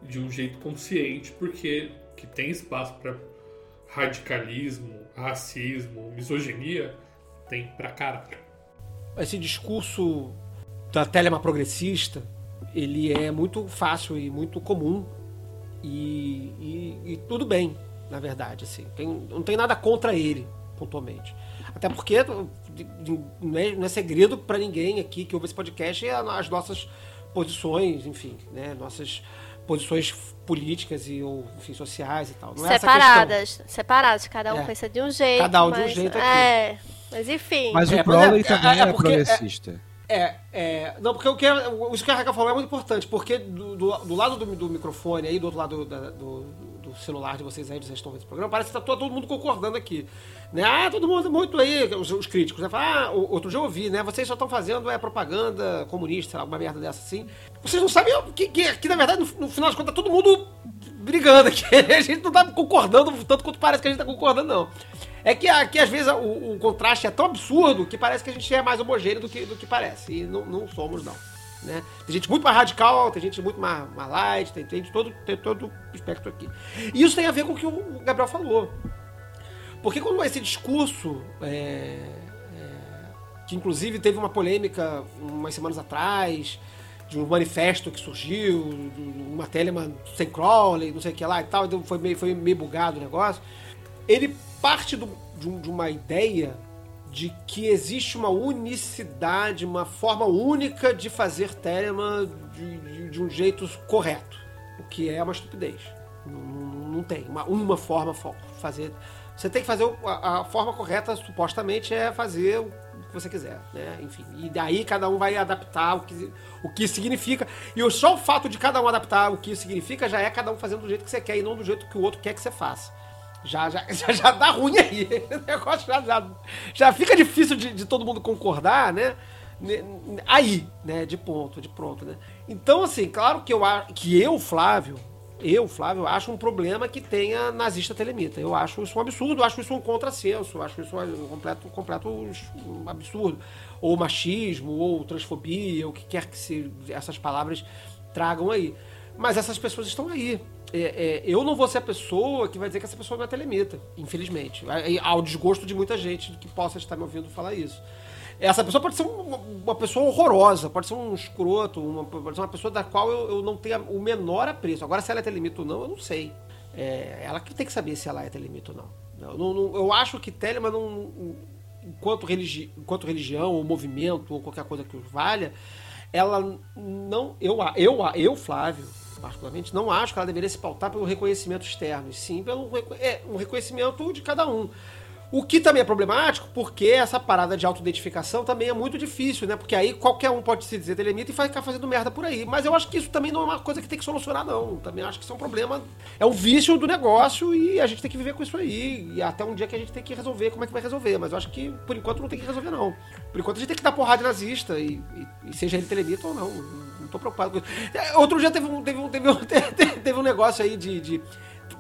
Speaker 4: de um jeito consciente, porque que tem espaço para radicalismo, racismo, misoginia, tem pra caralho.
Speaker 1: Esse discurso da telema progressista, ele é muito fácil e muito comum. E, e- e tudo bem, na verdade. Assim. Tem- não tem nada contra ele. pontualmente. Até porque não é, não é segredo para ninguém aqui que ouve esse podcast as nossas posições, enfim, né? Nossas posições políticas e ou enfim, sociais e tal. Não é
Speaker 2: separadas, separadas, cada um é. pensa de um jeito.
Speaker 1: Cada um
Speaker 2: mas,
Speaker 1: de um jeito aqui.
Speaker 2: É, mas enfim.
Speaker 3: Mas o é, Crowley é, também é, é progressista.
Speaker 1: É, é, não, porque o que, isso que a Raquel falou é muito importante, porque do, do, do lado do, do, microfone aí, do outro lado do, do, do celular de vocês aí, vocês estão vendo esse programa, parece que está todo, todo mundo concordando aqui. Né? Ah, todo mundo muito aí, os, os críticos, né? Fala, ah, outro dia eu ouvi, né? Vocês só estão fazendo é, propaganda comunista, alguma merda dessa assim. Vocês não sabem que, que, que na verdade, no, no final das contas, tá todo mundo brigando aqui. A gente não tá concordando tanto quanto parece que a gente tá concordando, não. É que aqui, às vezes, o, o, contraste é tão absurdo que parece que a gente é mais homogêneo do que, do que parece. E não, não somos, não. Né? Tem gente muito mais radical, tem gente muito mais, mais light, tem, tem, todo, tem todo o espectro aqui. E isso tem a ver com o que o Gabriel falou. Porque quando esse discurso, é, é, que inclusive teve uma polêmica umas semanas atrás, um manifesto que surgiu, uma Telemann sem Crowley, não sei o que lá e tal, então foi meio, foi meio bugado o negócio. Ele parte do, de, de uma ideia de que existe uma unicidade, uma forma única de fazer Telemann de, de, de um jeito correto, o que é uma estupidez. Não, não tem uma, uma forma fazer. Você tem que fazer a, a, forma correta, supostamente, é fazer você quiser, né? Enfim, e daí cada um vai adaptar o que, o que significa. E só o fato de cada um adaptar o que significa já é cada um fazendo do jeito que você quer e não do jeito que o outro quer que você faça já, já, já, já dá ruim aí. O negócio já, já, já fica difícil de, de todo mundo concordar, né? Aí, né? De ponto, de pronto, né? Então, assim, claro que eu, que eu Flávio, eu, Flávio, acho um problema que tenha nazista telemita. Eu acho isso um absurdo, acho isso um contrassenso, acho isso um completo, completo absurdo. Ou machismo, ou transfobia, o que quer que se, essas palavras tragam aí. Mas essas pessoas estão aí é, é, eu não vou ser a pessoa que vai dizer que essa pessoa não é telemita, infelizmente. Ao desgosto de muita gente que possa estar me ouvindo falar isso. Essa pessoa pode ser uma, uma pessoa horrorosa, pode ser um escroto, uma, pode ser uma pessoa da qual eu, eu não tenho o menor apreço. Agora, se ela é telemita ou não, eu não sei. É, ela que tem que saber se ela é telemita ou não. Eu, não, não, eu acho que Telema, não, enquanto, religi, enquanto religião ou movimento ou qualquer coisa que valha, ela não. Eu, eu, eu Flávio, particularmente, não acho que ela deveria se pautar pelo reconhecimento externo, e sim pelo é, um reconhecimento de cada um. O que também é problemático, porque essa parada de autoidentificação também é muito difícil, né? Porque aí qualquer um pode se dizer telemita e ficar fazendo merda por aí. Mas eu acho que isso também não é uma coisa que tem que solucionar, não. Também acho que isso é um problema, é um vício do negócio e a gente tem que viver com isso aí. E até um dia que a gente tem que resolver como é que vai resolver. Mas eu acho que, por enquanto, não tem que resolver, não. Por enquanto, a gente tem que dar porrada nazista, e, e, e seja ele telemita ou não. Não tô preocupado com isso. É, outro dia teve um, teve um, teve um, teve um negócio aí de, de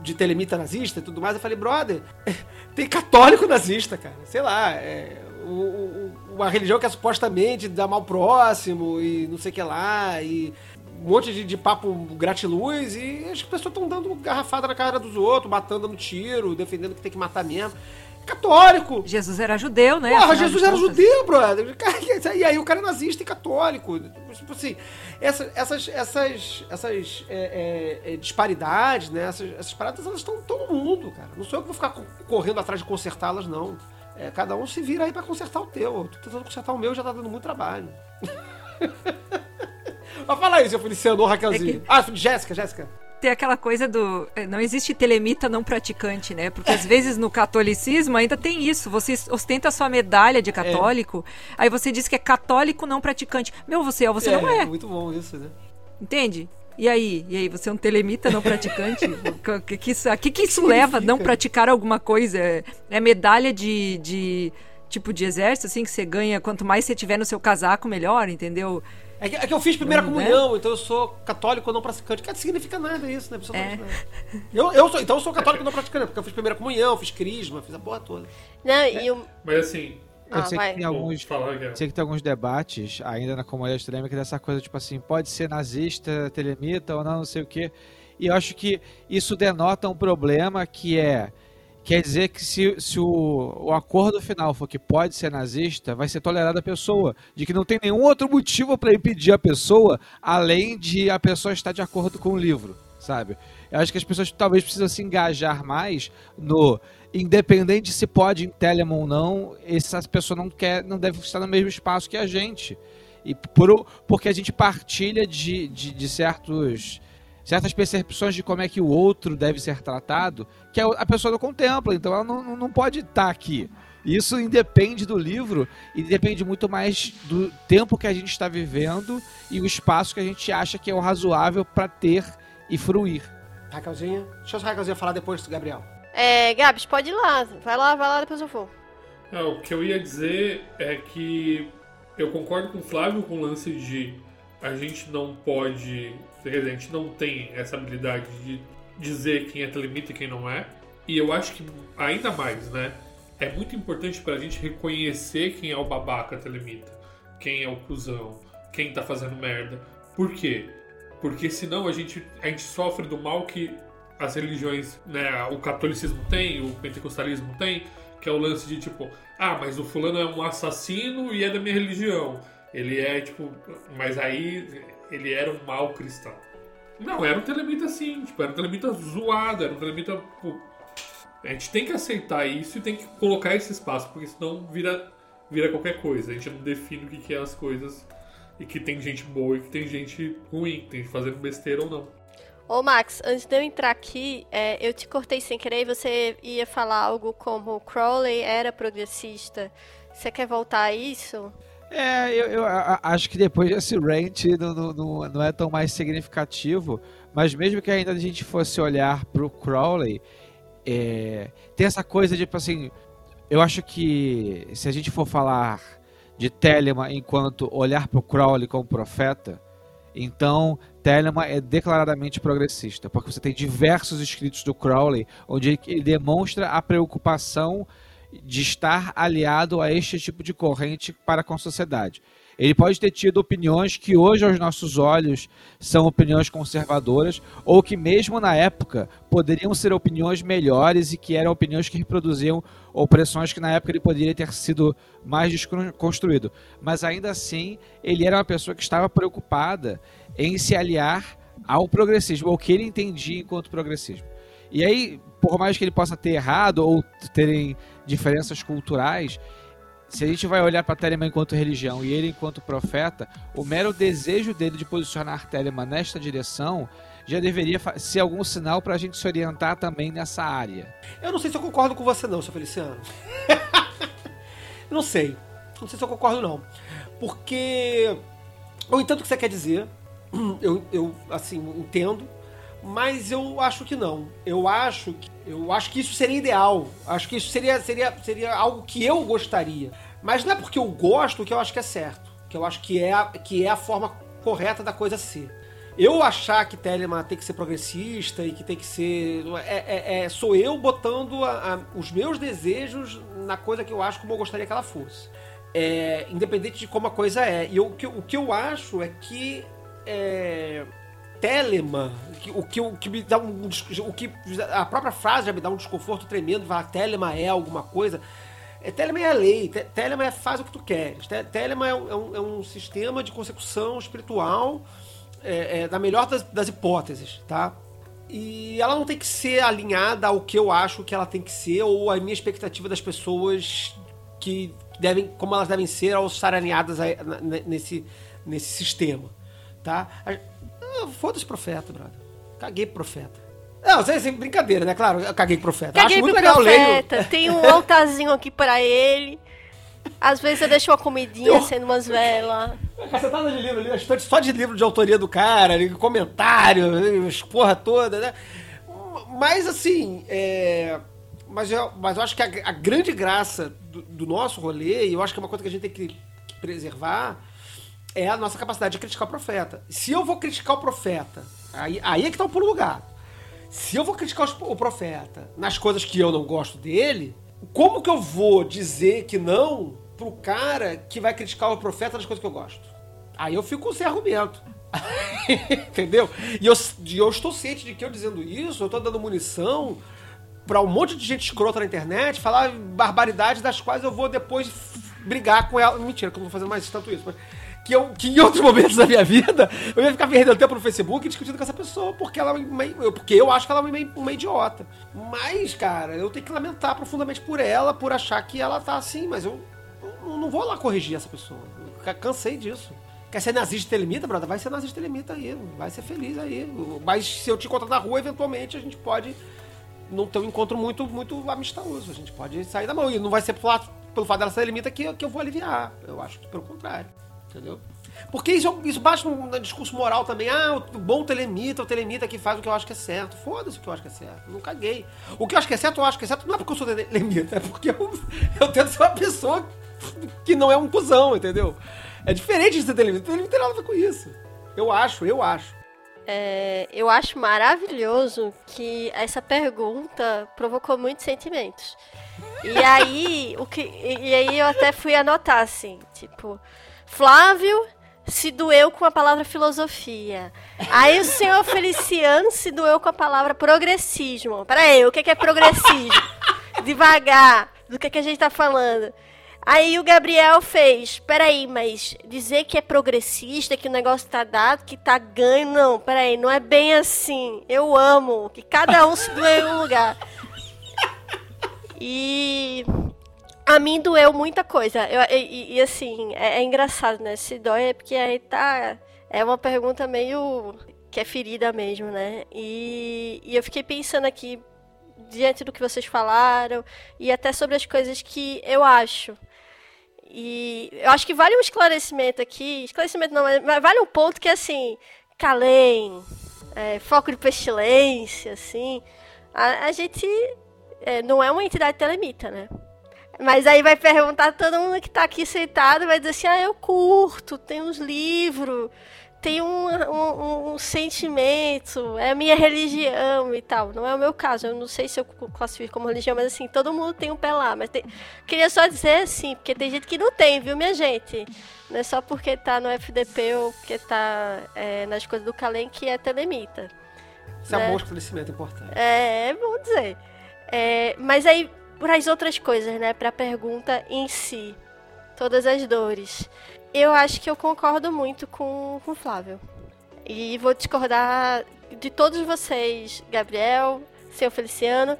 Speaker 1: de telemita nazista e tudo mais, eu falei, brother, tem católico nazista, cara. Sei lá, é, o, uma religião que é supostamente dá mal próximo e não sei o que lá, e um monte de, de papo gratiluz, e as pessoas estão dando garrafada na cara dos outros, matando no tiro, defendendo que tem que matar mesmo católico.
Speaker 6: Jesus era judeu, né?
Speaker 1: Porra, Jesus era judeu, brother. E aí o cara é nazista e católico. Tipo assim, essa, essas, essas, essas é, é, é, disparidades, né? Essas, essas paradas, elas estão todo mundo, cara. Não sou eu que vou ficar correndo atrás de consertá-las, não. É, cada um se vira aí para consertar o teu. Eu tô tentando consertar o meu já tá dando muito trabalho. Mas fala aí, seu Feliciano ou Raquelzinho. É que... Ah, Jéssica, Jéssica
Speaker 6: ter aquela coisa do. Eh, não existe telemita não praticante, né? Porque às vezes no catolicismo ainda tem isso. Você ostenta a sua medalha de católico, é. aí você diz que é católico não praticante. Meu, você é, você é, não é.
Speaker 1: É muito bom isso, né?
Speaker 6: Entende? E aí? E aí, você é um telemita não praticante? O que, que isso, a que, que isso que leva não praticar alguma coisa? É medalha de, de tipo de exército, assim, que você ganha, quanto mais você tiver no seu casaco, melhor, entendeu?
Speaker 1: É que, é que eu fiz primeira comunhão, né? então eu sou católico não praticante. Que não significa nada isso, né?
Speaker 6: É.
Speaker 1: Eu, eu sou, então eu sou católico não praticante, porque eu fiz primeira comunhão, fiz crisma, fiz a porra toda.
Speaker 2: Não, e o...
Speaker 4: Mas assim,
Speaker 3: eu ah, sei, que tem alguns, falar, sei que tem alguns debates ainda na comunidade telêmica dessa coisa, tipo assim, pode ser nazista, telemita ou não, não sei o quê. E eu acho que isso denota um problema que é Quer dizer que se, se o, o acordo final for que pode ser nazista, vai ser tolerada a pessoa. De que não tem nenhum outro motivo para impedir a pessoa, além de a pessoa estar de acordo com o livro sabe? Eu acho que as pessoas talvez precisam se engajar mais no independente se pode em Telemann ou não, essa pessoa não quer, não deve estar no mesmo espaço que a gente. E por, porque a gente partilha de, de, de certos certas percepções de como é que o outro deve ser tratado, que a pessoa não contempla, então ela não, não pode estar aqui. Isso independe do livro e depende muito mais do tempo que a gente está vivendo e o espaço que a gente acha que é o razoável para ter e fruir.
Speaker 1: Raquelzinha? Deixa eu só Raquelzinha falar depois do Gabriel.
Speaker 2: É, Gabs, pode ir lá. Vai lá, vai lá, depois eu vou.
Speaker 4: É, o que eu ia dizer é que eu concordo com o Flávio com o lance de a gente não pode. Quer dizer, a gente não tem essa habilidade de dizer quem é telemita e quem não é. E eu acho que ainda mais, né? É muito importante pra gente reconhecer quem é o babaca telemita, quem é o cuzão, quem tá fazendo merda. Por quê? Porque senão a gente, a gente sofre do mal que as religiões, né, o catolicismo tem, o pentecostalismo tem, que é o lance de tipo, ah, mas o fulano é um assassino e é da minha religião. Ele é tipo, mas aí ele era um mau cristão. Não, era um telemita assim, tipo, era um telemita zoado, era um telemita. A gente tem que aceitar isso e tem que colocar esse espaço, porque senão vira, vira qualquer coisa. A gente não define o que, que é as coisas e que tem gente boa e que tem gente ruim, que tem gente fazendo besteira ou não.
Speaker 2: Ô Max, antes de eu entrar aqui, é, eu te cortei sem querer e você ia falar algo como Crowley era progressista. Você quer voltar a isso?
Speaker 3: É, eu, eu acho que depois desse rant não, não, não, é tão mais significativo, mas mesmo que ainda a gente fosse olhar pro Crowley, é, tem essa coisa de, tipo assim, eu acho que se a gente for falar de Telemann enquanto olhar pro Crowley como profeta, então Telemann é declaradamente progressista, porque você tem diversos escritos do Crowley onde ele demonstra a preocupação de estar aliado a este tipo de corrente para com a sociedade. Ele pode ter tido opiniões que hoje, aos nossos olhos, são opiniões conservadoras, ou que, mesmo na época, poderiam ser opiniões melhores e que eram opiniões que reproduziam opressões que, na época, ele poderia ter sido mais desconstruído. Mas, ainda assim, ele era uma pessoa que estava preocupada em se aliar ao progressismo, ou que ele entendia enquanto progressismo. E aí, por mais que ele possa ter errado ou terem diferenças culturais, se a gente vai olhar para Telemann enquanto religião e ele enquanto profeta, o mero desejo dele de posicionar Telemann nesta direção já deveria ser algum sinal para a gente se orientar também nessa área.
Speaker 1: Eu não sei se eu concordo com você não, seu Feliciano. não sei. Não sei se eu concordo não. Porque eu entendo o que você quer dizer. Eu, eu assim, entendo mas eu acho que não. Eu acho que, eu acho que isso seria ideal. Acho que isso seria, seria, seria algo que eu gostaria. Mas não é porque eu gosto que eu acho que é certo. Que eu acho que é, que é a forma correta da coisa ser. Eu achar que Telemann tem que ser progressista e que tem que ser. É, é, é sou eu botando a, a, os meus desejos na coisa que eu acho como eu gostaria que ela fosse. É, independente de como a coisa é. E eu, o, que, o que eu acho é que. Telemann, o que, o que me dá um. O que, a própria frase já me dá um desconforto tremendo, falar Telemann é alguma coisa. É, Telemann é a lei, te, Telemann é faz o que tu queres. Te, Telemann é um, é, um, é sistema de consecução espiritual é, é, da melhor das, das, hipóteses, tá? E ela não tem que ser alinhada ao que eu acho que ela tem que ser ou a minha expectativa das pessoas que devem, como elas devem ser ao estar alinhadas a, nesse, nesse sistema, tá? Ah, foda-se profeta, brother. Caguei profeta. Não, sem, sem brincadeira, né? Claro, eu caguei profeta.
Speaker 2: Caguei
Speaker 1: Acho muito
Speaker 2: legal
Speaker 1: profeta.
Speaker 2: Leio. Tem um altarzinho aqui pra ele. Às vezes eu deixo uma comidinha, acendo umas velas.
Speaker 1: Cacetada de livro ali, só de livro de autoria do cara, comentário, porra toda, né? Mas assim, é... mas, eu, mas eu acho que a, a grande graça do, do, nosso rolê, e eu acho que é uma coisa que a gente tem que, que preservar, é a nossa capacidade de criticar o profeta. Se eu vou criticar o profeta, aí, aí é que tá o pulo lugar. Se eu vou criticar o profeta nas coisas que eu não gosto dele, como que eu vou dizer que não pro cara que vai criticar o profeta nas coisas que eu gosto? Aí eu fico sem argumento. Entendeu? E eu, eu estou ciente de que eu dizendo isso, eu estou dando munição para um monte de gente escrota na internet, falar barbaridades das quais eu vou depois brigar com ela. Mentira, que eu não vou fazer mais tanto isso. Mas que, eu, que em outros momentos da minha vida eu ia ficar perdendo tempo no Facebook discutindo com essa pessoa porque ela é uma, porque eu acho que ela é uma, uma idiota. Mas, cara, eu tenho que lamentar profundamente por ela, por achar que ela tá assim, mas eu, eu não vou lá corrigir essa pessoa. Eu cansei disso. Quer ser nazista telemita, brother? Vai ser nazista telemita aí. Vai ser feliz aí. Mas se eu te encontrar na rua, eventualmente a gente pode não ter um encontro muito, muito amistoso. A gente pode sair da mão. E não vai ser pelo fato, pelo fato dela ser telemita que, que eu vou aliviar. Eu acho que pelo contrário. Entendeu? Porque isso, isso bate no, no discurso moral também. Ah, o bom telemita, o telemita que faz o que eu acho que é certo. Foda-se o que eu acho que é certo. Não caguei. O que eu acho que é certo, eu acho que é certo não é porque eu sou telemita, é porque eu, eu tento ser uma pessoa que não é um cuzão, entendeu? É diferente de ser telemita. Telemita não tem nada a ver com isso. Eu acho, eu acho.
Speaker 2: É, eu acho maravilhoso que essa pergunta provocou muitos sentimentos. E aí, o que, e aí eu até fui anotar assim, tipo, Flávio se doeu com a palavra filosofia. Aí o senhor Feliciano se doeu com a palavra progressismo. Peraí, o que é progressismo? Devagar, do que, que a gente tá falando? Aí o Gabriel fez, peraí, mas dizer que é progressista, que o negócio tá dado, que tá ganho, não, peraí, não é bem assim. Eu amo que cada um se doe em um lugar. E a mim doeu muita coisa. Eu, e, e, assim, é, é, engraçado, né? Se dói é porque aí tá. É uma pergunta meio. que é ferida mesmo, né? E, e eu fiquei pensando aqui, diante do que vocês falaram, e até sobre as coisas que eu acho. E eu acho que vale um esclarecimento aqui. Esclarecimento não, mas vale um ponto que é assim. Calém, é, foco de pestilência, assim. A, a gente é, não é uma entidade telemita, né? Mas aí vai perguntar todo mundo que está aqui sentado, vai dizer assim, ah, eu curto, tem uns livros, tem um, um, um, sentimento, é a minha religião e tal. Não é o meu caso, eu não sei se eu classifico como religião, mas assim, todo mundo tem um pé lá. Mas tem... queria só dizer assim, porque tem gente que não tem, viu, minha gente? Não é só porque tá no FDP ou porque tá é, nas coisas do Calem que é telemita.
Speaker 1: Isso né? é um bom esclarecimento importante.
Speaker 2: É, é bom dizer. É, mas aí para as outras coisas, né? Para a pergunta em si. Todas as dores. Eu acho que eu concordo muito com, o Flávio. E vou discordar de todos vocês, Gabriel, seu Feliciano,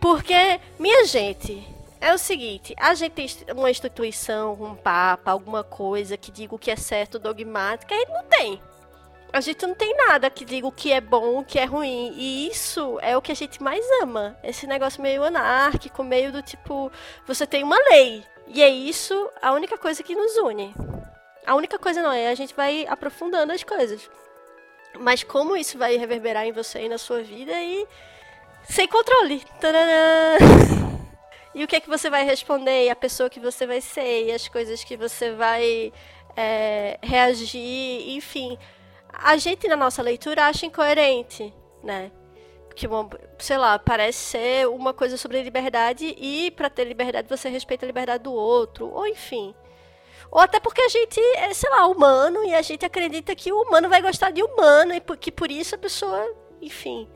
Speaker 2: porque, minha gente, é o seguinte, a gente tem uma instituição, um papa, alguma coisa que diga o que é certo, dogmática, gente não tem a gente não tem nada que diga o que é bom, o que é ruim. E isso é o que a gente mais ama. Esse negócio meio anárquico, meio do tipo, você tem uma lei. E é isso a única coisa que nos une. A única coisa não é, a gente vai aprofundando as coisas. Mas como isso vai reverberar em você e na sua vida e sem controle. Tadadã! E o que é que você vai responder, e a pessoa que você vai ser, e as coisas que você vai é, reagir, enfim a gente na nossa leitura acha incoerente, né? Que, sei lá, parece ser uma coisa sobre liberdade e para ter liberdade você respeita a liberdade do outro, ou enfim. Ou até porque a gente é, sei lá, humano e a gente acredita que o humano vai gostar de humano e que por isso a pessoa, enfim.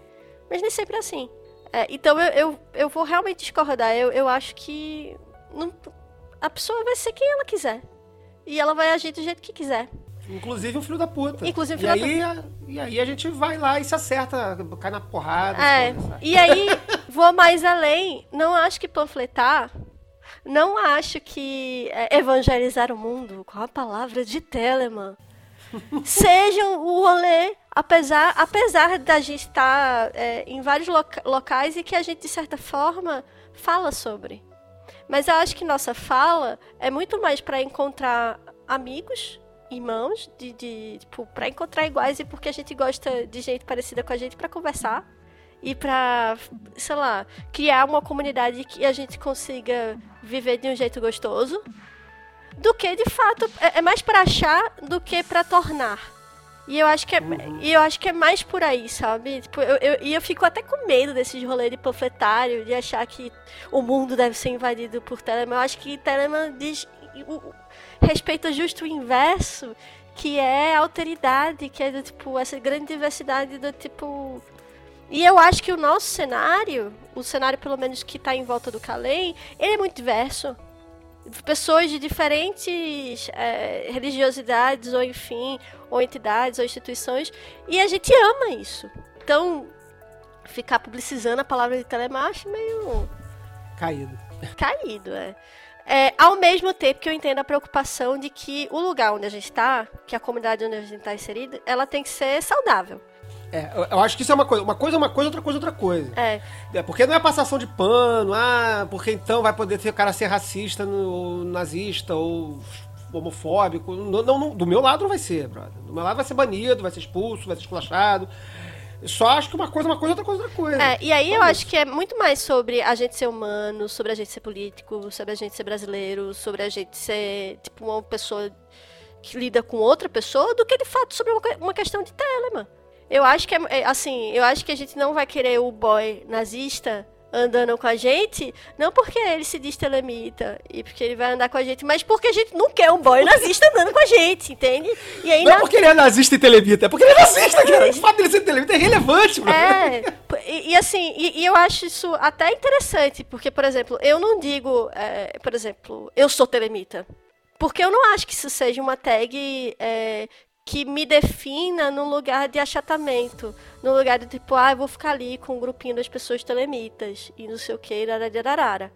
Speaker 2: Mas nem sempre é assim. É, então eu, eu, eu vou realmente discordar. Eu, eu acho que não, a pessoa vai ser quem ela quiser. E ela vai agir do jeito que quiser.
Speaker 1: Inclusive um filho da puta.
Speaker 2: Inclusive
Speaker 1: um filho e da aí, puta. E aí a gente vai lá e se acerta, cai na porrada.
Speaker 2: É. E aí, vou mais além. Não acho que panfletar. Não acho que é, evangelizar o mundo com a palavra de Telemann seja o rolê, apesar, apesar da gente estar é, em vários loca locais e que a gente, de certa forma, fala sobre. Mas eu acho que nossa fala é muito mais para encontrar amigos irmãos, de, de tipo, pra encontrar iguais e porque a gente gosta de gente parecida com a gente para conversar e para, sei lá, criar uma comunidade que a gente consiga viver de um jeito gostoso, do que de fato é, é mais para achar do que para tornar. E eu acho que é, uhum. eu acho que é mais por aí, sabe? Tipo, eu, eu, e eu fico até com medo desses rolês de panfletário, de achar que o mundo deve ser invadido por Telemann. Eu acho que Telemann diz respeita justo o inverso, que é a alteridade, que é do tipo, essa grande diversidade do tipo. E eu acho que o nosso cenário, o cenário pelo menos que está em volta do Calém, ele é muito diverso. pessoas de diferentes é, religiosidades, ou enfim, ou entidades, ou instituições, e a gente ama isso. Então, ficar publicizando a palavra de telemacho é meio.
Speaker 1: Caído.
Speaker 2: Caído, é. É. Ao mesmo tempo que eu entendo a preocupação de que o lugar onde a gente está, que a comunidade onde a gente está inserida, ela tem que ser saudável.
Speaker 1: É, eu acho que isso é uma coisa. Uma coisa é uma coisa, outra coisa é outra coisa.
Speaker 2: É.
Speaker 1: é. Porque não é passação de pano, ah, porque então vai poder ter o cara ser racista, no, nazista ou homofóbico. Não, não, do meu lado não vai ser, brother. Do meu lado vai ser banido, vai ser expulso, vai ser esculachado. Só acho que uma coisa é uma coisa, outra coisa é outra coisa.
Speaker 2: É, e aí eu acho que é muito mais sobre a gente ser humano, sobre a gente ser político, sobre a gente ser brasileiro, sobre a gente ser, tipo, uma pessoa que lida com outra pessoa, do que de fato sobre uma, uma questão de telema. Eu acho que é, é, assim, eu acho que a gente não vai querer o boy nazista andando com a gente, não porque ele se diz telemita e porque ele vai andar com a gente, mas porque a gente não quer um boy nazista andando com a gente, entende?
Speaker 1: E aí, não na... é porque ele é nazista e telemita, é porque ele é nazista, cara. O fato dele ser telemita é relevante,
Speaker 2: mano. É, e, e assim, e, e, eu acho isso até interessante, porque, por exemplo, eu não digo, é, por exemplo, eu sou telemita. Porque eu não acho que isso seja uma tag é, que me defina num lugar de achatamento. No lugar de tipo, ah, eu vou ficar ali com um grupinho das pessoas telemitas e não sei o que, arararara.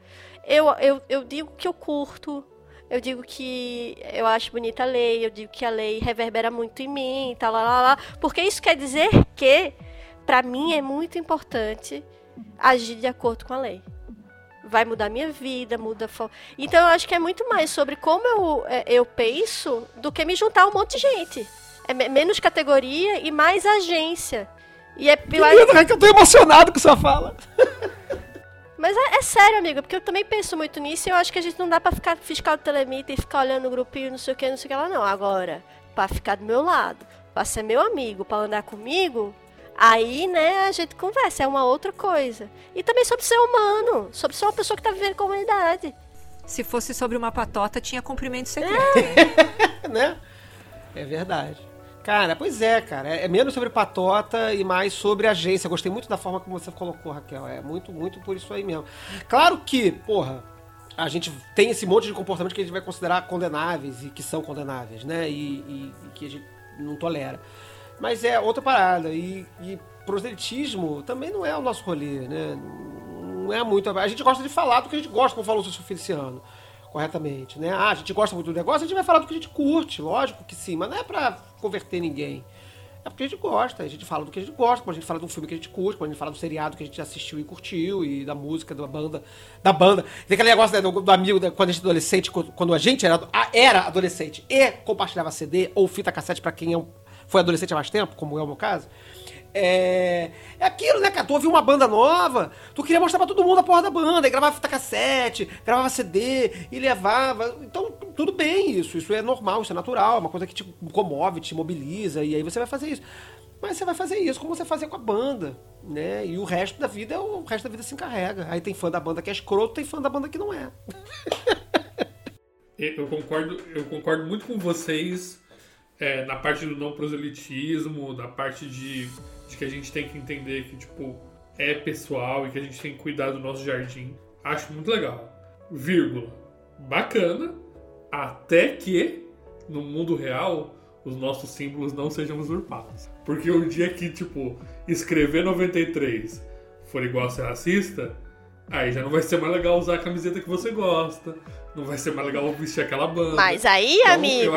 Speaker 2: Eu, eu, eu digo que eu curto, eu digo que eu acho bonita a lei, eu digo que a lei reverbera muito em mim, tal, lá, lá, lá. Porque isso quer dizer que, para mim, é muito importante agir de acordo com a lei vai mudar minha vida, muda a Então eu acho que é muito mais sobre como eu, é, eu penso do que me juntar um monte de gente. É menos categoria e mais agência. E é
Speaker 1: pior. É que eu tô emocionado com sua fala.
Speaker 2: Mas é, é, sério, amigo, porque eu também penso muito nisso e eu acho que a gente não dá pra ficar fiscal do telemita e ficar olhando o grupinho, não sei o que, não sei o que lá, não. Agora, pra ficar do meu lado, pra ser meu amigo, pra andar comigo, Aí, né, a gente conversa, é uma outra coisa. E também sobre ser humano, sobre ser uma pessoa que tá vivendo em comunidade.
Speaker 6: Se fosse sobre uma patota, tinha cumprimento secreto.
Speaker 1: É. né? É verdade. Cara, pois é, cara. É menos sobre patota e mais sobre agência. Gostei muito da forma como você colocou, Raquel. É muito, muito por isso aí mesmo. Claro que, porra, a gente tem esse monte de comportamento que a gente vai considerar condenáveis e que são condenáveis, né? E, e, e que a gente não tolera. Mas é outra parada. E, e proselitismo também não é o nosso rolê, né? Não é muito. A gente gosta de falar do que a gente gosta, como falou o seu Feliciano, corretamente, né? Ah, a gente gosta muito do negócio, a gente vai falar do que a gente curte, lógico que sim, mas não é pra converter ninguém. É porque a gente gosta, a gente fala do que a gente gosta, quando a gente fala de um filme que a gente curte, quando a gente fala do seriado que a gente assistiu e curtiu, e da música, da banda. Da banda. Tem aquele negócio né, do, do, amigo né, quando a gente é adolescente, quando a gente era, era adolescente e compartilhava CD ou fita cassete para quem é um foi adolescente há mais tempo, como é o meu caso. É, é aquilo, né, cara? Tu ouviu uma banda nova, tu queria mostrar pra todo mundo a porra da banda, e gravava fita cassete, gravava CD e levava. Então, tudo bem isso, isso é normal, isso é natural, é uma coisa que te comove, te mobiliza, e aí você vai fazer isso. Mas você vai fazer isso como você fazia com a banda, né? E o resto da vida, o resto da vida se encarrega. Aí tem fã da banda que é escroto, tem fã da banda que não é.
Speaker 4: eu concordo, eu concordo muito com vocês é, na parte do não proselitismo, na parte de, de que a gente tem que entender que, tipo, é pessoal e que a gente tem que cuidar do nosso jardim. Acho muito legal. Vírgula. Bacana. Até que, no mundo real, os nossos símbolos não sejam usurpados. Porque o dia que, tipo, escrever 93 for igual a ser racista, aí já não vai ser mais legal usar a camiseta que você gosta, não vai ser mais legal vestir aquela banda.
Speaker 2: Mas aí, então, amigo.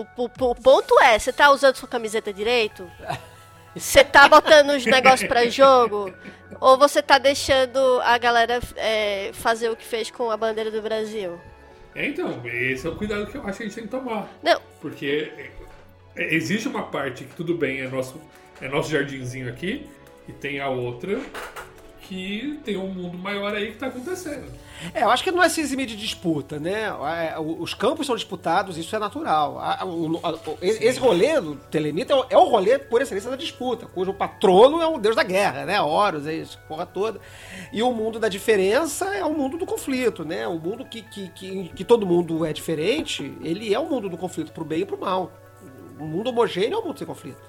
Speaker 2: O, o, o, ponto é, você tá usando sua camiseta direito? Você tá botando os negócios pra jogo? Ou você tá deixando a galera é, fazer o que fez com a bandeira do Brasil?
Speaker 4: É, então, esse é o cuidado que eu acho que a gente tem que tomar.
Speaker 2: Não.
Speaker 4: Porque é, existe uma parte que tudo bem, é nosso, é nosso jardinzinho aqui, e tem a outra que tem um mundo maior aí que tá acontecendo.
Speaker 1: É, eu acho que não é se eximir de disputa, né? É, os campos são disputados, isso é natural. Esse rolê do Telemita é o rolê por excelência da disputa, cujo patrono é o deus da guerra, né? Horus, é isso, porra toda. E o mundo da diferença é o mundo do conflito, né? O mundo que, que, que, que todo mundo é diferente, ele é o mundo do conflito pro bem e pro mal. O mundo homogêneo é o mundo sem conflito.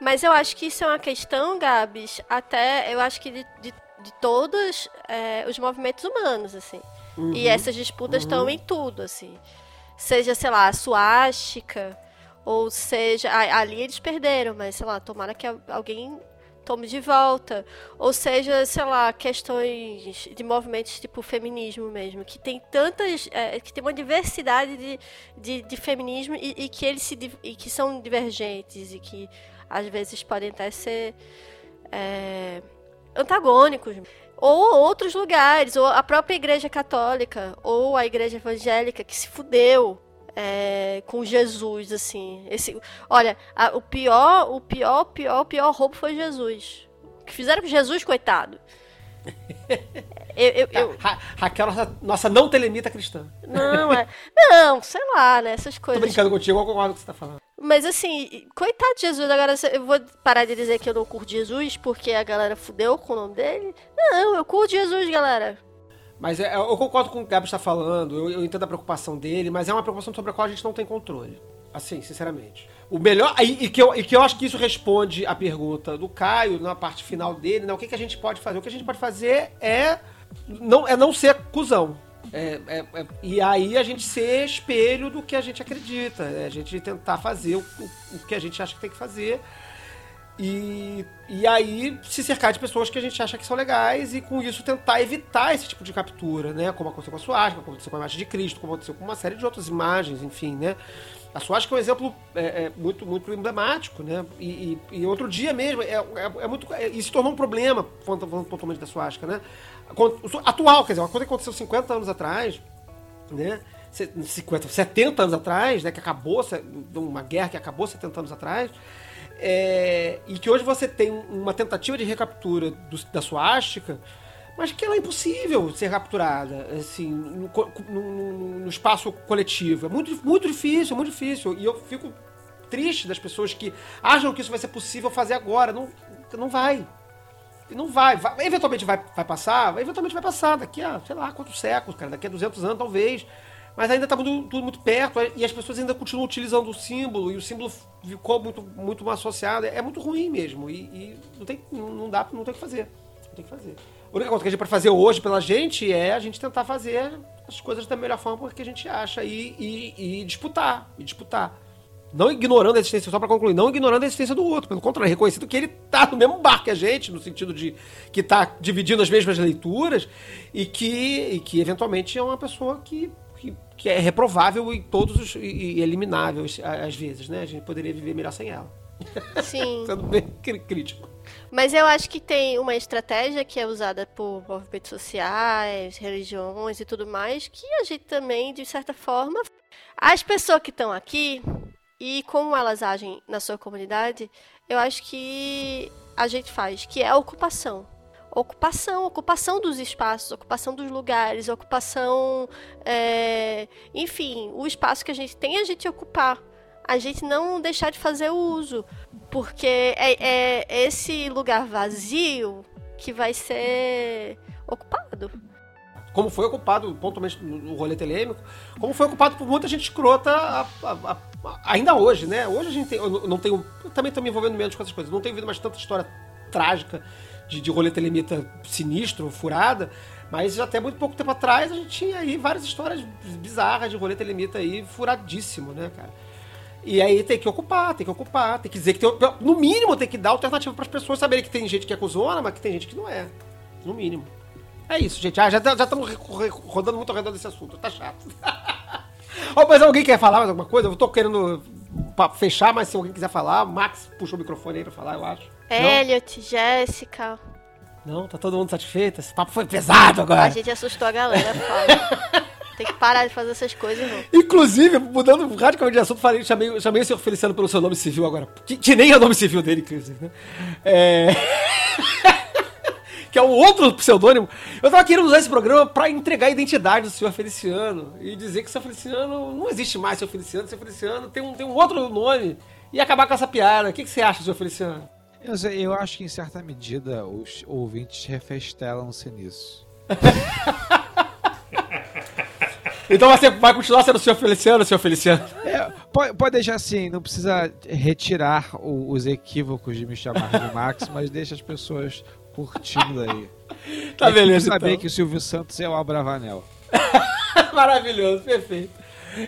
Speaker 2: Mas eu acho que isso é uma questão, Gabs, até eu acho que de, de de todos é, os movimentos humanos, assim.
Speaker 1: Uhum.
Speaker 2: E essas disputas estão em tudo, assim. Seja, sei lá, a suástica, ou seja, ali eles perderam, mas sei lá, tomara que al- alguém tome de volta. Ou seja, sei lá, questões de movimentos tipo feminismo mesmo, que tem tantas. é, que tem uma diversidade de, de, de feminismo e, e que eles se, e que são divergentes e que às vezes podem até ser é, antagônicos. Ou outros lugares, ou a própria igreja católica, ou a igreja evangélica que se fudeu é, com Jesus, assim. Esse, olha, a- o pior, o pior, pior, pior roubo foi Jesus. O que fizeram com Jesus, coitado. Eu, eu, eu-
Speaker 1: Ra- Raquel, nossa, nossa não telemita cristã.
Speaker 2: não, é. Não, sei lá, né? Essas
Speaker 1: Tô
Speaker 2: coisas.
Speaker 1: brincando contigo, eu concordo com o que você tá falando.
Speaker 2: Mas assim, coitado de Jesus, agora eu vou parar de dizer que eu não curto Jesus porque a galera fudeu com o nome dele? Não, eu curto Jesus, galera.
Speaker 1: Mas é, eu concordo com o que o Gabi está falando, eu, eu entendo a preocupação dele, mas é uma preocupação sobre a qual a gente não tem controle. Assim, sinceramente. O melhor. E, e que eu, e que eu acho que isso responde à pergunta do Caio na parte final dele, né? O que, que a gente pode fazer? O que a gente pode fazer é não, é não ser cuzão. É, é- é- e aí a gente ser espelho do que a gente acredita. É a gente tentar fazer o, o- o que a gente acha que tem que fazer. E, e aí se cercar de pessoas que a gente acha que são legais e com isso tentar evitar esse tipo de captura, né? Como aconteceu com a suástica, como aconteceu com a imagem de Cristo, como aconteceu com uma série de outras imagens, enfim, né? A suástica é um exemplo é, é, muito, muito emblemático, né? E, e- e outro dia mesmo, é, é, é muito. e se tornou um problema, falando pontualmente da suástica, né? Acon- Atual, quer dizer, uma coisa que aconteceu 50 anos atrás, né? Se- 50, 70 anos atrás, né? Que acabou, uma guerra que acabou 70 anos atrás. é, e que hoje você tem uma tentativa de recaptura do- da suástica, mas que ela é impossível ser capturada, assim, no- no- no espaço coletivo. É muito, muito difícil, muito difícil. E eu fico triste das pessoas que acham que isso vai ser possível fazer agora. Não, não vai. Não vai. vai eventualmente vai, vai passar, eventualmente vai passar. Daqui a, sei lá, quantos séculos, cara. Daqui a 200 anos, talvez. Mas ainda está tudo, tudo muito perto e as pessoas ainda continuam utilizando o símbolo e o símbolo ficou muito, muito associado. É muito ruim mesmo e, e não, tem, não, dá, não tem o que fazer. Não tem que fazer. A única coisa que a gente pode fazer hoje pela gente é a gente tentar fazer as coisas da melhor forma que a gente acha e, e, e disputar. E disputar. Não ignorando a existência, só para concluir, não ignorando a existência do outro. Pelo contrário, reconhecendo que ele tá no mesmo barco que a gente, no sentido de que tá dividindo as mesmas leituras e que, e que eventualmente é uma pessoa que, que, que é reprovável em todos os. e, e eliminável às vezes, né? A gente poderia viver melhor sem ela.
Speaker 2: Sim.
Speaker 1: Sendo bem crítico.
Speaker 2: Mas eu acho que tem uma estratégia que é usada por movimentos sociais, religiões e tudo mais, que a gente também, de certa forma, as pessoas que estão aqui e como elas agem na sua comunidade, eu acho que a gente faz, que é a ocupação. Ocupação, ocupação dos espaços, ocupação dos lugares, ocupação. é, Enfim, o espaço que a gente tem, a gente ocupar. A gente não deixar de fazer o uso. Porque é, é esse lugar vazio que vai ser ocupado.
Speaker 1: Como foi ocupado, pontualmente no rolê telêmico, como foi ocupado por muita gente escrota a- a- a- ainda hoje, né? Hoje a gente tem. Eu não- tenho. Eu também tô me envolvendo menos com essas coisas. Não tenho ouvido mais tanta história trágica de, de rolê telemita sinistro, furada. Mas até muito pouco tempo atrás a gente tinha aí várias histórias bizarras de rolê telemita aí furadíssimo, né, cara? E aí tem que ocupar, tem que ocupar, tem que dizer que tem, no mínimo tem que dar alternativa para as pessoas saberem que tem gente que é cuzona, mas que tem gente que não é. No mínimo. É isso, gente. Ah, já estamos rodando muito ao redor desse assunto. Tá chato. Ó, mas alguém quer falar mais alguma coisa? Eu tô querendo fechar, mas se alguém quiser falar, Max puxa o microfone aí pra falar, eu acho.
Speaker 2: Elliot, Jéssica.
Speaker 1: Não? Não? Tá todo mundo satisfeito? Esse papo foi pesado agora.
Speaker 2: A gente assustou a galera, fala. Tem que parar de fazer essas coisas, irmão.
Speaker 1: Inclusive, mudando radicalmente de assunto, falei, chamei, chamei o senhor Feliciano pelo seu nome civil agora. Que, que nem é o nome civil dele, inclusive, né? É... que é um outro pseudônimo. Eu tava querendo usar esse programa pra entregar a identidade do senhor Feliciano. E dizer que o senhor Feliciano não existe mais, senhor Feliciano. O senhor Feliciano tem um, tem um outro nome. E acabar com essa piada. O que, que você acha, senhor Feliciano?
Speaker 3: Eu, eu acho que em certa medida os ouvintes refestelam-se nisso.
Speaker 1: Então você vai continuar sendo o senhor Feliciano, senhor Feliciano.
Speaker 3: É, pode, pode deixar assim, não precisa retirar o- os equívocos de me chamar de Max, mas deixa as pessoas curtindo aí.
Speaker 1: Tá
Speaker 3: É
Speaker 1: beleza,
Speaker 3: saber
Speaker 1: então.
Speaker 3: que o Silvio Santos é o Abravanel.
Speaker 1: Maravilhoso, perfeito.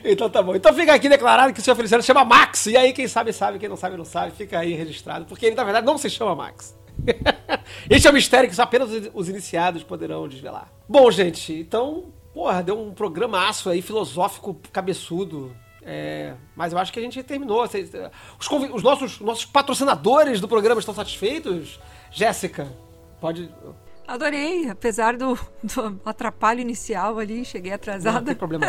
Speaker 1: Então tá bom. Então fica aqui declarado que o senhor Feliciano chama Max. E aí, quem sabe, sabe. Quem não sabe, não sabe. Fica aí registrado. Porque ele, na verdade, não se chama Max. Este é um mistério que só apenas os iniciados poderão desvelar. Bom, gente, então, porra, deu um programaço aí, filosófico, cabeçudo. É, mas eu acho que a gente terminou. Os, os nossos, nossos patrocinadores do programa estão satisfeitos? Jéssica, pode.
Speaker 6: Adorei, apesar do, do atrapalho inicial ali, cheguei atrasada. Não
Speaker 1: tem problema.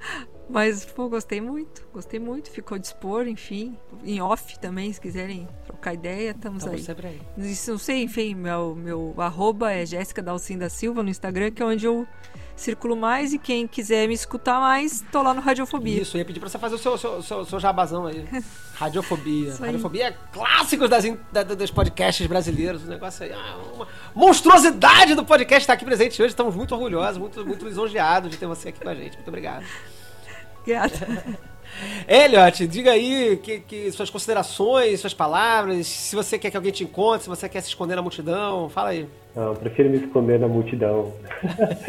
Speaker 6: Mas, pô, gostei muito, gostei muito. Ficou dispor, enfim. Em off também, se quiserem trocar ideia, estamos aí.
Speaker 1: Sempre aí.
Speaker 6: Isso, não sei, enfim, meu, meu arroba é Jéssica Dalcinda Silva no Instagram, que é onde eu circulo mais. E quem quiser me escutar mais, tô lá no Radiofobia.
Speaker 1: Isso, eu ia pedir pra você fazer o seu, seu, seu, seu jabazão aí. Radiofobia. Radiofobia é clássicos das, da, dos podcasts brasileiros. O negócio aí. Ah, uma monstruosidade do podcast estar aqui presente hoje. Estamos muito orgulhosos, muito, muito lisonjeados de ter você aqui com a gente. Muito obrigado.
Speaker 6: Obrigada.
Speaker 1: Elliot, diga aí que, que, suas considerações, suas palavras, se você quer que alguém te encontre, se você quer se esconder na multidão, fala aí.
Speaker 5: Não, eu prefiro me esconder na multidão.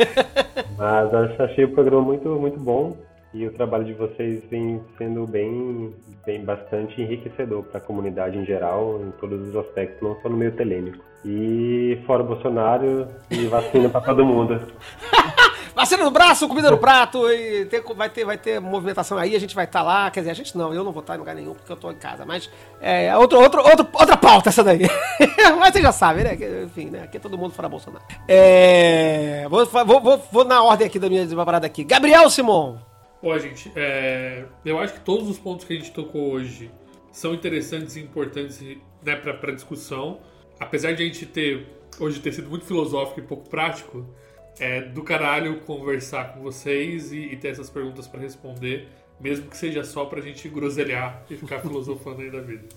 Speaker 5: Mas achei o programa muito, muito bom e o trabalho de vocês vem sendo bem, bem bastante enriquecedor para a comunidade em geral, em todos os aspectos, não só no meio telêmico. E fora o Bolsonaro e vacina para todo mundo.
Speaker 1: Vacina no braço, comida no prato, e ter, vai, ter, vai ter movimentação aí, a gente vai estar tá lá. Quer dizer, a gente não, eu não vou estar em lugar nenhum porque eu estou em casa. Mas é outro, outro, outro, outra pauta essa daí. mas você já sabe, né? Enfim, né? Aqui é todo mundo fora Bolsonaro. É, vou, vou, vou, vou, na ordem aqui da minha parada aqui. Gabriel Simon.
Speaker 4: Pô, gente, é, eu acho que todos os pontos que a gente tocou hoje são interessantes e importantes né, para discussão. Apesar de a gente ter hoje ter sido muito filosófico e pouco prático, é do caralho conversar com vocês e, e ter essas perguntas para responder, mesmo que seja só pra gente groselhar e ficar filosofando aí da vida.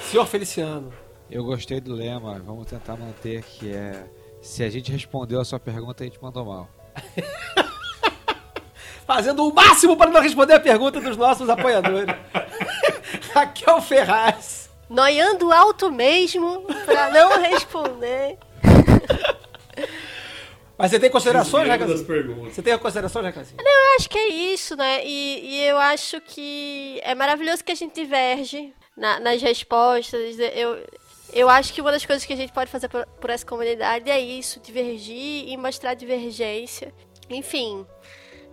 Speaker 1: Senhor Feliciano.
Speaker 3: Eu gostei do lema, vamos tentar manter que é se a gente respondeu a sua pergunta, a gente mandou mal.
Speaker 1: Fazendo o máximo para não responder a pergunta dos nossos apoiadores. Raquel Ferraz.
Speaker 2: Noiando alto mesmo para não responder.
Speaker 1: Mas você tem considerações, Jacazinho? Você tem considerações, Jacazinho?
Speaker 2: Não, eu acho que é isso, né? E, e eu acho que é maravilhoso que a gente diverge na, nas respostas. Eu, eu acho que uma das coisas que a gente pode fazer por, por essa comunidade é isso, divergir e mostrar divergência. Enfim,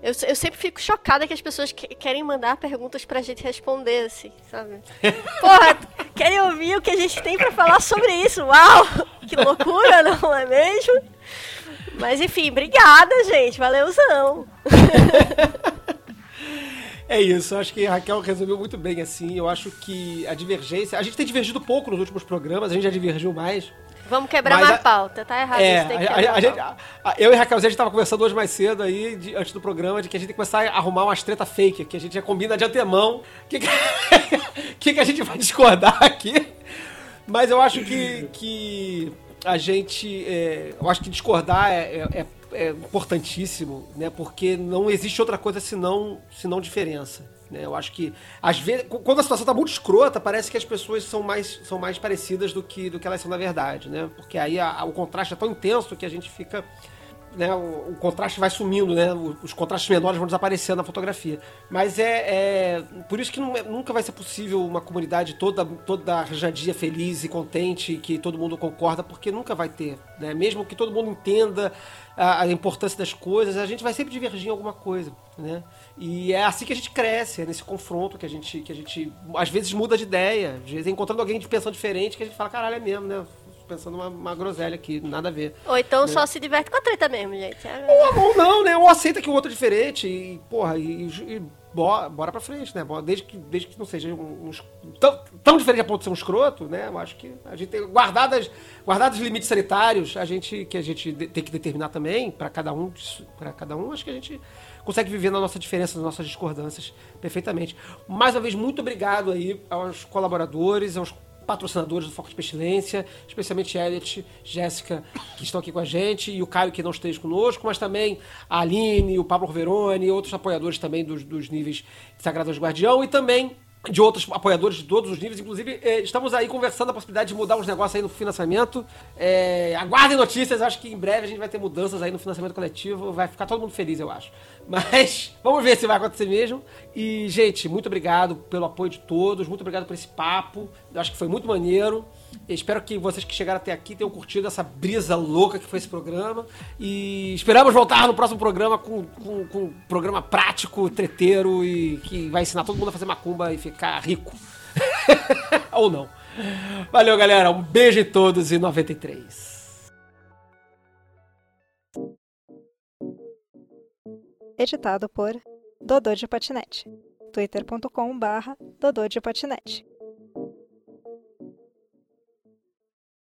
Speaker 2: eu, eu sempre fico chocada que as pessoas que, querem mandar perguntas pra gente responder, assim, sabe? Porra, querem ouvir o que a gente tem pra falar sobre isso? Uau! Que loucura, não é mesmo? Mas enfim, obrigada, gente. Valeuzão.
Speaker 1: É isso, acho que a Raquel resumiu muito bem assim. Eu acho que a divergência. A gente tem divergido pouco nos últimos programas, a gente já divergiu mais.
Speaker 2: Vamos quebrar uma a, pauta, tá errado
Speaker 1: é, isso. A, a, a gente, eu e a Raquel, a gente tava conversando hoje mais cedo aí, de, antes do programa, de que a gente tem que começar a arrumar umas treta fake, que a gente já combina de antemão. O que, que, que, a gente vai discordar aqui? Mas eu acho que, que a gente. É, eu acho que discordar é, é, é, importantíssimo, né? Porque não existe outra coisa senão, senão diferença. Né? Eu acho que, às vezes, quando a situação está muito escrota, parece que as pessoas são mais, são mais parecidas do que, do que elas são na verdade, né? Porque aí a, a, o contraste é tão intenso que a gente fica né, o, o, contraste vai sumindo, né? Os contrastes menores vão desaparecendo na fotografia. Mas é, é por isso que não, é, nunca vai ser possível uma comunidade toda toda arranjadinha, feliz e contente, que todo mundo concorda, porque nunca vai ter, né? Mesmo que todo mundo entenda a, a importância das coisas, a gente vai sempre divergir em alguma coisa, né? E é assim que a gente cresce, é nesse confronto que a gente que a gente às vezes muda de ideia, às vezes encontrando alguém de pensão diferente que a gente fala, caralho, é mesmo, né? pensando uma, uma groselha aqui, nada a ver.
Speaker 2: Ou então né? só se diverte com a treta mesmo, gente.
Speaker 1: É... Ou, ou, não, né? Ou aceita que o outro é diferente e, porra, e, e bora, bora pra frente, né? Desde que, desde que não seja um, um, tão, tão diferente a ponto de ser um escroto, né? Eu acho que a gente tem guardadas, guardados os limites sanitários, a gente que a gente tem que determinar também para cada um, para cada um, acho que a gente consegue viver na nossa diferença, nas nossas discordâncias perfeitamente. Mais uma vez, muito obrigado aí aos colaboradores, aos patrocinadores do Foco de Pestilência, especialmente Elliot, Jéssica, que estão aqui com a gente, e o Caio, que não esteja conosco, mas também a Aline, o Pablo Verone e outros apoiadores também dos, dos níveis Sagrados Guardião, e também de outros apoiadores de todos os níveis. Inclusive, eh, estamos aí conversando a possibilidade de mudar uns negócios aí no financiamento. Eh, aguardem notícias, acho que em breve a gente vai ter mudanças aí no financiamento coletivo. Vai ficar todo mundo feliz, eu acho. Mas vamos ver se vai acontecer mesmo. E, gente, muito obrigado pelo apoio de todos, muito obrigado por esse papo. Eu acho que foi muito maneiro. Espero que vocês que chegaram até aqui tenham curtido essa brisa louca que foi esse programa. E esperamos voltar no próximo programa com, com, com um programa prático, treteiro e que vai ensinar todo mundo a fazer macumba e ficar rico. Ou não. Valeu, galera. Um beijo em todos e 93.
Speaker 8: Editado por Dodô de Patinete. twitter.com barra Dodô de Patinete.